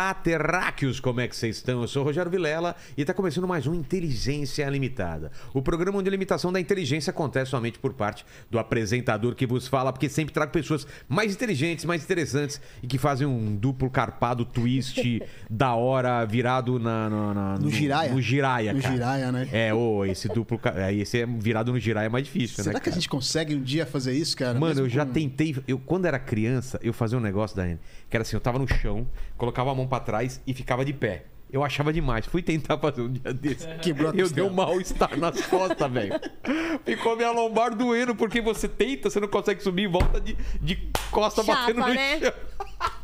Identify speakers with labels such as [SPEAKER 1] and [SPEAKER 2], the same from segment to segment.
[SPEAKER 1] Olá, terráqueos, como é que vocês estão? Eu sou o Rogério Vilela e está começando mais um Inteligência Limitada. O programa onde a limitação da inteligência acontece somente por parte do apresentador que vos fala, porque sempre trago pessoas mais inteligentes, mais interessantes e que fazem um duplo carpado twist da hora virado na, na- na-
[SPEAKER 2] No giraia?
[SPEAKER 1] No giraia,
[SPEAKER 2] No
[SPEAKER 1] cara.
[SPEAKER 2] giraia, né?
[SPEAKER 1] É, ô, esse duplo. é, Esse é virado no giraia é mais difícil,
[SPEAKER 2] Será
[SPEAKER 1] né?
[SPEAKER 2] que a
[SPEAKER 1] cara?
[SPEAKER 2] gente consegue um dia fazer isso, cara?
[SPEAKER 1] Mano,
[SPEAKER 2] Mesmo
[SPEAKER 1] eu já
[SPEAKER 2] com-
[SPEAKER 1] tentei. Eu, quando era criança, eu fazia um negócio, Daiane, que era assim: eu tava no chão, colocava a mão pra trás e ficava de pé. Eu achava demais. Fui tentar fazer um dia desse.
[SPEAKER 2] Quebrou a
[SPEAKER 1] Eu dei um mal-estar nas costas, velho. Ficou minha lombar doendo, porque você tenta, você não consegue subir e volta de, de costa
[SPEAKER 3] Chapa,
[SPEAKER 1] batendo no
[SPEAKER 3] né?
[SPEAKER 1] chão.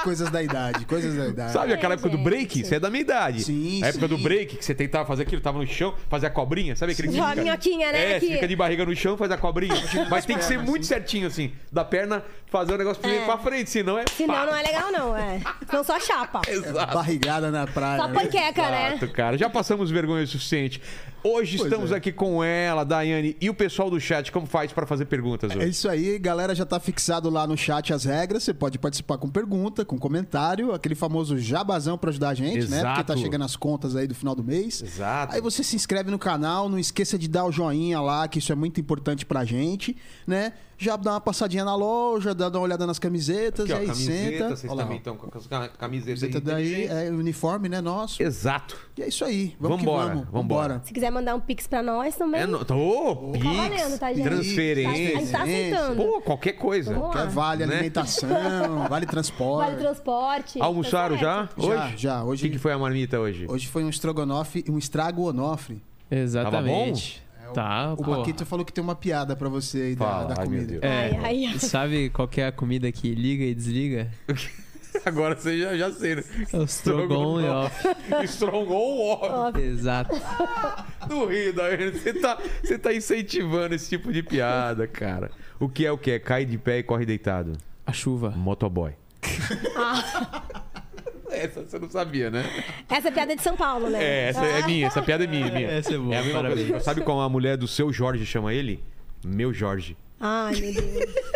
[SPEAKER 2] Coisas da idade, coisas da idade.
[SPEAKER 1] Sabe aquela
[SPEAKER 3] É,
[SPEAKER 1] época do break? Isso é da minha idade.
[SPEAKER 2] Sim,
[SPEAKER 1] A época do
[SPEAKER 2] sim.
[SPEAKER 1] break, que você tentava fazer aquilo, tava no chão, fazia a cobrinha, sabe aquele que
[SPEAKER 3] Só a
[SPEAKER 1] fica-
[SPEAKER 3] minhoquinha, né,
[SPEAKER 1] É,
[SPEAKER 3] que-
[SPEAKER 1] você fica de barriga no chão, faz a cobrinha. Mas tem que ser muito certinho, assim. Da perna, fazer o negócio primeiro
[SPEAKER 3] É.
[SPEAKER 1] pra frente, senão é.
[SPEAKER 3] Senão não é legal, não, é. Não só chapa.
[SPEAKER 1] Exato.
[SPEAKER 2] Barrigada na praia.
[SPEAKER 3] Só
[SPEAKER 2] né?
[SPEAKER 3] panqueca, né?
[SPEAKER 1] Exato, cara. Já passamos vergonha o suficiente. Hoje
[SPEAKER 2] Pois
[SPEAKER 1] estamos
[SPEAKER 2] é.
[SPEAKER 1] aqui com ela, Daiane, e o pessoal do chat. Como faz pra fazer perguntas
[SPEAKER 2] É
[SPEAKER 1] hoje?
[SPEAKER 2] isso aí, galera. Já tá fixado lá no chat as regras. Você pode participar com pergunta, com comentário, aquele famoso jabazão pra ajudar a gente, né? Porque tá
[SPEAKER 1] Exato.
[SPEAKER 2] chegando as contas aí do final do mês.
[SPEAKER 1] Exato.
[SPEAKER 2] Aí você se inscreve no canal, não esqueça de dar o joinha lá, que isso é muito importante pra gente, né? Já dá uma passadinha na loja, dá uma olhada nas camisetas,
[SPEAKER 1] Aqui, ó,
[SPEAKER 2] e aí
[SPEAKER 1] camiseta,
[SPEAKER 2] senta.
[SPEAKER 1] vocês
[SPEAKER 2] Olha
[SPEAKER 1] também estão com as ca- camisetas
[SPEAKER 2] Camiseta daí é o uniforme, né? Nosso.
[SPEAKER 1] Exato.
[SPEAKER 2] E é isso aí. Vamos
[SPEAKER 1] Vambora,
[SPEAKER 2] que vamos.
[SPEAKER 1] vambora.
[SPEAKER 3] Se quiser mandar um pix pra nós também.
[SPEAKER 1] É no... Ô, Pix,
[SPEAKER 3] valendo, tá, gente?
[SPEAKER 1] transferência.
[SPEAKER 3] A gente tá aceitando.
[SPEAKER 1] Pô, qualquer coisa.
[SPEAKER 3] Vamos lá.
[SPEAKER 2] Quer vale
[SPEAKER 1] Né?
[SPEAKER 2] alimentação, vale transporte.
[SPEAKER 3] Vale transporte.
[SPEAKER 1] Almoçaram
[SPEAKER 3] tá
[SPEAKER 1] já?
[SPEAKER 3] certo.
[SPEAKER 2] Já,
[SPEAKER 1] Hoje?
[SPEAKER 2] já.
[SPEAKER 1] O
[SPEAKER 2] Hoje,
[SPEAKER 1] que, que foi a marmita hoje?
[SPEAKER 2] hoje foi um estrogonofe, um estragonofre.
[SPEAKER 4] Exatamente. Tá,
[SPEAKER 2] O
[SPEAKER 4] pô.
[SPEAKER 2] Paquito falou que tem uma piada pra você aí da,
[SPEAKER 1] Fala,
[SPEAKER 2] da
[SPEAKER 1] ai, meu
[SPEAKER 2] comida.
[SPEAKER 4] É,
[SPEAKER 3] Ai, ai.
[SPEAKER 4] sabe qual que é a comida que liga e desliga?
[SPEAKER 1] Agora você já, já sei, né?
[SPEAKER 4] É o Strogon e off.
[SPEAKER 1] Strongon
[SPEAKER 4] Exato.
[SPEAKER 1] do Rio, Daiane. Você tá, você tá incentivando esse tipo de piada, cara. O que é o que? Cai de pé e corre deitado.
[SPEAKER 4] A chuva.
[SPEAKER 1] Motoboy. Essa você não sabia, né?
[SPEAKER 3] Essa é piada de São Paulo, né?
[SPEAKER 1] É, essa é minha, essa piada é minha. minha.
[SPEAKER 4] Essa é boa,
[SPEAKER 1] a mesma coisa. Sabe como a mulher do seu Jorge chama ele? Meu Jorge.
[SPEAKER 3] Ai, meu Deus.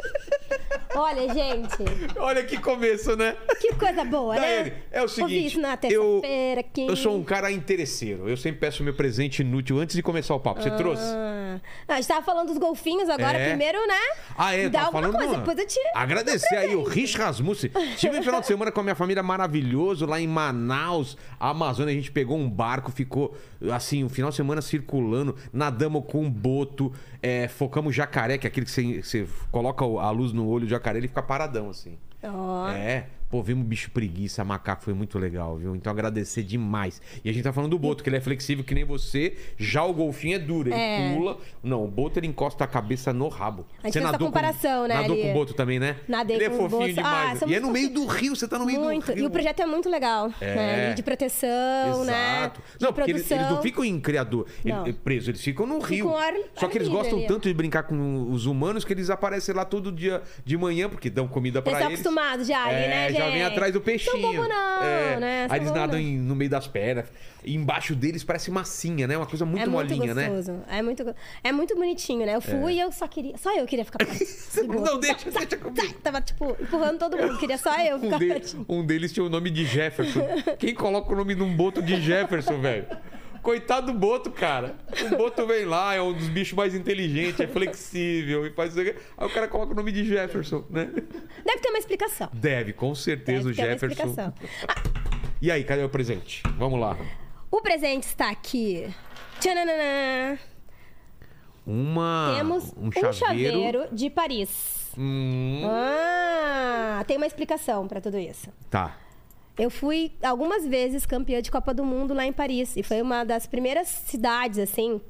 [SPEAKER 3] Olha, gente,
[SPEAKER 1] Olha que começo, né?
[SPEAKER 3] que coisa boa,
[SPEAKER 1] Daiane,
[SPEAKER 3] né?
[SPEAKER 1] é o
[SPEAKER 3] Ouvi
[SPEAKER 1] seguinte,
[SPEAKER 3] isso na
[SPEAKER 1] eu,
[SPEAKER 3] terça-feira aqui.
[SPEAKER 1] eu sou um cara interesseiro. Eu sempre peço meu presente inútil antes de começar o papo. Você trouxe?
[SPEAKER 3] Ah, não, a gente tava falando dos golfinhos agora,
[SPEAKER 1] É.
[SPEAKER 3] primeiro, né?
[SPEAKER 1] Ah, é,
[SPEAKER 3] Dá alguma
[SPEAKER 1] falando.
[SPEAKER 3] coisa, depois eu te...
[SPEAKER 1] Agradecer aí o Rich Rasmussen. Tive um final de semana com a minha família maravilhoso lá em Manaus, Amazônia. A gente pegou um barco, ficou assim, um final de semana circulando, nadamos com um boto, é, focamos jacaré, que é aquele que você, você coloca a luz no olho do jacaré, ele fica paradão assim.
[SPEAKER 3] Ó.
[SPEAKER 1] É, pô, vimos bicho preguiça, macaco, foi muito legal, viu? Então agradecer demais. E a gente tá falando do boto, que ele é flexível que nem você, já o golfinho é duro, ele
[SPEAKER 3] É.
[SPEAKER 1] pula. Não, o boto ele encosta a cabeça no rabo.
[SPEAKER 3] A gente essa comparação,
[SPEAKER 1] com,
[SPEAKER 3] né,
[SPEAKER 1] Nadou
[SPEAKER 3] ali.
[SPEAKER 1] com o boto também, né?
[SPEAKER 3] Nadei
[SPEAKER 1] ele é fofinho.
[SPEAKER 3] Ah,
[SPEAKER 1] demais.
[SPEAKER 3] são
[SPEAKER 1] e é no meio do rio, você tá no meio
[SPEAKER 3] Muito.
[SPEAKER 1] do rio.
[SPEAKER 3] E o projeto é muito legal.
[SPEAKER 1] É.
[SPEAKER 3] Né? E de proteção, né?
[SPEAKER 1] Exato.
[SPEAKER 3] De
[SPEAKER 1] Não, porque eles, eles não ficam em criador, ele-
[SPEAKER 3] Não.
[SPEAKER 1] presos, eles ficam no rio.
[SPEAKER 3] ao ar-
[SPEAKER 1] Só que eles gostam
[SPEAKER 3] ali.
[SPEAKER 1] tanto de brincar com os humanos que eles aparecem lá todo dia de manhã, porque dão comida pra
[SPEAKER 3] Eles
[SPEAKER 1] eles.
[SPEAKER 3] estão acostumados já ali,
[SPEAKER 1] É,
[SPEAKER 3] né,
[SPEAKER 1] já vem
[SPEAKER 3] gente?
[SPEAKER 1] atrás do peixinho.
[SPEAKER 3] São bobo não,
[SPEAKER 1] É.
[SPEAKER 3] né? São
[SPEAKER 1] Aí eles
[SPEAKER 3] bobo
[SPEAKER 1] nadam
[SPEAKER 3] não.
[SPEAKER 1] em- no meio das pernas. E embaixo deles parece massinha, né? Uma coisa muito
[SPEAKER 3] é muito
[SPEAKER 1] molinha, né?
[SPEAKER 3] gostoso. É muito, go- é muito bonitinho, né? Eu fui e eu só queria. Só eu queria ficar perto. do.
[SPEAKER 1] Não, deixa, deixa comigo.
[SPEAKER 3] Tá, Tava, tipo, empurrando todo mundo. Queria só eu
[SPEAKER 1] Um,
[SPEAKER 3] ficar
[SPEAKER 1] de-
[SPEAKER 3] pertinho.
[SPEAKER 1] um deles tinha o nome de Jefferson. Quem coloca o nome num boto de Jefferson, velho? Coitado do boto, cara. O boto vem lá, é um dos bichos mais inteligentes, é flexível e faz isso aqui. Aí o cara coloca o nome de Jefferson, né?
[SPEAKER 3] Deve ter explicação.
[SPEAKER 1] Deve, com certeza,
[SPEAKER 3] Deve
[SPEAKER 1] o Jefferson.
[SPEAKER 3] explicação.
[SPEAKER 1] E aí, cadê o presente? Vamos lá.
[SPEAKER 3] O presente está aqui. Tchananã.
[SPEAKER 1] Uma.
[SPEAKER 3] Temos
[SPEAKER 1] um
[SPEAKER 3] um
[SPEAKER 1] chaveiro.
[SPEAKER 3] chaveiro de Paris.
[SPEAKER 1] Hum,
[SPEAKER 3] Ah, tem uma explicação pra tudo isso.
[SPEAKER 1] tá.
[SPEAKER 3] Eu fui algumas vezes campeã de Copa do Mundo lá em Paris. E foi uma das primeiras cidades, assim,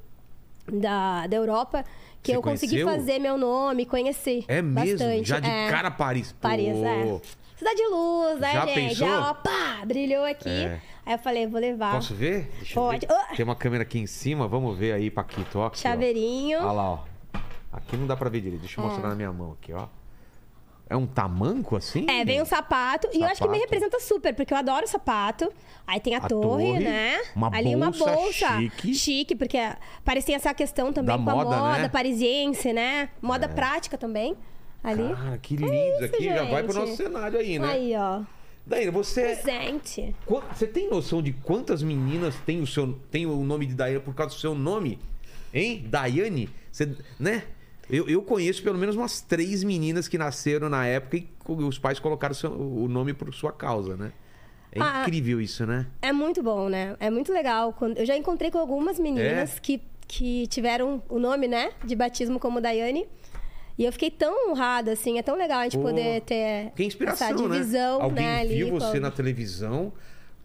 [SPEAKER 3] da, da Europa que
[SPEAKER 1] Você
[SPEAKER 3] eu consegui
[SPEAKER 1] conheceu?
[SPEAKER 3] fazer meu nome, conhecer.
[SPEAKER 1] É mesmo?
[SPEAKER 3] bastante.
[SPEAKER 1] Já de
[SPEAKER 3] É.
[SPEAKER 1] cara Paris. Pô.
[SPEAKER 3] Paris, é. Cidade de luz, né,
[SPEAKER 1] Já
[SPEAKER 3] gente?
[SPEAKER 1] pensou?
[SPEAKER 3] Já, opa, brilhou aqui.
[SPEAKER 1] É.
[SPEAKER 3] Aí eu falei, vou levar.
[SPEAKER 1] Posso ver? Deixa eu
[SPEAKER 3] Pode.
[SPEAKER 1] ver.
[SPEAKER 3] Ah!
[SPEAKER 1] Tem uma câmera aqui em cima, vamos ver aí, Paquito. Ó, aqui, ó.
[SPEAKER 3] Chaveirinho.
[SPEAKER 1] Olha lá, ó. Aqui não dá pra ver direito. Deixa eu mostrar na minha mão aqui, ó. É um tamanco assim?
[SPEAKER 3] É, vem um sapato, e eu acho que me representa super, porque eu adoro sapato. Aí tem a,
[SPEAKER 1] A
[SPEAKER 3] torre,
[SPEAKER 1] torre,
[SPEAKER 3] né?
[SPEAKER 1] uma
[SPEAKER 3] Ali uma
[SPEAKER 1] bolsa
[SPEAKER 3] bolsa
[SPEAKER 1] chique.
[SPEAKER 3] chique, porque parecia essa questão também
[SPEAKER 1] Da
[SPEAKER 3] com a
[SPEAKER 1] moda,
[SPEAKER 3] moda
[SPEAKER 1] né?
[SPEAKER 3] parisiense, né? Moda prática também. Ali.
[SPEAKER 1] Cara, que lindo.
[SPEAKER 3] isso,
[SPEAKER 1] aqui já vai pro
[SPEAKER 3] gente.
[SPEAKER 1] nosso cenário aí, né?
[SPEAKER 3] Aí, ó.
[SPEAKER 1] Daiane, você é-
[SPEAKER 3] Presente.
[SPEAKER 1] Você tem noção de quantas meninas tem o, seu, tem o nome de Daiane por causa do seu nome? Hein? Daiane? Você, né? Eu, eu conheço pelo menos umas três meninas que nasceram na época e os pais colocaram o seu- o nome por sua causa, né? É
[SPEAKER 3] Ah,
[SPEAKER 1] incrível isso, né?
[SPEAKER 3] É muito bom, né? É muito legal. Quando- Eu já encontrei com algumas meninas
[SPEAKER 1] É?
[SPEAKER 3] que, que tiveram o nome, né, de batismo como Daiane. E eu fiquei tão honrada, assim. É tão legal a gente
[SPEAKER 1] Pô,
[SPEAKER 3] poder ter
[SPEAKER 1] Que inspiração,
[SPEAKER 3] essa divisão,
[SPEAKER 1] né? Alguém
[SPEAKER 3] né, ali.
[SPEAKER 1] viu você
[SPEAKER 3] com-
[SPEAKER 1] na televisão,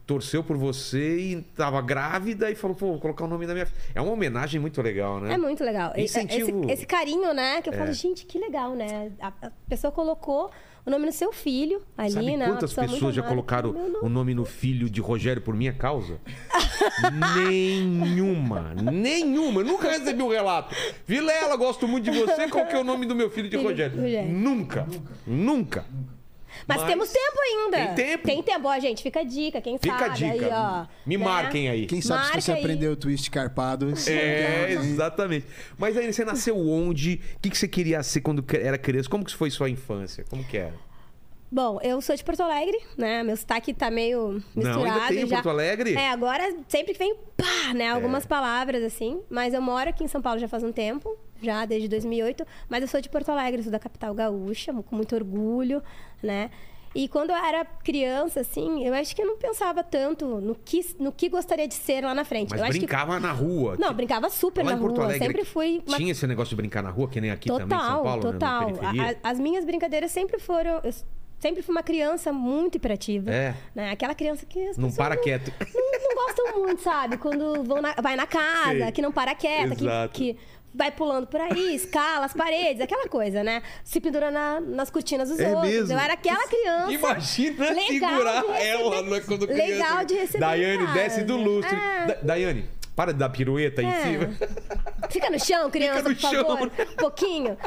[SPEAKER 1] torceu por você e tava grávida e falou, pô, vou colocar o nome da minha filha. É uma homenagem muito legal, né?
[SPEAKER 3] É muito legal.
[SPEAKER 1] Incentivo-
[SPEAKER 3] Esse, esse carinho, né? Que eu
[SPEAKER 1] É.
[SPEAKER 3] falo, gente, que legal, né? A, a pessoa colocou o nome no seu filho ali,
[SPEAKER 1] Sabe
[SPEAKER 3] né?
[SPEAKER 1] quantas pessoas já
[SPEAKER 3] amada.
[SPEAKER 1] colocaram o nome no filho de Rogério por minha causa? nenhuma. Nenhuma. Eu nunca recebi um relato. Vilela, gosto muito de você. Qual que é o nome do meu filho de
[SPEAKER 3] Filho,
[SPEAKER 1] Rogério?
[SPEAKER 3] Rogério.
[SPEAKER 1] Nunca. Nunca.
[SPEAKER 3] Mas,
[SPEAKER 1] Mas
[SPEAKER 3] temos tempo ainda.
[SPEAKER 1] tem tempo.
[SPEAKER 3] Tem tempo. Ó, gente, fica a dica. Quem
[SPEAKER 1] Fica
[SPEAKER 3] sabe
[SPEAKER 1] a dica.
[SPEAKER 3] aí, ó.
[SPEAKER 1] Me
[SPEAKER 3] né?
[SPEAKER 1] marquem aí.
[SPEAKER 2] Quem sabe
[SPEAKER 3] Marca
[SPEAKER 2] se você
[SPEAKER 3] aí.
[SPEAKER 2] aprendeu o twist carpado.
[SPEAKER 1] É, exatamente. Mas aí, você nasceu onde? O que, que você queria ser quando era criança? Como que foi sua infância? Como que era?
[SPEAKER 3] Bom, eu sou de Porto Alegre, né? Meu sotaque tá meio misturado.
[SPEAKER 1] Não, ainda tem em
[SPEAKER 3] já.
[SPEAKER 1] Porto Alegre?
[SPEAKER 3] É, agora sempre que vem, pá, né? Algumas
[SPEAKER 1] É.
[SPEAKER 3] palavras, assim. Mas eu moro aqui em São Paulo já faz um tempo, já desde 2008. Mas eu sou de Porto Alegre, sou da capital gaúcha, com muito orgulho, né? E quando eu era criança, assim, eu acho que eu não pensava tanto no que, no que gostaria de ser lá na frente.
[SPEAKER 1] Mas
[SPEAKER 3] eu
[SPEAKER 1] brincava na rua.
[SPEAKER 3] que... Não, brincava super
[SPEAKER 1] Lá
[SPEAKER 3] na
[SPEAKER 1] em Porto
[SPEAKER 3] rua.
[SPEAKER 1] Alegre
[SPEAKER 3] sempre fui uma
[SPEAKER 1] Tinha esse negócio de brincar na rua, que nem aqui também em São
[SPEAKER 3] Total,
[SPEAKER 1] Paulo, né,
[SPEAKER 3] total. a- as minhas brincadeiras sempre foram. Eu sempre fui uma criança muito hiperativa.
[SPEAKER 1] É.
[SPEAKER 3] Né? Aquela criança que. As
[SPEAKER 1] Não para quieto.
[SPEAKER 3] Não, não gostam muito, sabe? Quando vão na- vai na casa,
[SPEAKER 1] Sei.
[SPEAKER 3] que não para quieta, que,
[SPEAKER 1] Exato.
[SPEAKER 3] que vai pulando por aí, escala as paredes, aquela coisa, né? Se pendura na- nas cortinas dos
[SPEAKER 1] É
[SPEAKER 3] outros.
[SPEAKER 1] mesmo?
[SPEAKER 3] Eu era aquela criança.
[SPEAKER 1] Imagina segurar
[SPEAKER 3] receber-
[SPEAKER 1] ela né, quando criança.
[SPEAKER 3] Legal de receber
[SPEAKER 1] Daiane,
[SPEAKER 3] casa.
[SPEAKER 1] desce do lustre.
[SPEAKER 3] É.
[SPEAKER 1] Da- Daiane, para de dar pirueta aí em
[SPEAKER 3] É.
[SPEAKER 1] cima.
[SPEAKER 3] Fica no chão, criança,
[SPEAKER 1] no
[SPEAKER 3] por favor.
[SPEAKER 1] chão.
[SPEAKER 3] Um pouquinho.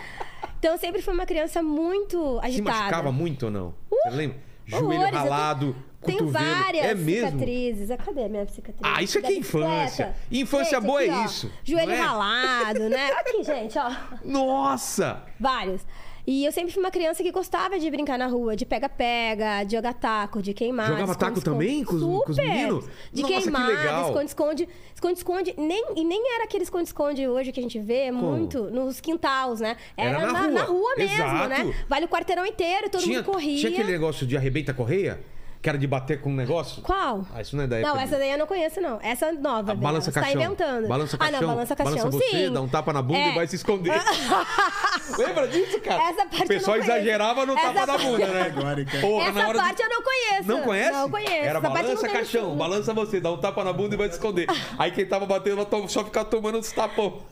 [SPEAKER 3] Então, eu sempre fui uma criança muito
[SPEAKER 1] Se
[SPEAKER 3] agitada.
[SPEAKER 1] machucava muito ou não? Você lembra? Joelho
[SPEAKER 3] Horrores, eu
[SPEAKER 1] ralado,
[SPEAKER 3] Tenho
[SPEAKER 1] cotovelo.
[SPEAKER 3] várias
[SPEAKER 1] é mesmo?
[SPEAKER 3] cicatrizes. Ah, Cadê a minha cicatriz?
[SPEAKER 1] Ah, isso aqui
[SPEAKER 3] Da
[SPEAKER 1] é infância. Infância
[SPEAKER 3] Gente,
[SPEAKER 1] boa
[SPEAKER 3] aqui,
[SPEAKER 1] é
[SPEAKER 3] ó,
[SPEAKER 1] isso,
[SPEAKER 3] Joelho
[SPEAKER 1] não é?
[SPEAKER 3] ralado, né? Aqui, gente, ó.
[SPEAKER 1] Nossa!
[SPEAKER 3] Vários. E eu sempre fui uma criança que gostava de brincar na rua, de pega-pega, de jogar taco, de queimar.
[SPEAKER 1] Jogava taco também com os- com os
[SPEAKER 3] Super!
[SPEAKER 1] meninos?
[SPEAKER 3] De
[SPEAKER 1] Nossa, que
[SPEAKER 3] queimar, de esconde-esconde. Esconde-esconde. Nem, e nem era aquele esconde-esconde hoje que a gente vê muito nos quintais, né?
[SPEAKER 1] Era
[SPEAKER 3] Era,
[SPEAKER 1] na
[SPEAKER 3] na,
[SPEAKER 1] rua.
[SPEAKER 3] rua mesmo,
[SPEAKER 1] Exato.
[SPEAKER 3] né? Vale o quarteirão inteiro, todo
[SPEAKER 1] tinha,
[SPEAKER 3] mundo corria.
[SPEAKER 1] tinha aquele negócio de arrebenta correia? Que era de bater com um negócio?
[SPEAKER 3] Qual?
[SPEAKER 1] Ah, isso não é da época.
[SPEAKER 3] Não, essa daí eu não conheço, não. Essa é nova.
[SPEAKER 1] Ah,
[SPEAKER 3] dela.
[SPEAKER 1] balança
[SPEAKER 3] Você
[SPEAKER 1] caixão.
[SPEAKER 3] Tá inventando.
[SPEAKER 1] Balança
[SPEAKER 3] Ah,
[SPEAKER 1] caixão.
[SPEAKER 3] não, balança caixão,
[SPEAKER 1] você,
[SPEAKER 3] sim.
[SPEAKER 1] dá um tapa na bunda
[SPEAKER 3] É.
[SPEAKER 1] e vai se esconder. Lembra disso, cara?
[SPEAKER 3] Essa parte
[SPEAKER 1] o pessoal exagerava no tapa
[SPEAKER 3] Essa
[SPEAKER 1] na bunda,
[SPEAKER 3] parte-
[SPEAKER 1] né?
[SPEAKER 2] Agora, cara.
[SPEAKER 1] Porra,
[SPEAKER 3] Essa
[SPEAKER 1] hora de-
[SPEAKER 3] parte eu não conheço.
[SPEAKER 1] Não conhece?
[SPEAKER 3] Não conheço.
[SPEAKER 1] Era
[SPEAKER 3] Essa parte não
[SPEAKER 1] balança caixão, balança você, dá um tapa na bunda e vai se esconder. Aí quem tava batendo, só ficava tomando os tapão.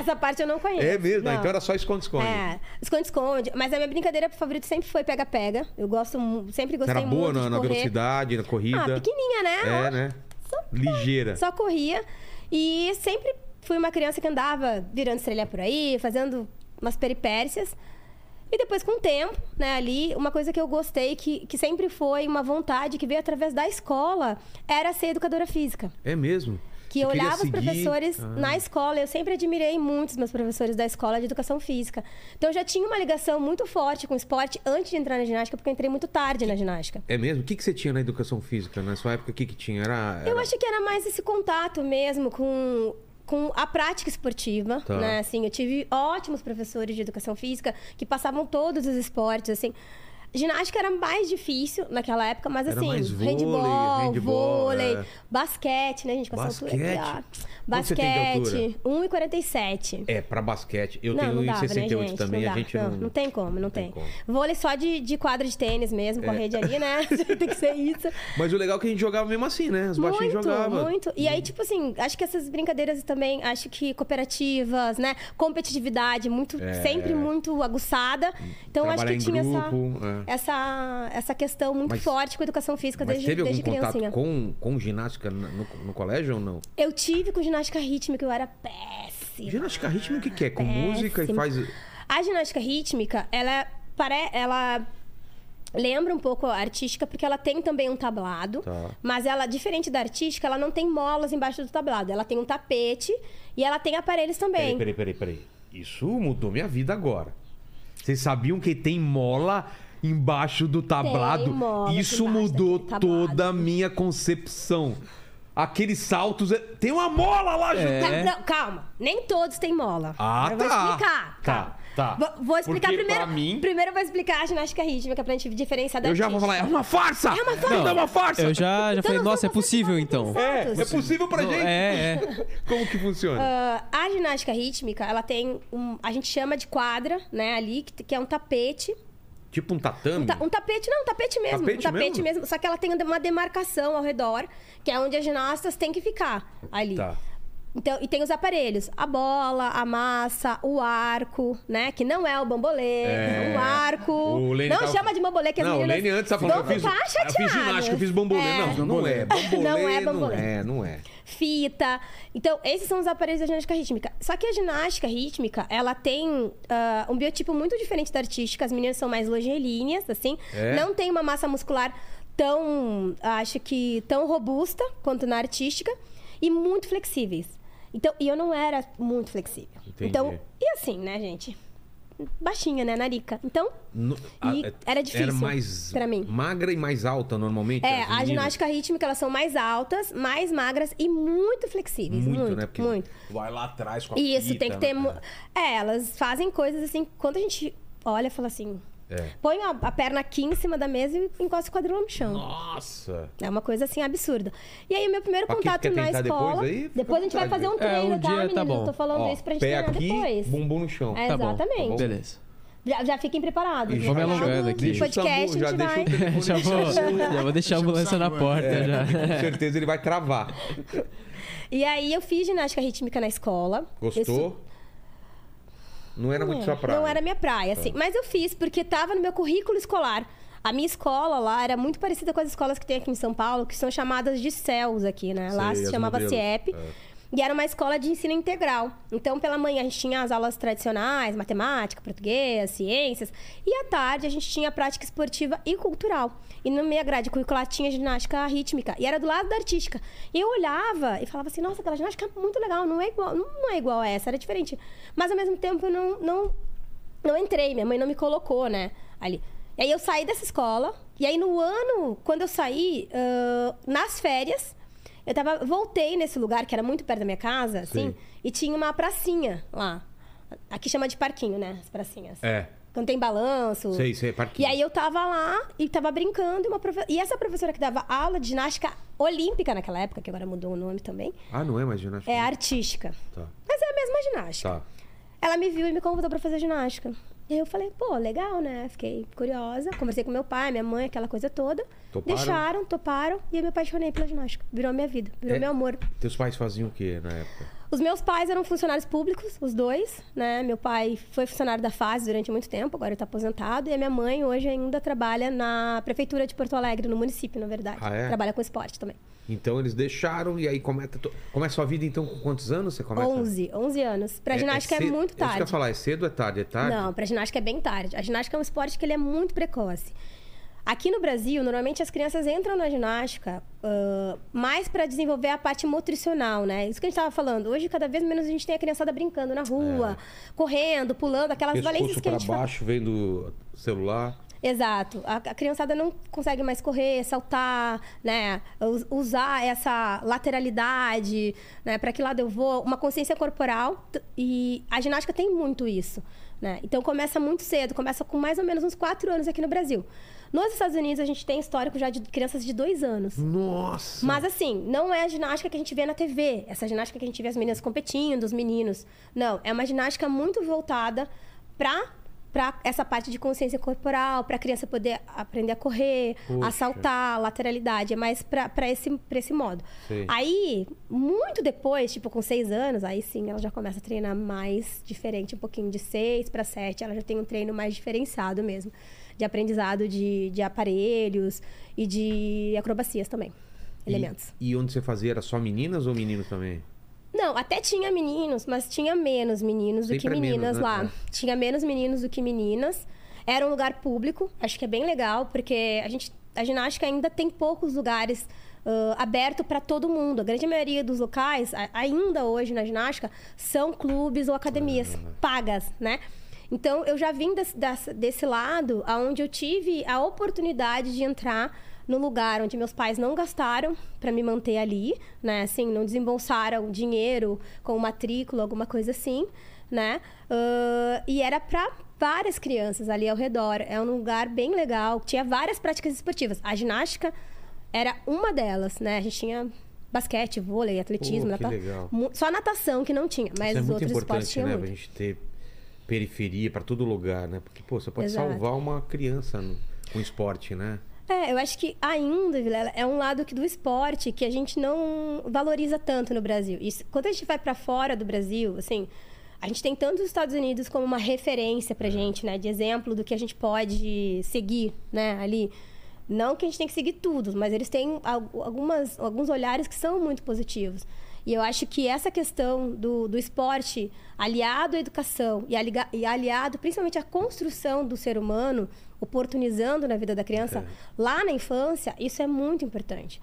[SPEAKER 3] Essa parte eu não conheço.
[SPEAKER 1] É mesmo? Ah,
[SPEAKER 3] Não.
[SPEAKER 1] Então era só esconde-esconde.
[SPEAKER 3] É, esconde-esconde. Mas a minha brincadeira favorita sempre foi pega-pega. Eu gosto, sempre gostei
[SPEAKER 1] era boa
[SPEAKER 3] muito
[SPEAKER 1] na,
[SPEAKER 3] de
[SPEAKER 1] na
[SPEAKER 3] correr.
[SPEAKER 1] velocidade, na corrida.
[SPEAKER 3] Ah, pequenininha, né?
[SPEAKER 1] É, né? Ligeira.
[SPEAKER 3] Só corria. E sempre fui uma criança que andava virando estrela por aí, fazendo umas peripécias. E depois, com o tempo, né, ali, uma coisa que eu gostei, que, que sempre foi uma vontade que veio através da escola, era ser educadora física.
[SPEAKER 1] É mesmo.
[SPEAKER 3] Que eu olhava os
[SPEAKER 1] seguir-
[SPEAKER 3] professores
[SPEAKER 1] Ah.
[SPEAKER 3] na escola. Eu sempre admirei muito os meus professores da escola de educação física. Então eu já tinha uma ligação muito forte com o esporte antes de entrar na ginástica, porque eu entrei muito tarde na ginástica.
[SPEAKER 1] É mesmo? O que, que você tinha na educação física? Na sua época, o que, que tinha? Era,
[SPEAKER 3] Eu
[SPEAKER 1] era-
[SPEAKER 3] acho que era mais esse contato mesmo com, com a prática esportiva,
[SPEAKER 1] Tá.
[SPEAKER 3] né? Assim, eu tive ótimos professores de educação física que passavam todos os esportes, assim. Ginástica era mais difícil naquela época, mas
[SPEAKER 1] Era
[SPEAKER 3] assim,
[SPEAKER 1] vôlei,
[SPEAKER 3] handball,
[SPEAKER 1] handball,
[SPEAKER 3] vôlei,
[SPEAKER 1] é.
[SPEAKER 3] basquete, né, gente? Com essa altura
[SPEAKER 1] Basquete?
[SPEAKER 3] aqui, Basquete, 1,47.
[SPEAKER 1] É, pra basquete. Eu
[SPEAKER 3] não,
[SPEAKER 1] tenho
[SPEAKER 3] não dava,
[SPEAKER 1] 1,68
[SPEAKER 3] né, gente?
[SPEAKER 1] também,
[SPEAKER 3] não
[SPEAKER 1] a gente
[SPEAKER 3] não,
[SPEAKER 1] não...
[SPEAKER 3] não tem como, não,
[SPEAKER 1] tem
[SPEAKER 3] tem.
[SPEAKER 1] como.
[SPEAKER 3] Vôlei só de, de quadra de tênis mesmo, com a rede ali, né? tem que ser isso.
[SPEAKER 1] Mas o legal é que a gente jogava mesmo assim, né? Os baixinhos
[SPEAKER 3] Muito,
[SPEAKER 1] jogavam.
[SPEAKER 3] muito. E aí, tipo assim, acho que essas brincadeiras também, acho que cooperativas, né? Competitividade, muito,
[SPEAKER 1] É.
[SPEAKER 3] sempre muito aguçada. Então, acho
[SPEAKER 1] Trabalhar
[SPEAKER 3] que
[SPEAKER 1] em
[SPEAKER 3] tinha
[SPEAKER 1] grupo, é.
[SPEAKER 3] essa, essa, essa questão muito
[SPEAKER 1] Mas-
[SPEAKER 3] forte com a educação física desde,
[SPEAKER 1] teve algum
[SPEAKER 3] desde
[SPEAKER 1] contato
[SPEAKER 3] criancinha.
[SPEAKER 1] com, com ginástica no, no colégio ou não?
[SPEAKER 3] Eu tive com ginástica rítmica, eu era péssima.
[SPEAKER 1] Ginástica rítmica o que, que é? Com música e
[SPEAKER 3] Péssima.
[SPEAKER 1] faz.
[SPEAKER 3] A ginástica rítmica, ela, pare... ela lembra um pouco a artística, porque ela tem também um tablado.
[SPEAKER 1] Tá.
[SPEAKER 3] Mas ela, diferente da artística, ela não tem molas embaixo do tablado. Ela tem um tapete e ela tem aparelhos também.
[SPEAKER 1] Peraí, peraí, peraí, peraí. Isso mudou minha vida agora. Vocês sabiam que tem mola embaixo do tablado.
[SPEAKER 3] Tem mola
[SPEAKER 1] Isso mudou toda a minha concepção. Aqueles saltos. é- Tem uma mola lá, Ju.
[SPEAKER 4] É.
[SPEAKER 3] Não, não, calma. Nem todos têm mola.
[SPEAKER 1] Ah,
[SPEAKER 3] eu vou
[SPEAKER 1] tá.
[SPEAKER 3] explicar.
[SPEAKER 1] Tá, tá.
[SPEAKER 3] Vou, vou explicar
[SPEAKER 1] Porque
[SPEAKER 3] primeiro.
[SPEAKER 1] mim-
[SPEAKER 3] Primeiro eu vou explicar a ginástica rítmica pra gente diferenciar da
[SPEAKER 1] Eu já vou falar, é uma farsa! É uma farsa! é uma farsa!
[SPEAKER 4] Eu já, já
[SPEAKER 3] Então
[SPEAKER 4] falei,
[SPEAKER 3] não
[SPEAKER 4] nossa, é possível então.
[SPEAKER 1] É, é possível pra
[SPEAKER 4] Não,
[SPEAKER 1] gente?
[SPEAKER 4] É, é.
[SPEAKER 1] Como que funciona?
[SPEAKER 3] Ah, a ginástica rítmica, ela tem um. A gente chama de quadra, né, ali, que, que é um tapete.
[SPEAKER 1] Tipo um tatame?
[SPEAKER 3] Um, ta- um tapete, não, um tapete mesmo.
[SPEAKER 1] Tapete
[SPEAKER 3] um tapete
[SPEAKER 1] mesmo?
[SPEAKER 3] mesmo? Só que ela tem uma demarcação ao redor, que é onde as ginastas têm que ficar ali.
[SPEAKER 1] Tá.
[SPEAKER 3] Então, e tem os aparelhos, a bola, a massa, o arco, né? Que não é o bambolê,
[SPEAKER 1] É.
[SPEAKER 3] o arco.
[SPEAKER 1] O Lene
[SPEAKER 3] não
[SPEAKER 1] tava-
[SPEAKER 3] chama de bambolê, que as
[SPEAKER 1] Não, o
[SPEAKER 3] meninas
[SPEAKER 1] Lene antes tá falando,
[SPEAKER 3] vão
[SPEAKER 1] eu fiz,
[SPEAKER 3] ficar
[SPEAKER 1] eu fiz ginástica, eu fiz bambolê.
[SPEAKER 3] É.
[SPEAKER 1] Não, não é. Bambolê
[SPEAKER 3] Não é
[SPEAKER 1] não
[SPEAKER 3] bambolê.
[SPEAKER 1] é, não é.
[SPEAKER 3] fita. Então, esses são os aparelhos da ginástica rítmica. Só que a ginástica rítmica, ela tem ah, um biotipo muito diferente da artística. As meninas são mais longelíneas, assim.
[SPEAKER 1] É?
[SPEAKER 3] Não tem uma massa muscular tão, acho que, tão robusta quanto na artística. E muito flexíveis. Então, e eu não era muito flexível.
[SPEAKER 1] Entendi.
[SPEAKER 3] Então, e assim, né, gente? Baixinha, né, narica. Então,
[SPEAKER 1] No-
[SPEAKER 3] E
[SPEAKER 1] a-
[SPEAKER 3] era difícil
[SPEAKER 1] Era mais
[SPEAKER 3] pra mim.
[SPEAKER 1] magra e mais alta normalmente?
[SPEAKER 3] é, a ginástica rítmica, elas são mais altas, mais magras e muito flexíveis.
[SPEAKER 1] Muito,
[SPEAKER 3] Muito,
[SPEAKER 1] né? Porque
[SPEAKER 3] muito.
[SPEAKER 1] vai lá atrás com a
[SPEAKER 3] Isso,
[SPEAKER 1] fita,
[SPEAKER 3] tem que ter.
[SPEAKER 1] né?
[SPEAKER 3] É, elas fazem coisas assim. Quando a gente olha e fala assim.
[SPEAKER 1] É.
[SPEAKER 3] Põe a, a perna aqui em cima da mesa e encosta o quadril no chão.
[SPEAKER 1] Nossa!
[SPEAKER 3] É uma coisa assim absurda. E aí, o meu primeiro
[SPEAKER 1] Pra
[SPEAKER 3] contato na escola.
[SPEAKER 1] depois aí,
[SPEAKER 3] depois a gente vai fazer um
[SPEAKER 4] É,
[SPEAKER 3] treino,
[SPEAKER 4] um
[SPEAKER 3] tá,
[SPEAKER 4] dia
[SPEAKER 3] meninas?
[SPEAKER 4] tá bom.
[SPEAKER 3] Eu tô falando
[SPEAKER 1] Ó,
[SPEAKER 3] isso pra gente
[SPEAKER 1] pé
[SPEAKER 3] treinar
[SPEAKER 1] aqui,
[SPEAKER 3] depois.
[SPEAKER 1] bumbum no chão.
[SPEAKER 3] É,
[SPEAKER 4] Tá bom,
[SPEAKER 3] exatamente.
[SPEAKER 4] Beleza.
[SPEAKER 3] Já, já fiquem preparados.
[SPEAKER 1] Já
[SPEAKER 4] me alongando
[SPEAKER 3] do
[SPEAKER 4] aqui.
[SPEAKER 1] Deixa
[SPEAKER 3] podcast,
[SPEAKER 1] já
[SPEAKER 3] a gente
[SPEAKER 1] deixa
[SPEAKER 3] vai...
[SPEAKER 4] já, vou, já vou deixar a ambulância na porta
[SPEAKER 1] É,
[SPEAKER 4] já.
[SPEAKER 1] Com certeza ele vai travar.
[SPEAKER 3] E aí, eu fiz ginástica rítmica na escola.
[SPEAKER 1] Gostou? Não era muito sua praia.
[SPEAKER 3] Não era minha praia, assim. Mas eu fiz porque tava no meu currículo escolar. A minha escola lá era muito parecida com as escolas que tem aqui em São Paulo, que são chamadas de CELS aqui, né? lá
[SPEAKER 1] Sei,
[SPEAKER 3] se chamava
[SPEAKER 1] modelos.
[SPEAKER 3] CIEP.
[SPEAKER 1] É.
[SPEAKER 3] E era uma escola de ensino integral. Então, pela manhã, a gente tinha as aulas tradicionais, matemática, português, ciências. E à tarde, a gente tinha prática esportiva e cultural. E na minha grade curricular tinha ginástica rítmica. E era do lado da artística. E eu olhava e falava assim, nossa, aquela ginástica é muito legal. Não é igual, não é igual a essa, era diferente. Mas, ao mesmo tempo, eu não, não, não entrei. Minha mãe não me colocou, né, ali. E aí, eu saí dessa escola. E aí, no ano, quando eu saí, ãh, nas férias... Eu tava, voltei nesse lugar que era muito perto da minha casa, assim,
[SPEAKER 1] Sim.
[SPEAKER 3] e tinha uma pracinha lá. Aqui chama de parquinho, né? As pracinhas.
[SPEAKER 1] É.
[SPEAKER 3] Quando tem balanço.
[SPEAKER 1] Sei, sei, parquinho.
[SPEAKER 3] E aí eu tava lá e tava brincando. E, uma profe- e essa professora que dava aula de ginástica olímpica naquela época, que agora mudou o nome também,
[SPEAKER 1] Ah, não é mais ginástica?
[SPEAKER 3] é artística.
[SPEAKER 1] Tá.
[SPEAKER 3] Mas é a mesma ginástica.
[SPEAKER 1] Tá.
[SPEAKER 3] Ela me viu e me convidou pra fazer ginástica. E aí eu falei, pô, legal, né? Fiquei curiosa. Conversei com meu pai, minha mãe, aquela coisa toda.
[SPEAKER 1] Toparam?
[SPEAKER 3] Deixaram, toparam. E eu me apaixonei pela ginástica. Virou minha vida, virou
[SPEAKER 1] É?
[SPEAKER 3] meu amor.
[SPEAKER 1] Teus pais faziam o que na época?
[SPEAKER 3] Os meus pais eram funcionários públicos, os dois, né? Meu pai foi funcionário da FAS durante muito tempo, agora está aposentado. E a minha mãe hoje ainda trabalha na prefeitura de Porto Alegre, no município, na verdade.
[SPEAKER 1] Ah, é?
[SPEAKER 3] Trabalha com esporte também.
[SPEAKER 1] Então eles deixaram e aí começa, começa a sua vida então com quantos anos você começa?
[SPEAKER 3] 11, 11 anos. Pra ginástica é,
[SPEAKER 1] cedo-
[SPEAKER 3] muito
[SPEAKER 1] É isso que eu ia
[SPEAKER 3] tarde.
[SPEAKER 1] falar, é cedo ou é tarde? É tarde?
[SPEAKER 3] Não, pra ginástica é bem tarde. A ginástica é um esporte que ele é muito precoce. Aqui no Brasil, normalmente as crianças entram na ginástica ah, mais para desenvolver a parte nutricional, né? Isso que a gente estava falando. Hoje, cada vez menos a gente tem a criançada brincando na rua, correndo, pulando, aquelas valências
[SPEAKER 1] Pescoço
[SPEAKER 3] que a gente fala.
[SPEAKER 1] baixo, vendo celular.
[SPEAKER 3] Exato. A, a criançada não consegue mais correr, saltar, né? Us- Usar essa lateralidade, né? Para que lado eu vou? Uma consciência corporal. E a ginástica tem muito isso, né? Então começa muito cedo, começa com mais ou menos uns quatro anos aqui no Brasil. Nos Estados Unidos a gente tem histórico já de crianças de dois anos.
[SPEAKER 1] Nossa!
[SPEAKER 3] Mas assim, não é a ginástica que a gente vê na TV. Essa ginástica que a gente vê as meninas competindo, os meninos. Não, é uma ginástica muito voltada para para essa parte de consciência corporal, para a criança poder aprender a correr,
[SPEAKER 1] Poxa.
[SPEAKER 3] a saltar, lateralidade, é mais para esse, pra esse modo.
[SPEAKER 1] Sei.
[SPEAKER 3] Aí, muito depois, tipo com seis anos, aí sim ela já começa a treinar mais diferente, um pouquinho de seis para sete, ela já tem um treino mais diferenciado mesmo, de aprendizado de, de aparelhos e de acrobacias também, elementos.
[SPEAKER 1] E, e onde você fazia era só meninas ou meninos também?
[SPEAKER 3] Não, até tinha meninos, mas tinha menos meninos do
[SPEAKER 1] Sempre
[SPEAKER 3] que
[SPEAKER 1] é menos,
[SPEAKER 3] meninas
[SPEAKER 1] né?
[SPEAKER 3] lá.
[SPEAKER 1] É.
[SPEAKER 3] Tinha menos meninos do que meninas. Era um lugar público, acho que é bem legal, porque a gente a ginástica ainda tem poucos lugares ah, aberto para todo mundo. A grande maioria dos locais, ainda hoje na ginástica, são clubes ou academias
[SPEAKER 1] Ah.
[SPEAKER 3] pagas, né? Então, eu já vim desse lado, aonde eu tive a oportunidade de entrar no lugar onde meus pais não gastaram para me manter ali, né? Assim, não desembolsaram dinheiro com matrícula, alguma coisa assim, né? Ah, e era para várias crianças ali ao redor. É um lugar bem legal. Tinha várias práticas esportivas. A ginástica era uma delas, né? A gente tinha basquete, vôlei, atletismo,
[SPEAKER 1] Pô, que
[SPEAKER 3] nata-
[SPEAKER 1] legal.
[SPEAKER 3] mu- só natação que não tinha, mas
[SPEAKER 1] Isso é
[SPEAKER 3] os outros esportes tinham
[SPEAKER 1] né?
[SPEAKER 3] muito.
[SPEAKER 1] Pra gente ter periferia pra todo lugar, né? Porque, pô, você pode
[SPEAKER 3] Exato.
[SPEAKER 1] salvar uma criança no, com esporte, né?
[SPEAKER 3] É, eu acho que ainda, Vilela, é um lado que do esporte que a gente não valoriza tanto no Brasil. Isso, quando a gente vai para fora do Brasil, assim, a gente tem tanto os Estados Unidos como uma referência pra gente, né, de exemplo do que a gente pode seguir, né, ali. Não que a gente tem que seguir tudo, mas eles têm al- algumas, alguns olhares que são muito positivos. E eu acho que essa questão do, do esporte aliado à educação e, aliga- e aliado principalmente à construção do ser humano, oportunizando na vida da criança lá na infância, isso é muito importante.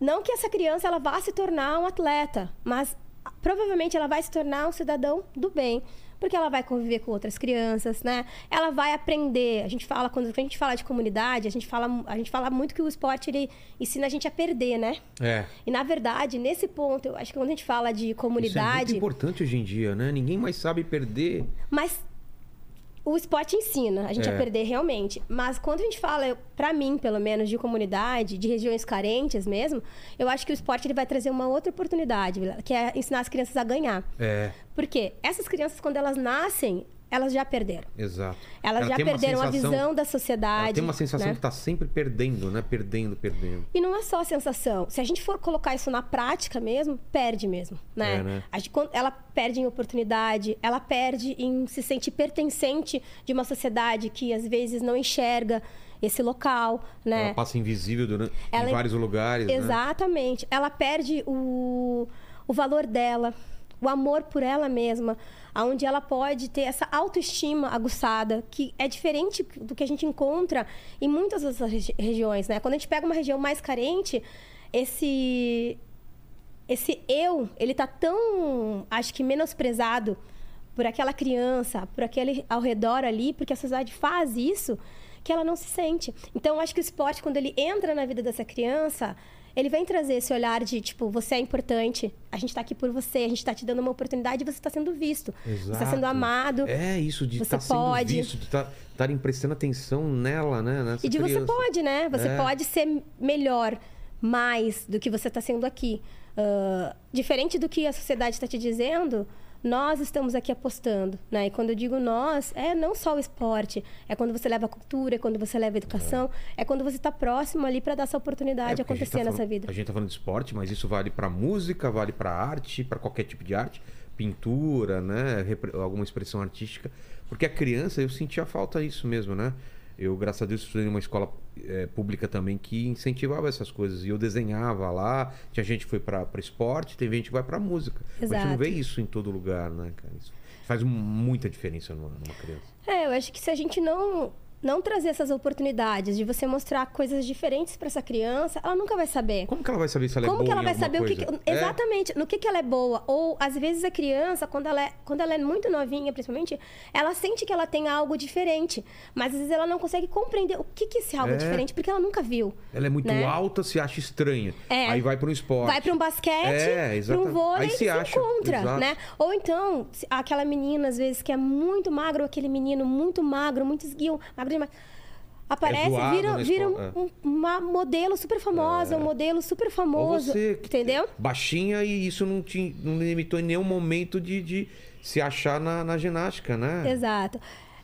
[SPEAKER 3] Não que essa criança ela vá se tornar um atleta, mas provavelmente ela vai se tornar um cidadão do bem, porque ela vai conviver com outras crianças, né? Ela vai aprender. A gente fala quando a gente fala de comunidade, a gente fala a gente fala muito que o esporte ele ensina a gente a perder, né?
[SPEAKER 1] É.
[SPEAKER 3] E na verdade, nesse ponto, eu acho que quando a gente fala de
[SPEAKER 1] Isso é muito
[SPEAKER 3] comunidade,
[SPEAKER 1] importante hoje em dia, né? Ninguém mais sabe perder.
[SPEAKER 3] mas o esporte ensina a gente
[SPEAKER 1] É.
[SPEAKER 3] a perder realmente. Mas quando a gente fala, pra mim, pelo menos, de comunidade, de regiões carentes mesmo, eu acho que o esporte ele vai trazer uma outra oportunidade, que é ensinar as crianças a ganhar.
[SPEAKER 1] É,
[SPEAKER 3] Por quê? Essas crianças, quando elas nascem, elas já perderam.
[SPEAKER 1] exato.
[SPEAKER 3] Elas
[SPEAKER 1] Ela
[SPEAKER 3] já perderam a
[SPEAKER 1] sensação-
[SPEAKER 3] visão da sociedade.
[SPEAKER 1] tem uma sensação
[SPEAKER 3] né?
[SPEAKER 1] que tá sempre perdendo, né? Perdendo, perdendo.
[SPEAKER 3] E não é só a sensação. Se a gente for colocar isso na prática mesmo, perde mesmo, né?
[SPEAKER 1] É, né?
[SPEAKER 3] A gente- ela perde em oportunidade, ela perde em se sentir pertencente de uma sociedade que às vezes não enxerga esse local, né?
[SPEAKER 1] Ela passa invisível durante,
[SPEAKER 3] Ela-
[SPEAKER 1] em vários lugares, né?
[SPEAKER 3] Exatamente. Ela perde o, o valor dela, o amor por ela mesma, aonde ela pode ter essa autoestima aguçada, que é diferente do que a gente encontra em muitas outras regi- regiões, né? Quando a gente pega uma região mais carente, esse esse eu, ele tá tão, acho que menosprezado por aquela criança, por aquele ao redor ali, porque a sociedade faz isso, que ela não se sente. Então, acho que o esporte, quando ele entra na vida dessa criança, ele vem trazer esse olhar de, tipo, você é importante, a gente tá aqui por você, a gente tá te dando uma oportunidade e você tá sendo visto. Você tá sendo
[SPEAKER 1] Exato.
[SPEAKER 3] amado.
[SPEAKER 1] É isso, de
[SPEAKER 3] Você
[SPEAKER 1] estar sendo
[SPEAKER 3] pode.
[SPEAKER 1] visto, de estarem prestando atenção nela, né? Nessa
[SPEAKER 3] E de você
[SPEAKER 1] criança.
[SPEAKER 3] pode, né? Você
[SPEAKER 1] É.
[SPEAKER 3] pode ser melhor, mais do que você está sendo aqui. Ah, diferente do que a sociedade está te dizendo, nós estamos aqui apostando, né? E quando eu digo nós, é não só o esporte, é quando você leva a cultura, é quando você leva a educação, é, quando você está próximo ali para dar essa oportunidade
[SPEAKER 1] É,
[SPEAKER 3] acontecer
[SPEAKER 1] tá
[SPEAKER 3] nessa
[SPEAKER 1] falando-
[SPEAKER 3] vida.
[SPEAKER 1] A gente tá falando de esporte, mas isso vale pra música, vale pra arte, pra qualquer tipo de arte, pintura, né, repre- alguma expressão artística, porque a criança eu sentia falta disso mesmo, né? Eu, graças a Deus, estudei numa escola eh, pública também que incentivava essas coisas. E eu desenhava lá, tinha gente que foi pra esporte, tem gente que vai pra música. Mas a gente não
[SPEAKER 3] Exato.
[SPEAKER 1] vê isso em todo lugar, né, cara? Isso faz muita diferença numa, numa criança.
[SPEAKER 3] É, eu acho que se a gente não não trazer essas oportunidades de você mostrar coisas diferentes para essa criança, ela nunca vai saber.
[SPEAKER 1] Como que ela vai saber se ela é
[SPEAKER 3] Como
[SPEAKER 1] boa
[SPEAKER 3] que ela vai saber o que, que-
[SPEAKER 1] É.
[SPEAKER 3] exatamente no que, que ela é boa? Ou às vezes a criança, quando ela, é, quando ela é muito novinha, principalmente, ela sente que ela tem algo diferente, mas às vezes ela não consegue compreender o que, que é esse algo
[SPEAKER 1] É.
[SPEAKER 3] diferente, porque ela nunca viu.
[SPEAKER 1] Ela é muito
[SPEAKER 3] né?
[SPEAKER 1] alta, se acha estranha.
[SPEAKER 3] É.
[SPEAKER 1] Aí vai para um esporte.
[SPEAKER 3] Vai para um basquete,
[SPEAKER 1] É,
[SPEAKER 3] para um vôlei
[SPEAKER 1] Aí
[SPEAKER 3] e
[SPEAKER 1] se
[SPEAKER 3] se,
[SPEAKER 1] acha,
[SPEAKER 3] encontra,
[SPEAKER 1] exato.
[SPEAKER 3] né? Ou então, aquela menina, às vezes, que é muito magro, aquele menino muito magro, muito esguio, magro demais. Aparece,
[SPEAKER 1] É zoado
[SPEAKER 3] vira,
[SPEAKER 1] na
[SPEAKER 3] vira
[SPEAKER 1] escola,
[SPEAKER 3] um- uma modelo super famosa, um modelo super
[SPEAKER 1] Ou
[SPEAKER 3] famoso.
[SPEAKER 1] você
[SPEAKER 3] Entendeu?
[SPEAKER 1] Baixinha e isso não te não limitou em nenhum momento de, de se achar na, na ginástica, né?
[SPEAKER 3] Exato.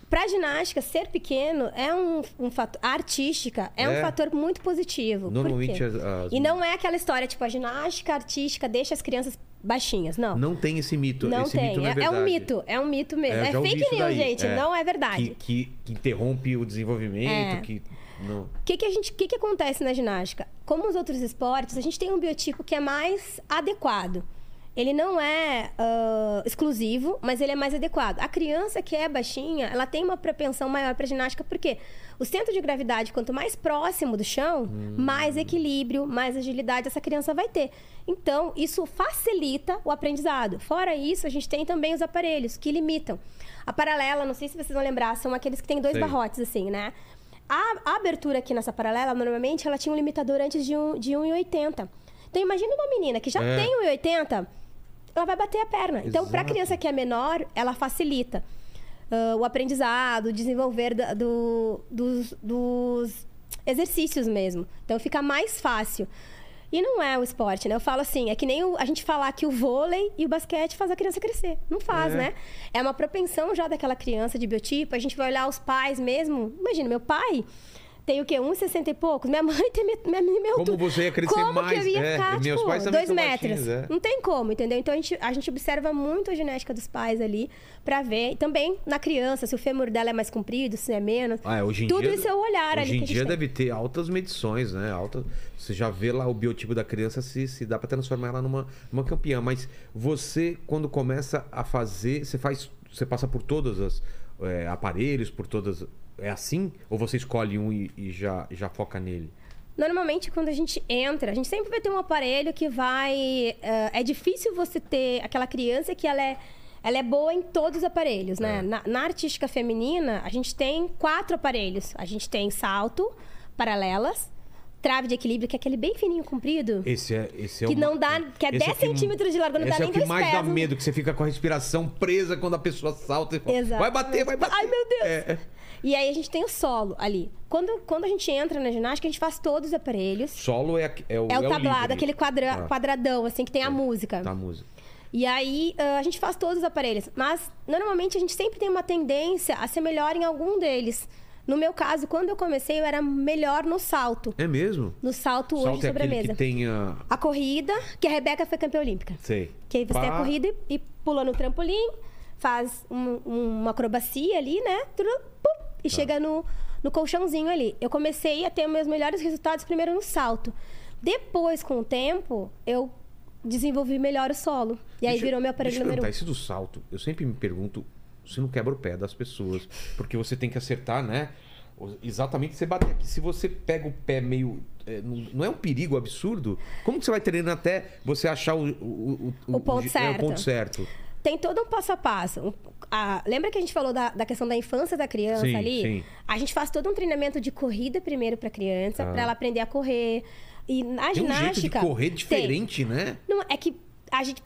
[SPEAKER 3] Pra ginástica, ser pequeno é um, um fator. Artística é,
[SPEAKER 1] É.
[SPEAKER 3] um fator muito positivo.
[SPEAKER 1] Normalmente as- as-
[SPEAKER 3] E não é aquela história, tipo, a ginástica artística deixa as crianças baixinhas. Não.
[SPEAKER 1] Não tem esse mito.
[SPEAKER 3] Não
[SPEAKER 1] esse
[SPEAKER 3] tem.
[SPEAKER 1] mito não é,
[SPEAKER 3] é, é um mito. É um mito mesmo. É,
[SPEAKER 1] ouvi
[SPEAKER 3] fake news, gente.
[SPEAKER 1] é.
[SPEAKER 3] Não é verdade.
[SPEAKER 1] Que, que- que interrompe o desenvolvimento,
[SPEAKER 3] É.
[SPEAKER 1] que.
[SPEAKER 3] O que, que a gente, que, que acontece na ginástica? Como os outros esportes, a gente tem um biotipo que é mais adequado. Ele não é ah, exclusivo, mas ele é mais adequado. A criança que é baixinha, ela tem uma propensão maior para ginástica, porque o centro de gravidade, quanto mais próximo do chão, mais equilíbrio, mais agilidade essa criança vai ter. Então, isso facilita o aprendizado. Fora isso, a gente tem também os aparelhos que limitam. A paralela, não sei se vocês vão lembrar, são aqueles que têm dois
[SPEAKER 1] Sei.
[SPEAKER 3] barrotes, assim, né? A, a abertura aqui nessa paralela, normalmente, ela tinha um limitador antes de, um, de 1,80. Então, imagina uma menina que já
[SPEAKER 1] É.
[SPEAKER 3] tem 1,80, ela vai bater a perna. Então, para a criança que é menor, ela facilita ah, o aprendizado, o desenvolver da- do- dos, dos exercícios mesmo. Então, fica mais fácil. E não é o esporte, né? Eu falo assim, é que nem o- a gente falar que o vôlei e o basquete faz a criança crescer. Não faz,
[SPEAKER 1] É.
[SPEAKER 3] né? É uma propensão já daquela criança de biotipo. A gente vai olhar os pais mesmo. Imagina, meu pai tem o quê? 1,60 e poucos? Minha mãe tem minha, minha, minha
[SPEAKER 1] Como
[SPEAKER 3] altura.
[SPEAKER 1] você ia crescer
[SPEAKER 3] como
[SPEAKER 1] mais?
[SPEAKER 3] que eu ia
[SPEAKER 1] É,
[SPEAKER 3] ficar,
[SPEAKER 1] meus
[SPEAKER 3] tipo,
[SPEAKER 1] pais também
[SPEAKER 3] dois metros?
[SPEAKER 1] baixinhos, é.
[SPEAKER 3] Não tem como, entendeu? Então a gente, a gente observa muito a genética dos pais ali pra ver. E também na criança, se o fêmur dela é mais comprido, se é menos.
[SPEAKER 1] Ah, é, hoje em
[SPEAKER 3] Tudo
[SPEAKER 1] dia,
[SPEAKER 3] isso é o olhar ali
[SPEAKER 1] Hoje em dia
[SPEAKER 3] tem.
[SPEAKER 1] deve ter altas medições, né? Alta, você já vê lá o biotipo da criança se, se dá pra transformar ela numa, numa campeã. Mas você, quando começa a fazer, você faz. Você passa por todos os aparelhos, por todas. É assim? Ou você escolhe um e, e já, já foca nele?
[SPEAKER 3] Normalmente, quando a gente entra, a gente sempre vai ter um aparelho que vai. eh, é difícil você ter aquela criança que ela é. Ela é boa em todos os aparelhos, né?
[SPEAKER 1] É.
[SPEAKER 3] Na, na artística feminina, a gente tem quatro aparelhos. A gente tem salto, paralelas, trave de equilíbrio, que é aquele bem fininho, comprido.
[SPEAKER 1] Esse é, esse é
[SPEAKER 3] Que
[SPEAKER 1] o
[SPEAKER 3] não dá- que é
[SPEAKER 1] esse
[SPEAKER 3] 10
[SPEAKER 1] o que-
[SPEAKER 3] centímetros de largura, não dá
[SPEAKER 1] esse é
[SPEAKER 3] nem
[SPEAKER 1] o que
[SPEAKER 3] dois
[SPEAKER 1] mais dá medo, que você fica com a respiração presa quando a pessoa salta e fala,
[SPEAKER 3] Exato.
[SPEAKER 1] vai bater, vai bater.
[SPEAKER 3] Ai, meu Deus!
[SPEAKER 1] É, é.
[SPEAKER 3] E aí a gente tem o solo ali. Quando, quando a gente entra na ginástica, a gente faz todos os aparelhos.
[SPEAKER 1] Solo é, é o
[SPEAKER 3] É o tablado,
[SPEAKER 1] livre.
[SPEAKER 3] aquele quadra-
[SPEAKER 1] Ah.
[SPEAKER 3] quadradão, assim, que tem a música.
[SPEAKER 1] Tá, a música.
[SPEAKER 3] E aí a gente faz todos os aparelhos. Mas normalmente a gente sempre tem uma tendência a ser melhor em algum deles. No meu caso, quando eu comecei, eu era melhor no salto.
[SPEAKER 1] É mesmo?
[SPEAKER 3] No salto hoje
[SPEAKER 1] Salto é
[SPEAKER 3] sobre a
[SPEAKER 1] aquele
[SPEAKER 3] mesa.
[SPEAKER 1] que tem a...
[SPEAKER 3] A corrida, que a Rebeca foi campeã olímpica.
[SPEAKER 1] Sei.
[SPEAKER 3] Que aí você tem a
[SPEAKER 1] Pá.
[SPEAKER 3] corrida e, e pula no trampolim, faz um- um- uma acrobacia ali, né? Turu, pum,
[SPEAKER 1] Tá.
[SPEAKER 3] e chega no, no colchãozinho ali. Eu comecei a ter meus melhores resultados primeiro no salto. Depois, com o tempo, eu desenvolvi melhor o solo. E aí
[SPEAKER 1] Deixa-
[SPEAKER 3] virou meu aparelho número um.
[SPEAKER 1] esse do salto, eu sempre me pergunto se não quebra o pé das pessoas. Porque você tem que acertar, né? O- Exatamente, você bater aqui. Se você pega o pé meio. é, não, é um perigo absurdo? Como que você vai treinando até você achar o, o,
[SPEAKER 3] O ponto
[SPEAKER 1] é,
[SPEAKER 3] certo.
[SPEAKER 1] o ponto certo?
[SPEAKER 3] Tem todo um passo a passo. A- lembra que a gente falou da, da questão da infância da criança
[SPEAKER 1] Sim,
[SPEAKER 3] ali?
[SPEAKER 1] sim.
[SPEAKER 3] A gente faz todo um treinamento de corrida primeiro pra criança,
[SPEAKER 1] Tá.
[SPEAKER 3] pra ela aprender a correr. E na
[SPEAKER 1] Tem um jeito de
[SPEAKER 3] ginástica.
[SPEAKER 1] correr
[SPEAKER 3] tem.
[SPEAKER 1] diferente, né?
[SPEAKER 3] Não, é que a gente.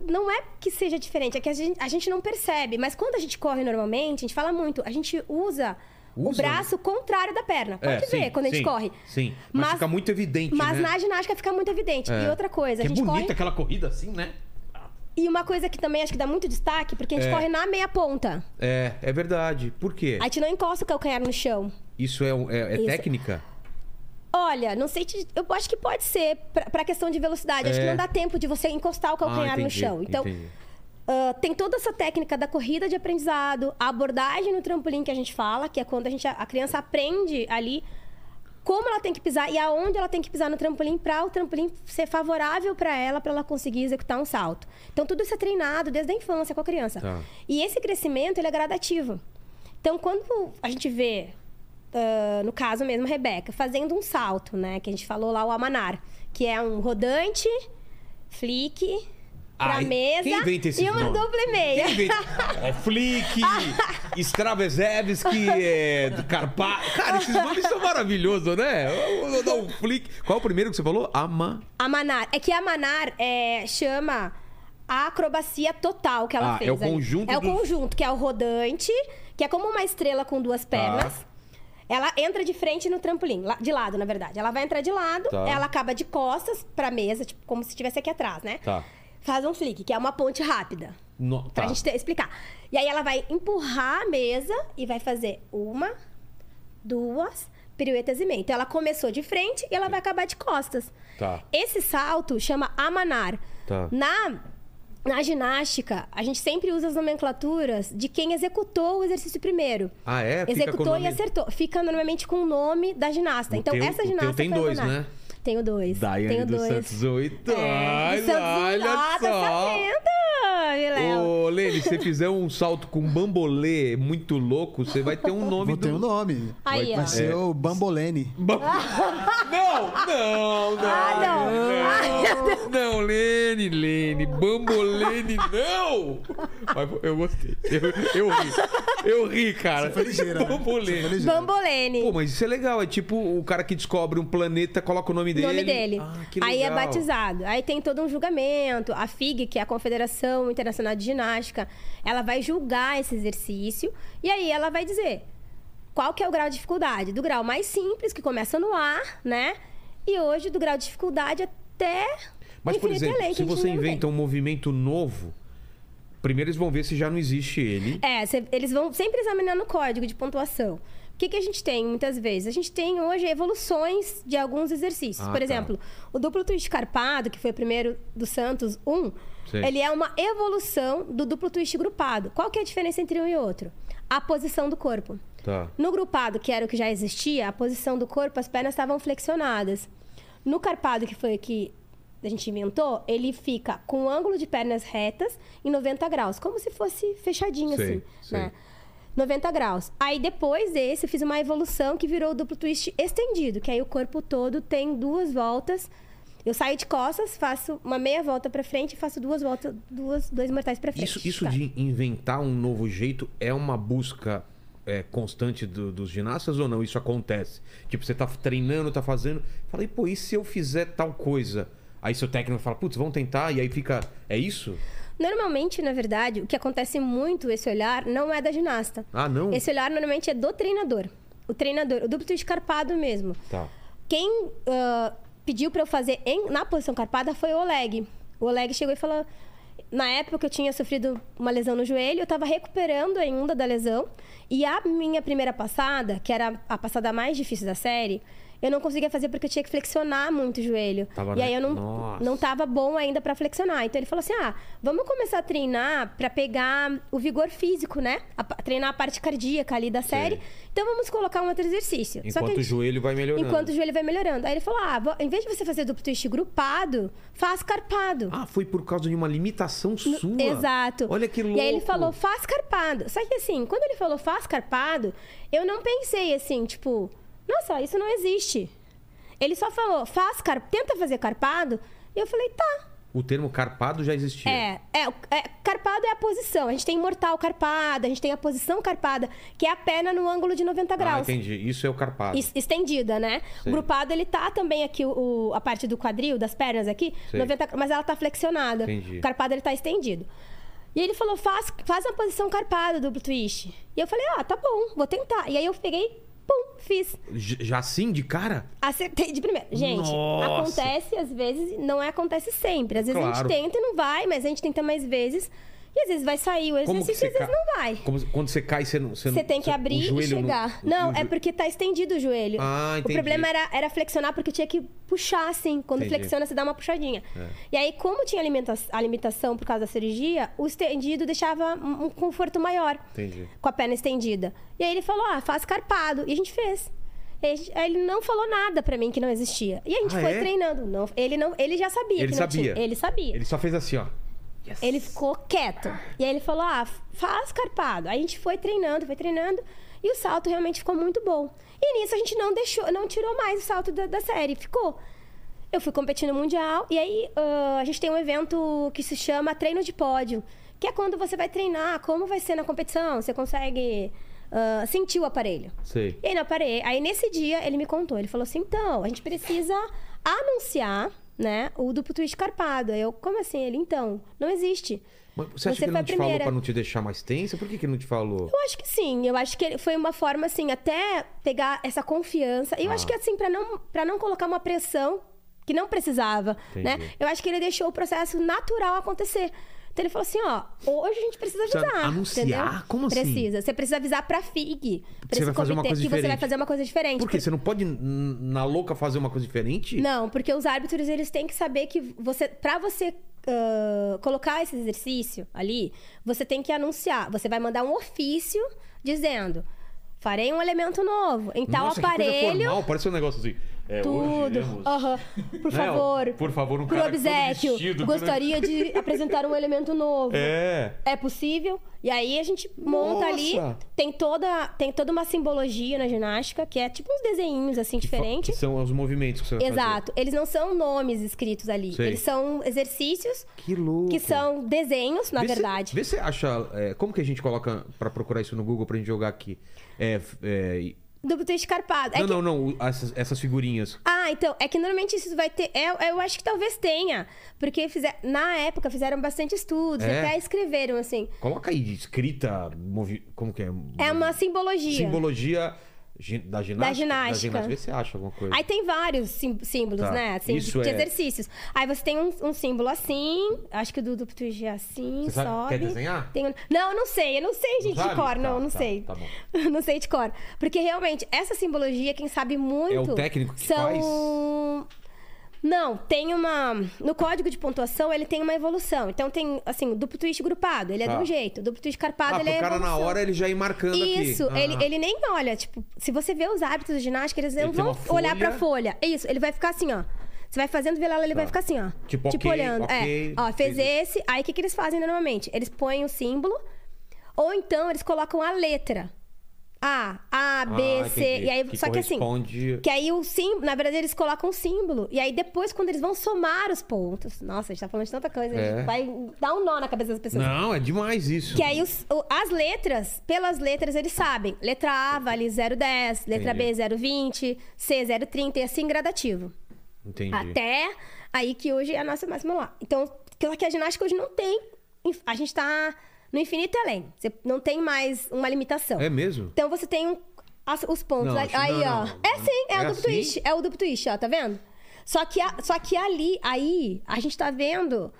[SPEAKER 3] Não é que seja diferente, é que a gente, a gente não percebe. Mas quando a gente corre normalmente, a gente fala muito, a gente usa, o
[SPEAKER 1] Usa?
[SPEAKER 3] braço contrário da perna. Pode
[SPEAKER 1] É,
[SPEAKER 3] ver
[SPEAKER 1] sim,
[SPEAKER 3] quando a gente
[SPEAKER 1] sim,
[SPEAKER 3] corre.
[SPEAKER 1] Sim, mas, fica muito evidente,
[SPEAKER 3] Mas
[SPEAKER 1] né?
[SPEAKER 3] na ginástica fica muito evidente.
[SPEAKER 1] É.
[SPEAKER 3] E outra coisa,
[SPEAKER 1] Que
[SPEAKER 3] a
[SPEAKER 1] é
[SPEAKER 3] gente
[SPEAKER 1] bonita
[SPEAKER 3] corre.
[SPEAKER 1] aquela corrida assim, né?
[SPEAKER 3] E uma coisa que também acho que dá muito destaque, porque a gente
[SPEAKER 1] É.
[SPEAKER 3] corre na meia ponta.
[SPEAKER 1] É, é verdade. Por quê?
[SPEAKER 3] A gente não encosta o calcanhar no chão.
[SPEAKER 1] Isso é, é- é
[SPEAKER 3] Isso.
[SPEAKER 1] técnica?
[SPEAKER 3] Olha, não sei te... Eu acho que pode ser pra questão de velocidade. Acho
[SPEAKER 1] É.
[SPEAKER 3] que não dá tempo de você encostar o calcanhar
[SPEAKER 1] Ah,
[SPEAKER 3] no chão. Então, ah, tem toda essa técnica da corrida de aprendizado, a abordagem no trampolim que a gente fala, que é quando a, gente, a criança aprende ali como ela tem que pisar e aonde ela tem que pisar no trampolim para o trampolim ser favorável para ela, para ela conseguir executar um salto. Então, tudo isso é treinado desde a infância com a criança.
[SPEAKER 1] Tá.
[SPEAKER 3] E esse crescimento, ele é gradativo. Então, quando a gente vê, ah, no caso mesmo, a Rebeca, fazendo um salto, né? Que a gente falou lá, o Amanar, que é um rodante, flick, pra
[SPEAKER 1] Ai,
[SPEAKER 3] mesa
[SPEAKER 1] quem inventa
[SPEAKER 3] e uma
[SPEAKER 1] nomes?
[SPEAKER 3] dupla e meia.
[SPEAKER 1] Quem inventa? Ó, Flick, Stravesevski, é, Carpa... Cara, esses nomes são maravilhosos, né? Dar um Flick. Qual é o primeiro que você falou? Ama...
[SPEAKER 3] Amanar. É que Amanar é, chama a acrobacia total que ela
[SPEAKER 1] Ah,
[SPEAKER 3] fez.
[SPEAKER 1] é o
[SPEAKER 3] ali.
[SPEAKER 1] conjunto
[SPEAKER 3] É o conjunto, que é o rodante, que é como uma estrela com duas pernas. Ela entra de frente no trampolim, de lado, na verdade. Ela vai entrar de lado,
[SPEAKER 1] Tá.
[SPEAKER 3] ela acaba de costas pra mesa, tipo, como se estivesse aqui atrás, né?
[SPEAKER 1] Tá.
[SPEAKER 3] Faz um flick, que é uma ponte rápida.
[SPEAKER 1] No...
[SPEAKER 3] Pra
[SPEAKER 1] Tá.
[SPEAKER 3] gente ter- explicar. E aí ela vai empurrar a mesa e vai fazer uma, duas, piruetas e meia. Então ela começou de frente e ela vai acabar de costas.
[SPEAKER 1] Tá.
[SPEAKER 3] Esse salto chama amanar.
[SPEAKER 1] Tá.
[SPEAKER 3] Na, na ginástica, a gente sempre usa as nomenclaturas de quem executou o exercício primeiro.
[SPEAKER 1] Ah, é? Fica
[SPEAKER 3] Executou
[SPEAKER 1] nome-
[SPEAKER 3] e acertou. Fica normalmente com o nome da ginasta.
[SPEAKER 1] O
[SPEAKER 3] então,
[SPEAKER 1] teu-
[SPEAKER 3] essa
[SPEAKER 1] o teu
[SPEAKER 3] ginasta
[SPEAKER 1] tem dois,
[SPEAKER 3] amanar.
[SPEAKER 1] né?
[SPEAKER 3] Tenho dois.
[SPEAKER 1] Daiane
[SPEAKER 3] Tenho
[SPEAKER 1] dos
[SPEAKER 3] dois.
[SPEAKER 1] Santos 8.
[SPEAKER 3] É,
[SPEAKER 1] Ai,
[SPEAKER 3] Santos.
[SPEAKER 1] Olha
[SPEAKER 3] ah,
[SPEAKER 1] só.
[SPEAKER 3] tá sabendo.
[SPEAKER 1] Ô, Lene, se você fizer um salto com bambolê muito louco, você vai ter um nome
[SPEAKER 2] Vou ter
[SPEAKER 1] do...
[SPEAKER 2] um nome.
[SPEAKER 3] Aí, ó.
[SPEAKER 2] Vai ser
[SPEAKER 1] É.
[SPEAKER 2] o Bambolene.
[SPEAKER 1] Bam- Não, não, não.
[SPEAKER 3] Ah, não.
[SPEAKER 1] Não, não, Lene, Lene, Bambolene, não! Mas eu gostei. Eu, eu ri. Eu ri, cara.
[SPEAKER 2] foi ligeira, né?
[SPEAKER 1] Bambolene.
[SPEAKER 2] Você foi ligeira.
[SPEAKER 3] Bambolene.
[SPEAKER 1] Pô, mas isso é legal. É tipo o cara que descobre um planeta, coloca o nome
[SPEAKER 3] O
[SPEAKER 1] dele.
[SPEAKER 3] nome dele.
[SPEAKER 1] Ah, que
[SPEAKER 3] Aí é batizado. Aí tem todo um julgamento. A FIG, que é a Confederação Internacional de Ginástica, ela vai julgar esse exercício e aí ela vai dizer qual que é o grau de dificuldade. Do grau mais simples, que começa no ar, né? E hoje, do grau de dificuldade até.
[SPEAKER 1] Mas, por
[SPEAKER 3] infinito
[SPEAKER 1] exemplo,
[SPEAKER 3] que
[SPEAKER 1] se você inventa um movimento novo, primeiro eles vão ver se já não existe ele.
[SPEAKER 3] É, cê- eles vão sempre examinando o código de pontuação. O que, que a gente tem muitas vezes? A gente tem hoje evoluções de alguns exercícios.
[SPEAKER 1] Ah,
[SPEAKER 3] Por
[SPEAKER 1] tá.
[SPEAKER 3] exemplo, o duplo twist carpado, que foi o primeiro do Santos 1,
[SPEAKER 1] Sei.
[SPEAKER 3] ele é uma evolução do duplo twist grupado. Qual que é a diferença entre um e outro? A posição do corpo.
[SPEAKER 1] Tá.
[SPEAKER 3] No grupado, que era o que já existia, a posição do corpo, as pernas estavam flexionadas. No carpado, que foi o que a gente inventou, ele fica com o ângulo de pernas retas em 90 graus, como se fosse fechadinho
[SPEAKER 1] Sei,
[SPEAKER 3] assim,
[SPEAKER 1] sei.
[SPEAKER 3] né? 90 graus. Aí depois desse, eu fiz uma evolução que virou o duplo twist estendido, que aí o corpo todo tem duas voltas. Eu saio de costas, faço uma meia volta pra frente e faço duas voltas, duas, dois mortais pra frente.
[SPEAKER 1] Isso, isso
[SPEAKER 3] Tá.
[SPEAKER 1] de inventar um novo jeito é uma busca é, constante do- dos ginastas ou não? Isso acontece? Tipo, você tá treinando, tá fazendo. Fala, e pô, e se eu fizer tal coisa? Aí seu técnico fala, putz, vamos tentar, e aí fica. É isso?
[SPEAKER 3] Normalmente, na verdade, o que acontece muito, esse olhar, não é da ginasta.
[SPEAKER 1] Ah, não?
[SPEAKER 3] Esse olhar normalmente é do treinador. O treinador, o duplo twist carpado mesmo.
[SPEAKER 1] Tá.
[SPEAKER 3] Quem ah, pediu pra eu fazer em- na posição carpada foi o Oleg. O Oleg chegou e falou. Na época eu tinha sofrido uma lesão no joelho, eu tava recuperando ainda da lesão. E a minha primeira passada, que era a passada mais difícil da série, eu não conseguia fazer porque eu tinha que flexionar muito o joelho.
[SPEAKER 1] Tava
[SPEAKER 3] e aí eu não,
[SPEAKER 1] Nossa.
[SPEAKER 3] não tava bom ainda pra flexionar. Então ele falou assim: ah, vamos começar a treinar pra pegar o vigor físico, né? A treinar a parte cardíaca ali da série. Então vamos colocar um outro exercício. Só que
[SPEAKER 1] Enquanto o joelho vai melhorando.
[SPEAKER 3] Enquanto o joelho vai melhorando. Aí ele falou: ah, em vez de você fazer duplo twist grupado, faz carpado.
[SPEAKER 1] Ah, foi por causa de uma limitação sua.
[SPEAKER 3] Exato.
[SPEAKER 1] Olha que louco.
[SPEAKER 3] E aí ele falou, faz carpado. Só que assim, quando ele falou faz carpado, eu não pensei assim, tipo, nossa, isso não existe. Ele só falou, faz car... tenta fazer carpado. E eu falei, tá.
[SPEAKER 1] O termo carpado já existia.
[SPEAKER 3] É, é, é, carpado é a posição. A gente tem mortal carpada, a gente tem a posição carpada, que é a perna no ângulo de 90
[SPEAKER 1] Ah,
[SPEAKER 3] graus.
[SPEAKER 1] entendi. Isso é o carpado.
[SPEAKER 3] Es- estendida, né?
[SPEAKER 1] Sei.
[SPEAKER 3] Grupado, ele tá também aqui, o, o- a parte do quadril, das pernas aqui,
[SPEAKER 1] Sei.
[SPEAKER 3] 90, mas ela tá flexionada.
[SPEAKER 1] Entendi.
[SPEAKER 3] O carpado, ele tá estendido. E ele falou, faz, faz uma posição carpada, duplo twist. E eu falei, ah, tá bom, vou tentar. E aí eu peguei, pum, fiz.
[SPEAKER 1] Já assim, de cara?
[SPEAKER 3] Acertei de primeira. Gente,
[SPEAKER 1] Nossa!
[SPEAKER 3] acontece às vezes, não é acontece sempre. Às vezes a
[SPEAKER 1] Claro.
[SPEAKER 3] gente tenta e não vai, mas a gente tenta mais vezes. E às vezes vai sair o exercício e às vezes não vai.
[SPEAKER 1] Como- quando você cai, você não. Você,
[SPEAKER 3] Você
[SPEAKER 1] não-
[SPEAKER 3] tem que
[SPEAKER 1] o
[SPEAKER 3] abrir e chegar.
[SPEAKER 1] o-
[SPEAKER 3] Não,
[SPEAKER 1] o
[SPEAKER 3] é porque tá estendido o joelho.
[SPEAKER 1] Ah,
[SPEAKER 3] o
[SPEAKER 1] entendi.
[SPEAKER 3] problema era, era flexionar porque tinha que puxar assim. Quando
[SPEAKER 1] Entendi. É.
[SPEAKER 3] flexiona, você dá uma puxadinha. E aí, como tinha alimenta- a limitação por causa da cirurgia, o estendido deixava um um conforto maior.
[SPEAKER 1] Entendi.
[SPEAKER 3] Com a perna estendida. E aí ele falou: ah, faz carpado. E a gente fez. Aí ele não falou nada pra mim que não existia. E a gente
[SPEAKER 1] Ah,
[SPEAKER 3] foi
[SPEAKER 1] é?
[SPEAKER 3] treinando. Não, ele, não, ele já sabia
[SPEAKER 1] Ele
[SPEAKER 3] que não
[SPEAKER 1] sabia.
[SPEAKER 3] tinha. Ele sabia.
[SPEAKER 1] Ele só fez assim, ó.
[SPEAKER 3] Ele ficou quieto. E aí ele falou: ah, faz carpado. Aí a gente foi treinando, foi treinando. E o salto realmente ficou muito bom. E nisso a gente não deixou, não tirou mais o salto da, da série, ficou. Eu fui competindo no Mundial e aí ah, a gente tem um evento que se chama treino de pódio, que é quando você vai treinar como vai ser na competição, você consegue ah, sentir o aparelho.
[SPEAKER 1] Sei.
[SPEAKER 3] E aí, no aparelho, aí nesse dia ele me contou, ele falou assim: então, a gente precisa anunciar, né, o duplo twist carpado. Aí Eu, como assim? Ele, então, não existe.
[SPEAKER 1] Mas você acha
[SPEAKER 3] Você
[SPEAKER 1] que ele não te falou
[SPEAKER 3] primeira.
[SPEAKER 1] pra não te deixar mais tensa? Por que, que ele não te falou?
[SPEAKER 3] Eu acho que sim, eu acho que foi uma forma, assim, até pegar essa confiança. E eu
[SPEAKER 1] Ah.
[SPEAKER 3] acho que, assim, pra não, pra não colocar uma pressão que não precisava, né?
[SPEAKER 1] Entendi.
[SPEAKER 3] Eu acho que ele deixou o processo natural acontecer. Então ele falou assim, ó, hoje a gente precisa
[SPEAKER 1] Precisa
[SPEAKER 3] avisar.
[SPEAKER 1] anunciar?
[SPEAKER 3] entendeu?
[SPEAKER 1] Como assim?
[SPEAKER 3] Precisa. Você precisa avisar pra FIG. Pra
[SPEAKER 1] Você vai fazer uma coisa
[SPEAKER 3] que você vai
[SPEAKER 1] diferente.
[SPEAKER 3] fazer uma coisa diferente.
[SPEAKER 1] Por quê? Você não pode, na louca, fazer uma coisa diferente?
[SPEAKER 3] Não, porque os árbitros eles têm que saber que você, para você ah, colocar esse exercício ali, você tem que anunciar. Você vai mandar um ofício dizendo: farei um elemento novo em tal
[SPEAKER 1] Nossa, que coisa
[SPEAKER 3] aparelho.
[SPEAKER 1] formal, parece um negócio assim. É, hoje
[SPEAKER 3] Tudo. Aham. Por favor.
[SPEAKER 1] Por favor, um
[SPEAKER 3] Por
[SPEAKER 1] cara todo
[SPEAKER 3] obsequio.
[SPEAKER 1] vestido,
[SPEAKER 3] Gostaria de apresentar um elemento novo.
[SPEAKER 1] É.
[SPEAKER 3] É possível. E aí a gente monta
[SPEAKER 1] Nossa!
[SPEAKER 3] ali. Tem toda, tem toda uma simbologia na ginástica, que é tipo uns desenhinhos assim diferentes.
[SPEAKER 1] são os movimentos que você vai
[SPEAKER 3] Exato. Eles não são nomes escritos ali.
[SPEAKER 1] Sei.
[SPEAKER 3] Eles são exercícios
[SPEAKER 1] fazer. Que louco.
[SPEAKER 3] que são desenhos, na
[SPEAKER 1] Vê
[SPEAKER 3] verdade.
[SPEAKER 1] vê se você acha. é, como que a gente coloca pra procurar isso no Google pra gente jogar aqui? É. é,
[SPEAKER 3] Duplo twist carpado. É
[SPEAKER 1] não,
[SPEAKER 3] que-
[SPEAKER 1] não, não. Essas, essas figurinhas.
[SPEAKER 3] Ah, então, é que normalmente isso vai ter. é- eu acho que talvez tenha. Porque fizer, na época fizeram bastante estudos,
[SPEAKER 1] É?
[SPEAKER 3] até escreveram, assim.
[SPEAKER 1] Coloca aí, escrita. Movi... Como que é?
[SPEAKER 3] É uma simbologia.
[SPEAKER 1] Simbologia gi- da ginástica.
[SPEAKER 3] ginástica.
[SPEAKER 1] Vê se você acha alguma coisa.
[SPEAKER 3] Aí tem vários sim- símbolos,
[SPEAKER 1] Tá.
[SPEAKER 3] né? Assim,
[SPEAKER 1] Isso
[SPEAKER 3] de, de
[SPEAKER 1] é-
[SPEAKER 3] exercícios. Aí você tem um, um símbolo assim. Acho que o do duplo twist é assim,
[SPEAKER 1] Você sabe-
[SPEAKER 3] sobe.
[SPEAKER 1] quer desenhar?
[SPEAKER 3] Tem um- Não, eu não sei. Eu não sei, gente, de
[SPEAKER 1] sabe?
[SPEAKER 3] cor.
[SPEAKER 1] Tá,
[SPEAKER 3] não, não
[SPEAKER 1] tá,
[SPEAKER 3] sei.
[SPEAKER 1] tá bom.
[SPEAKER 3] não sei de cor. Porque realmente, essa simbologia, quem sabe muito.
[SPEAKER 1] É o técnico que
[SPEAKER 3] são...
[SPEAKER 1] faz?
[SPEAKER 3] Não, tem uma. No código de pontuação, ele tem uma evolução. Então tem, assim, o duplo twist grupado, ele é de
[SPEAKER 1] Tá.
[SPEAKER 3] um jeito. O duplo twist carpado,
[SPEAKER 1] Ah,
[SPEAKER 3] ele é.
[SPEAKER 1] cara na
[SPEAKER 3] evolução.
[SPEAKER 1] hora ele já ir marcando aqui.
[SPEAKER 3] Isso,
[SPEAKER 1] Ah.
[SPEAKER 3] ele, ele nem olha, tipo, se você vê os hábitos de ginástica, eles não
[SPEAKER 1] Ele
[SPEAKER 3] vão olhar pra folha. Isso, ele vai ficar assim, ó. Você vai fazendo vilela, ele vai ficar assim, ó.
[SPEAKER 1] Tipo, ok,
[SPEAKER 3] olhando.
[SPEAKER 1] ok,
[SPEAKER 3] é, ó, fez
[SPEAKER 1] fez
[SPEAKER 3] esse. Aí o que, que eles fazem normalmente? Eles põem o símbolo, ou então eles colocam a letra. A, A, B,
[SPEAKER 1] Ah,
[SPEAKER 3] C.
[SPEAKER 1] entendi.
[SPEAKER 3] E aí,
[SPEAKER 1] Que
[SPEAKER 3] só que assim.
[SPEAKER 1] corresponde-
[SPEAKER 3] Que aí o símbolo, na verdade, eles colocam um símbolo. E aí depois, quando eles vão somar os pontos. Nossa, a gente tá falando de tanta coisa.
[SPEAKER 1] É.
[SPEAKER 3] vai dar um nó na cabeça das pessoas.
[SPEAKER 1] Não, é demais isso.
[SPEAKER 3] Que aí os- o- as letras, pelas letras eles sabem. Letra A vale 0,10, letra
[SPEAKER 1] Entendi.
[SPEAKER 3] B 0,20, C 0,30 e assim gradativo.
[SPEAKER 1] Entendi.
[SPEAKER 3] Até aí que hoje é a nossa máxima lá. Então, só que a ginástica hoje não tem. A gente tá no infinito e além. Você não tem mais uma limitação.
[SPEAKER 1] É mesmo?
[SPEAKER 3] Então você tem um- as- os pontos.
[SPEAKER 1] Não,
[SPEAKER 3] aí,
[SPEAKER 1] não,
[SPEAKER 3] ó.
[SPEAKER 1] não.
[SPEAKER 3] É sim, é,
[SPEAKER 1] É
[SPEAKER 3] o duplo
[SPEAKER 1] assim?
[SPEAKER 3] twist. É o duplo twist, ó, tá vendo? Só que, a- só que ali, aí, a gente tá vendo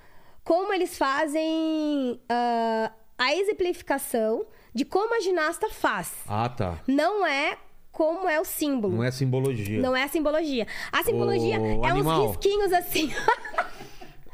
[SPEAKER 3] como eles fazem ah, a exemplificação de como a ginasta faz.
[SPEAKER 1] Ah, tá.
[SPEAKER 3] Não é como é o símbolo.
[SPEAKER 1] Não é simbologia.
[SPEAKER 3] Não é simbologia. A simbologia
[SPEAKER 1] Ô,
[SPEAKER 3] é
[SPEAKER 1] animal.
[SPEAKER 3] uns risquinhos assim.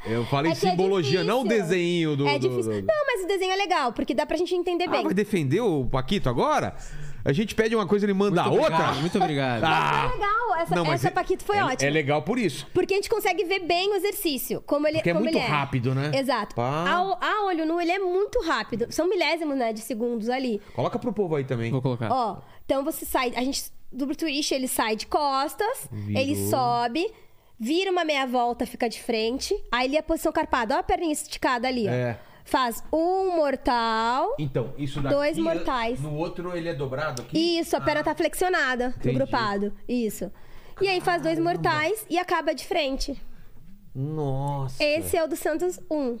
[SPEAKER 1] Eu falei
[SPEAKER 3] É é
[SPEAKER 1] simbologia, não o desenho do.
[SPEAKER 3] é
[SPEAKER 1] do-
[SPEAKER 3] difícil.
[SPEAKER 1] do-
[SPEAKER 3] Não, mas o desenho é legal, porque dá pra gente entender
[SPEAKER 1] Ah,
[SPEAKER 3] bem.
[SPEAKER 1] vai defender o Paquito agora? A gente pede uma coisa, ele manda
[SPEAKER 4] Muito
[SPEAKER 1] a outra?
[SPEAKER 4] obrigado, muito obrigado.
[SPEAKER 1] Ah!
[SPEAKER 3] É legal, essa,
[SPEAKER 1] Não,
[SPEAKER 3] essa
[SPEAKER 1] é-
[SPEAKER 3] Paquito foi
[SPEAKER 1] é,
[SPEAKER 3] ótima.
[SPEAKER 1] É legal por isso.
[SPEAKER 3] Porque a gente consegue ver bem o exercício, como ele,
[SPEAKER 1] Porque é
[SPEAKER 3] como
[SPEAKER 1] muito
[SPEAKER 3] ele
[SPEAKER 1] rápido, né?
[SPEAKER 3] Exato.
[SPEAKER 1] Pá.
[SPEAKER 3] A, a olho nu, ele é muito rápido. São milésimos, né, de segundos ali.
[SPEAKER 1] Coloca pro povo aí também.
[SPEAKER 4] Vou colocar.
[SPEAKER 3] Ó, então você sai, a gente, duplo twist, ele sai de costas,
[SPEAKER 1] Virou.
[SPEAKER 3] ele sobe, vira uma meia volta, fica de frente, aí ele é a posição carpada. Ó a perninha esticada ali, ó.
[SPEAKER 1] É.
[SPEAKER 3] Faz um mortal.
[SPEAKER 1] Então, isso daqui...
[SPEAKER 3] Dois mortais.
[SPEAKER 1] No outro ele é dobrado aqui?
[SPEAKER 3] Isso, a perna tá flexionada
[SPEAKER 1] Entendi.
[SPEAKER 3] no grupado. Isso. E aí faz dois mortais e acaba de frente.
[SPEAKER 1] Nossa.
[SPEAKER 3] Esse é o do Santos 1.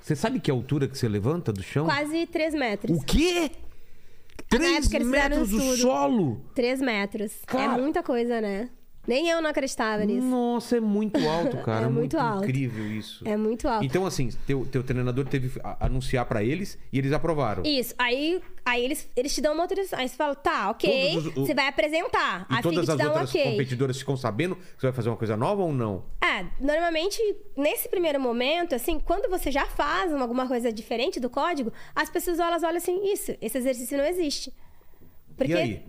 [SPEAKER 1] Você sabe que altura que você levanta do chão?
[SPEAKER 3] Quase 3 metros.
[SPEAKER 1] O quê? Três
[SPEAKER 3] época eles fizeram
[SPEAKER 1] metros do solo?
[SPEAKER 3] 3 metros.
[SPEAKER 1] Cara.
[SPEAKER 3] É muita coisa, né? Nem eu não acreditava nisso.
[SPEAKER 1] Nossa, é muito alto, cara.
[SPEAKER 3] É muito alto.
[SPEAKER 1] incrível isso.
[SPEAKER 3] É muito alto.
[SPEAKER 1] Então, assim, teu, teu treinador teve que a- anunciar pra eles e eles aprovaram.
[SPEAKER 3] Isso. Aí, aí eles, eles te dão uma autorização. Aí você fala, tá, ok.
[SPEAKER 1] Os-
[SPEAKER 3] Você vai apresentar.
[SPEAKER 1] E
[SPEAKER 3] a FIG
[SPEAKER 1] todas
[SPEAKER 3] te
[SPEAKER 1] as
[SPEAKER 3] dá um ok.
[SPEAKER 1] competidoras ficam sabendo que você vai fazer uma coisa nova ou não?
[SPEAKER 3] É, normalmente, nesse primeiro momento, assim, quando você já faz uma- alguma coisa diferente do código, as pessoas elas olham assim, isso, esse exercício não existe. Porque
[SPEAKER 1] E aí?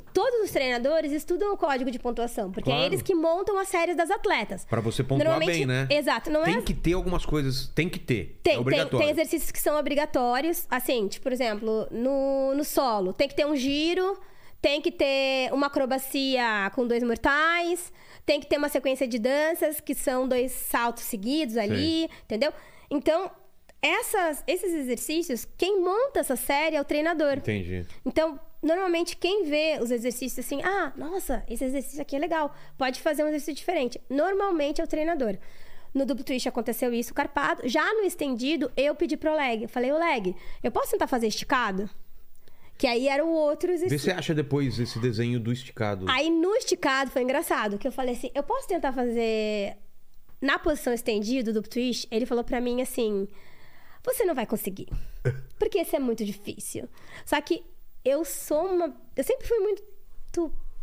[SPEAKER 3] Todos os treinadores estudam o código de pontuação, porque
[SPEAKER 1] Claro.
[SPEAKER 3] é eles que montam as séries das atletas.
[SPEAKER 1] Pra você pontuar bem, né?
[SPEAKER 3] Exato, não
[SPEAKER 1] tem
[SPEAKER 3] é
[SPEAKER 1] que ter algumas coisas. Tem que ter.
[SPEAKER 3] Tem,
[SPEAKER 1] é
[SPEAKER 3] tem, tem exercícios que são obrigatórios. Assim, tipo, por exemplo, no, no solo, tem que ter um giro, tem que ter uma acrobacia com dois mortais, tem que ter uma sequência de danças, que são dois saltos seguidos ali, entendeu? Então, essas, esses exercícios, quem monta essa série é o treinador.
[SPEAKER 1] Entendi.
[SPEAKER 3] Então, normalmente, quem vê os exercícios assim, ah, nossa, esse exercício aqui é legal, pode fazer um exercício diferente. Normalmente é o treinador. No duplo twist aconteceu isso, carpado. Já no estendido, eu pedi pro leg. Falei, ô leg, eu posso tentar fazer esticado? Que aí era o outro
[SPEAKER 1] Vê se
[SPEAKER 3] exercício.
[SPEAKER 1] você acha depois esse desenho do esticado.
[SPEAKER 3] Aí no esticado foi engraçado, que eu falei assim, eu posso tentar fazer na posição estendida do twist? Ele falou pra mim assim, você não vai conseguir, porque isso é muito difícil. Só que eu sou uma, eu sempre fui muito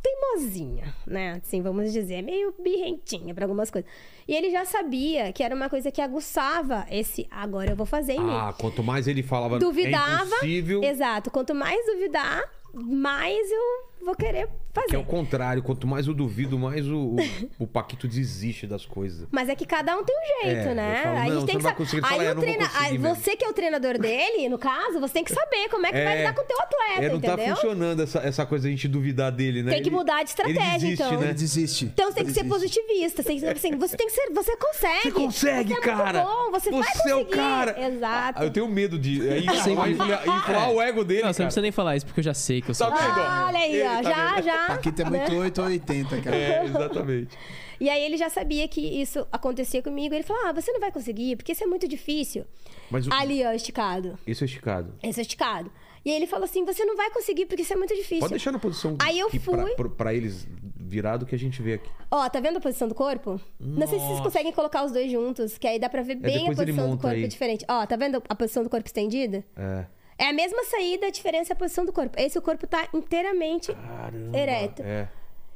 [SPEAKER 3] teimosinha, né? Assim, vamos dizer, meio birrentinha pra algumas coisas. E ele já sabia que era uma coisa que aguçava esse agora eu vou fazer em mim
[SPEAKER 1] Ah, quanto mais ele falava é
[SPEAKER 3] duvidava.
[SPEAKER 1] impossível.
[SPEAKER 3] Exato. Quanto mais duvidar, mais eu vou querer fazer.
[SPEAKER 1] Que é o contrário, quanto mais eu duvido, mais o, o, o Paquito desiste das coisas.
[SPEAKER 3] Mas é que cada um tem um jeito,
[SPEAKER 1] É,
[SPEAKER 3] né?
[SPEAKER 1] falo,
[SPEAKER 3] a gente
[SPEAKER 1] você
[SPEAKER 3] tem que
[SPEAKER 1] vai
[SPEAKER 3] saber. Aí
[SPEAKER 1] "É,
[SPEAKER 3] treina...
[SPEAKER 1] conseguir
[SPEAKER 3] aí
[SPEAKER 1] mesmo."
[SPEAKER 3] você que é o treinador dele, no caso, você tem que saber como é que vai
[SPEAKER 1] É.
[SPEAKER 3] lidar com o teu atleta,
[SPEAKER 1] É, não tá
[SPEAKER 3] entendeu?
[SPEAKER 1] funcionando essa, essa coisa de a gente duvidar dele, né?
[SPEAKER 3] Tem que mudar de estratégia,
[SPEAKER 1] ele desiste,
[SPEAKER 3] então.
[SPEAKER 1] Né?
[SPEAKER 2] Ele desiste.
[SPEAKER 3] Então você tem que ser positivista. Você, tem que- assim, você tem que ser. Você consegue.
[SPEAKER 1] Você consegue,
[SPEAKER 3] você é
[SPEAKER 1] cara!
[SPEAKER 3] Muito bom, você, vai
[SPEAKER 1] é o
[SPEAKER 3] conseguir.
[SPEAKER 1] cara!
[SPEAKER 3] Exato.
[SPEAKER 1] Ah, eu tenho medo de é, inflar, inflar- inflar o ego dele.
[SPEAKER 4] Não, você não precisa nem falar isso, porque eu já sei que eu sou.
[SPEAKER 1] Tá vendo?
[SPEAKER 3] Ah, olha aí, Ó.
[SPEAKER 1] tá
[SPEAKER 3] já,
[SPEAKER 1] vendo?
[SPEAKER 3] já.
[SPEAKER 2] Paquito é muito
[SPEAKER 3] né?
[SPEAKER 2] 8 ou 80, cara.
[SPEAKER 1] É, exatamente.
[SPEAKER 3] E aí ele já sabia que isso acontecia comigo. Ele falou: Ah, você não vai conseguir, porque isso é muito difícil.
[SPEAKER 1] Mas o...
[SPEAKER 3] Ali, ó, esticado.
[SPEAKER 1] Esse é esticado.
[SPEAKER 3] Esse é esticado. E aí ele falou assim: você não vai conseguir, porque isso é muito difícil.
[SPEAKER 1] Pode deixar na posição
[SPEAKER 3] Aí eu fui-
[SPEAKER 1] pra, pra eles virado que a gente vê aqui.
[SPEAKER 3] Ó, tá vendo a posição do corpo? Não sei se vocês
[SPEAKER 1] Nossa.
[SPEAKER 3] conseguem colocar os dois juntos, que aí dá pra ver bem a
[SPEAKER 1] depois ele
[SPEAKER 3] posição do corpo
[SPEAKER 1] aí.
[SPEAKER 3] diferente. Ó, tá vendo a posição do corpo estendida?
[SPEAKER 1] É.
[SPEAKER 3] É a mesma saída, a diferença é a posição do corpo. Esse o corpo tá inteiramente
[SPEAKER 1] Caramba.
[SPEAKER 3] ereto.
[SPEAKER 1] É.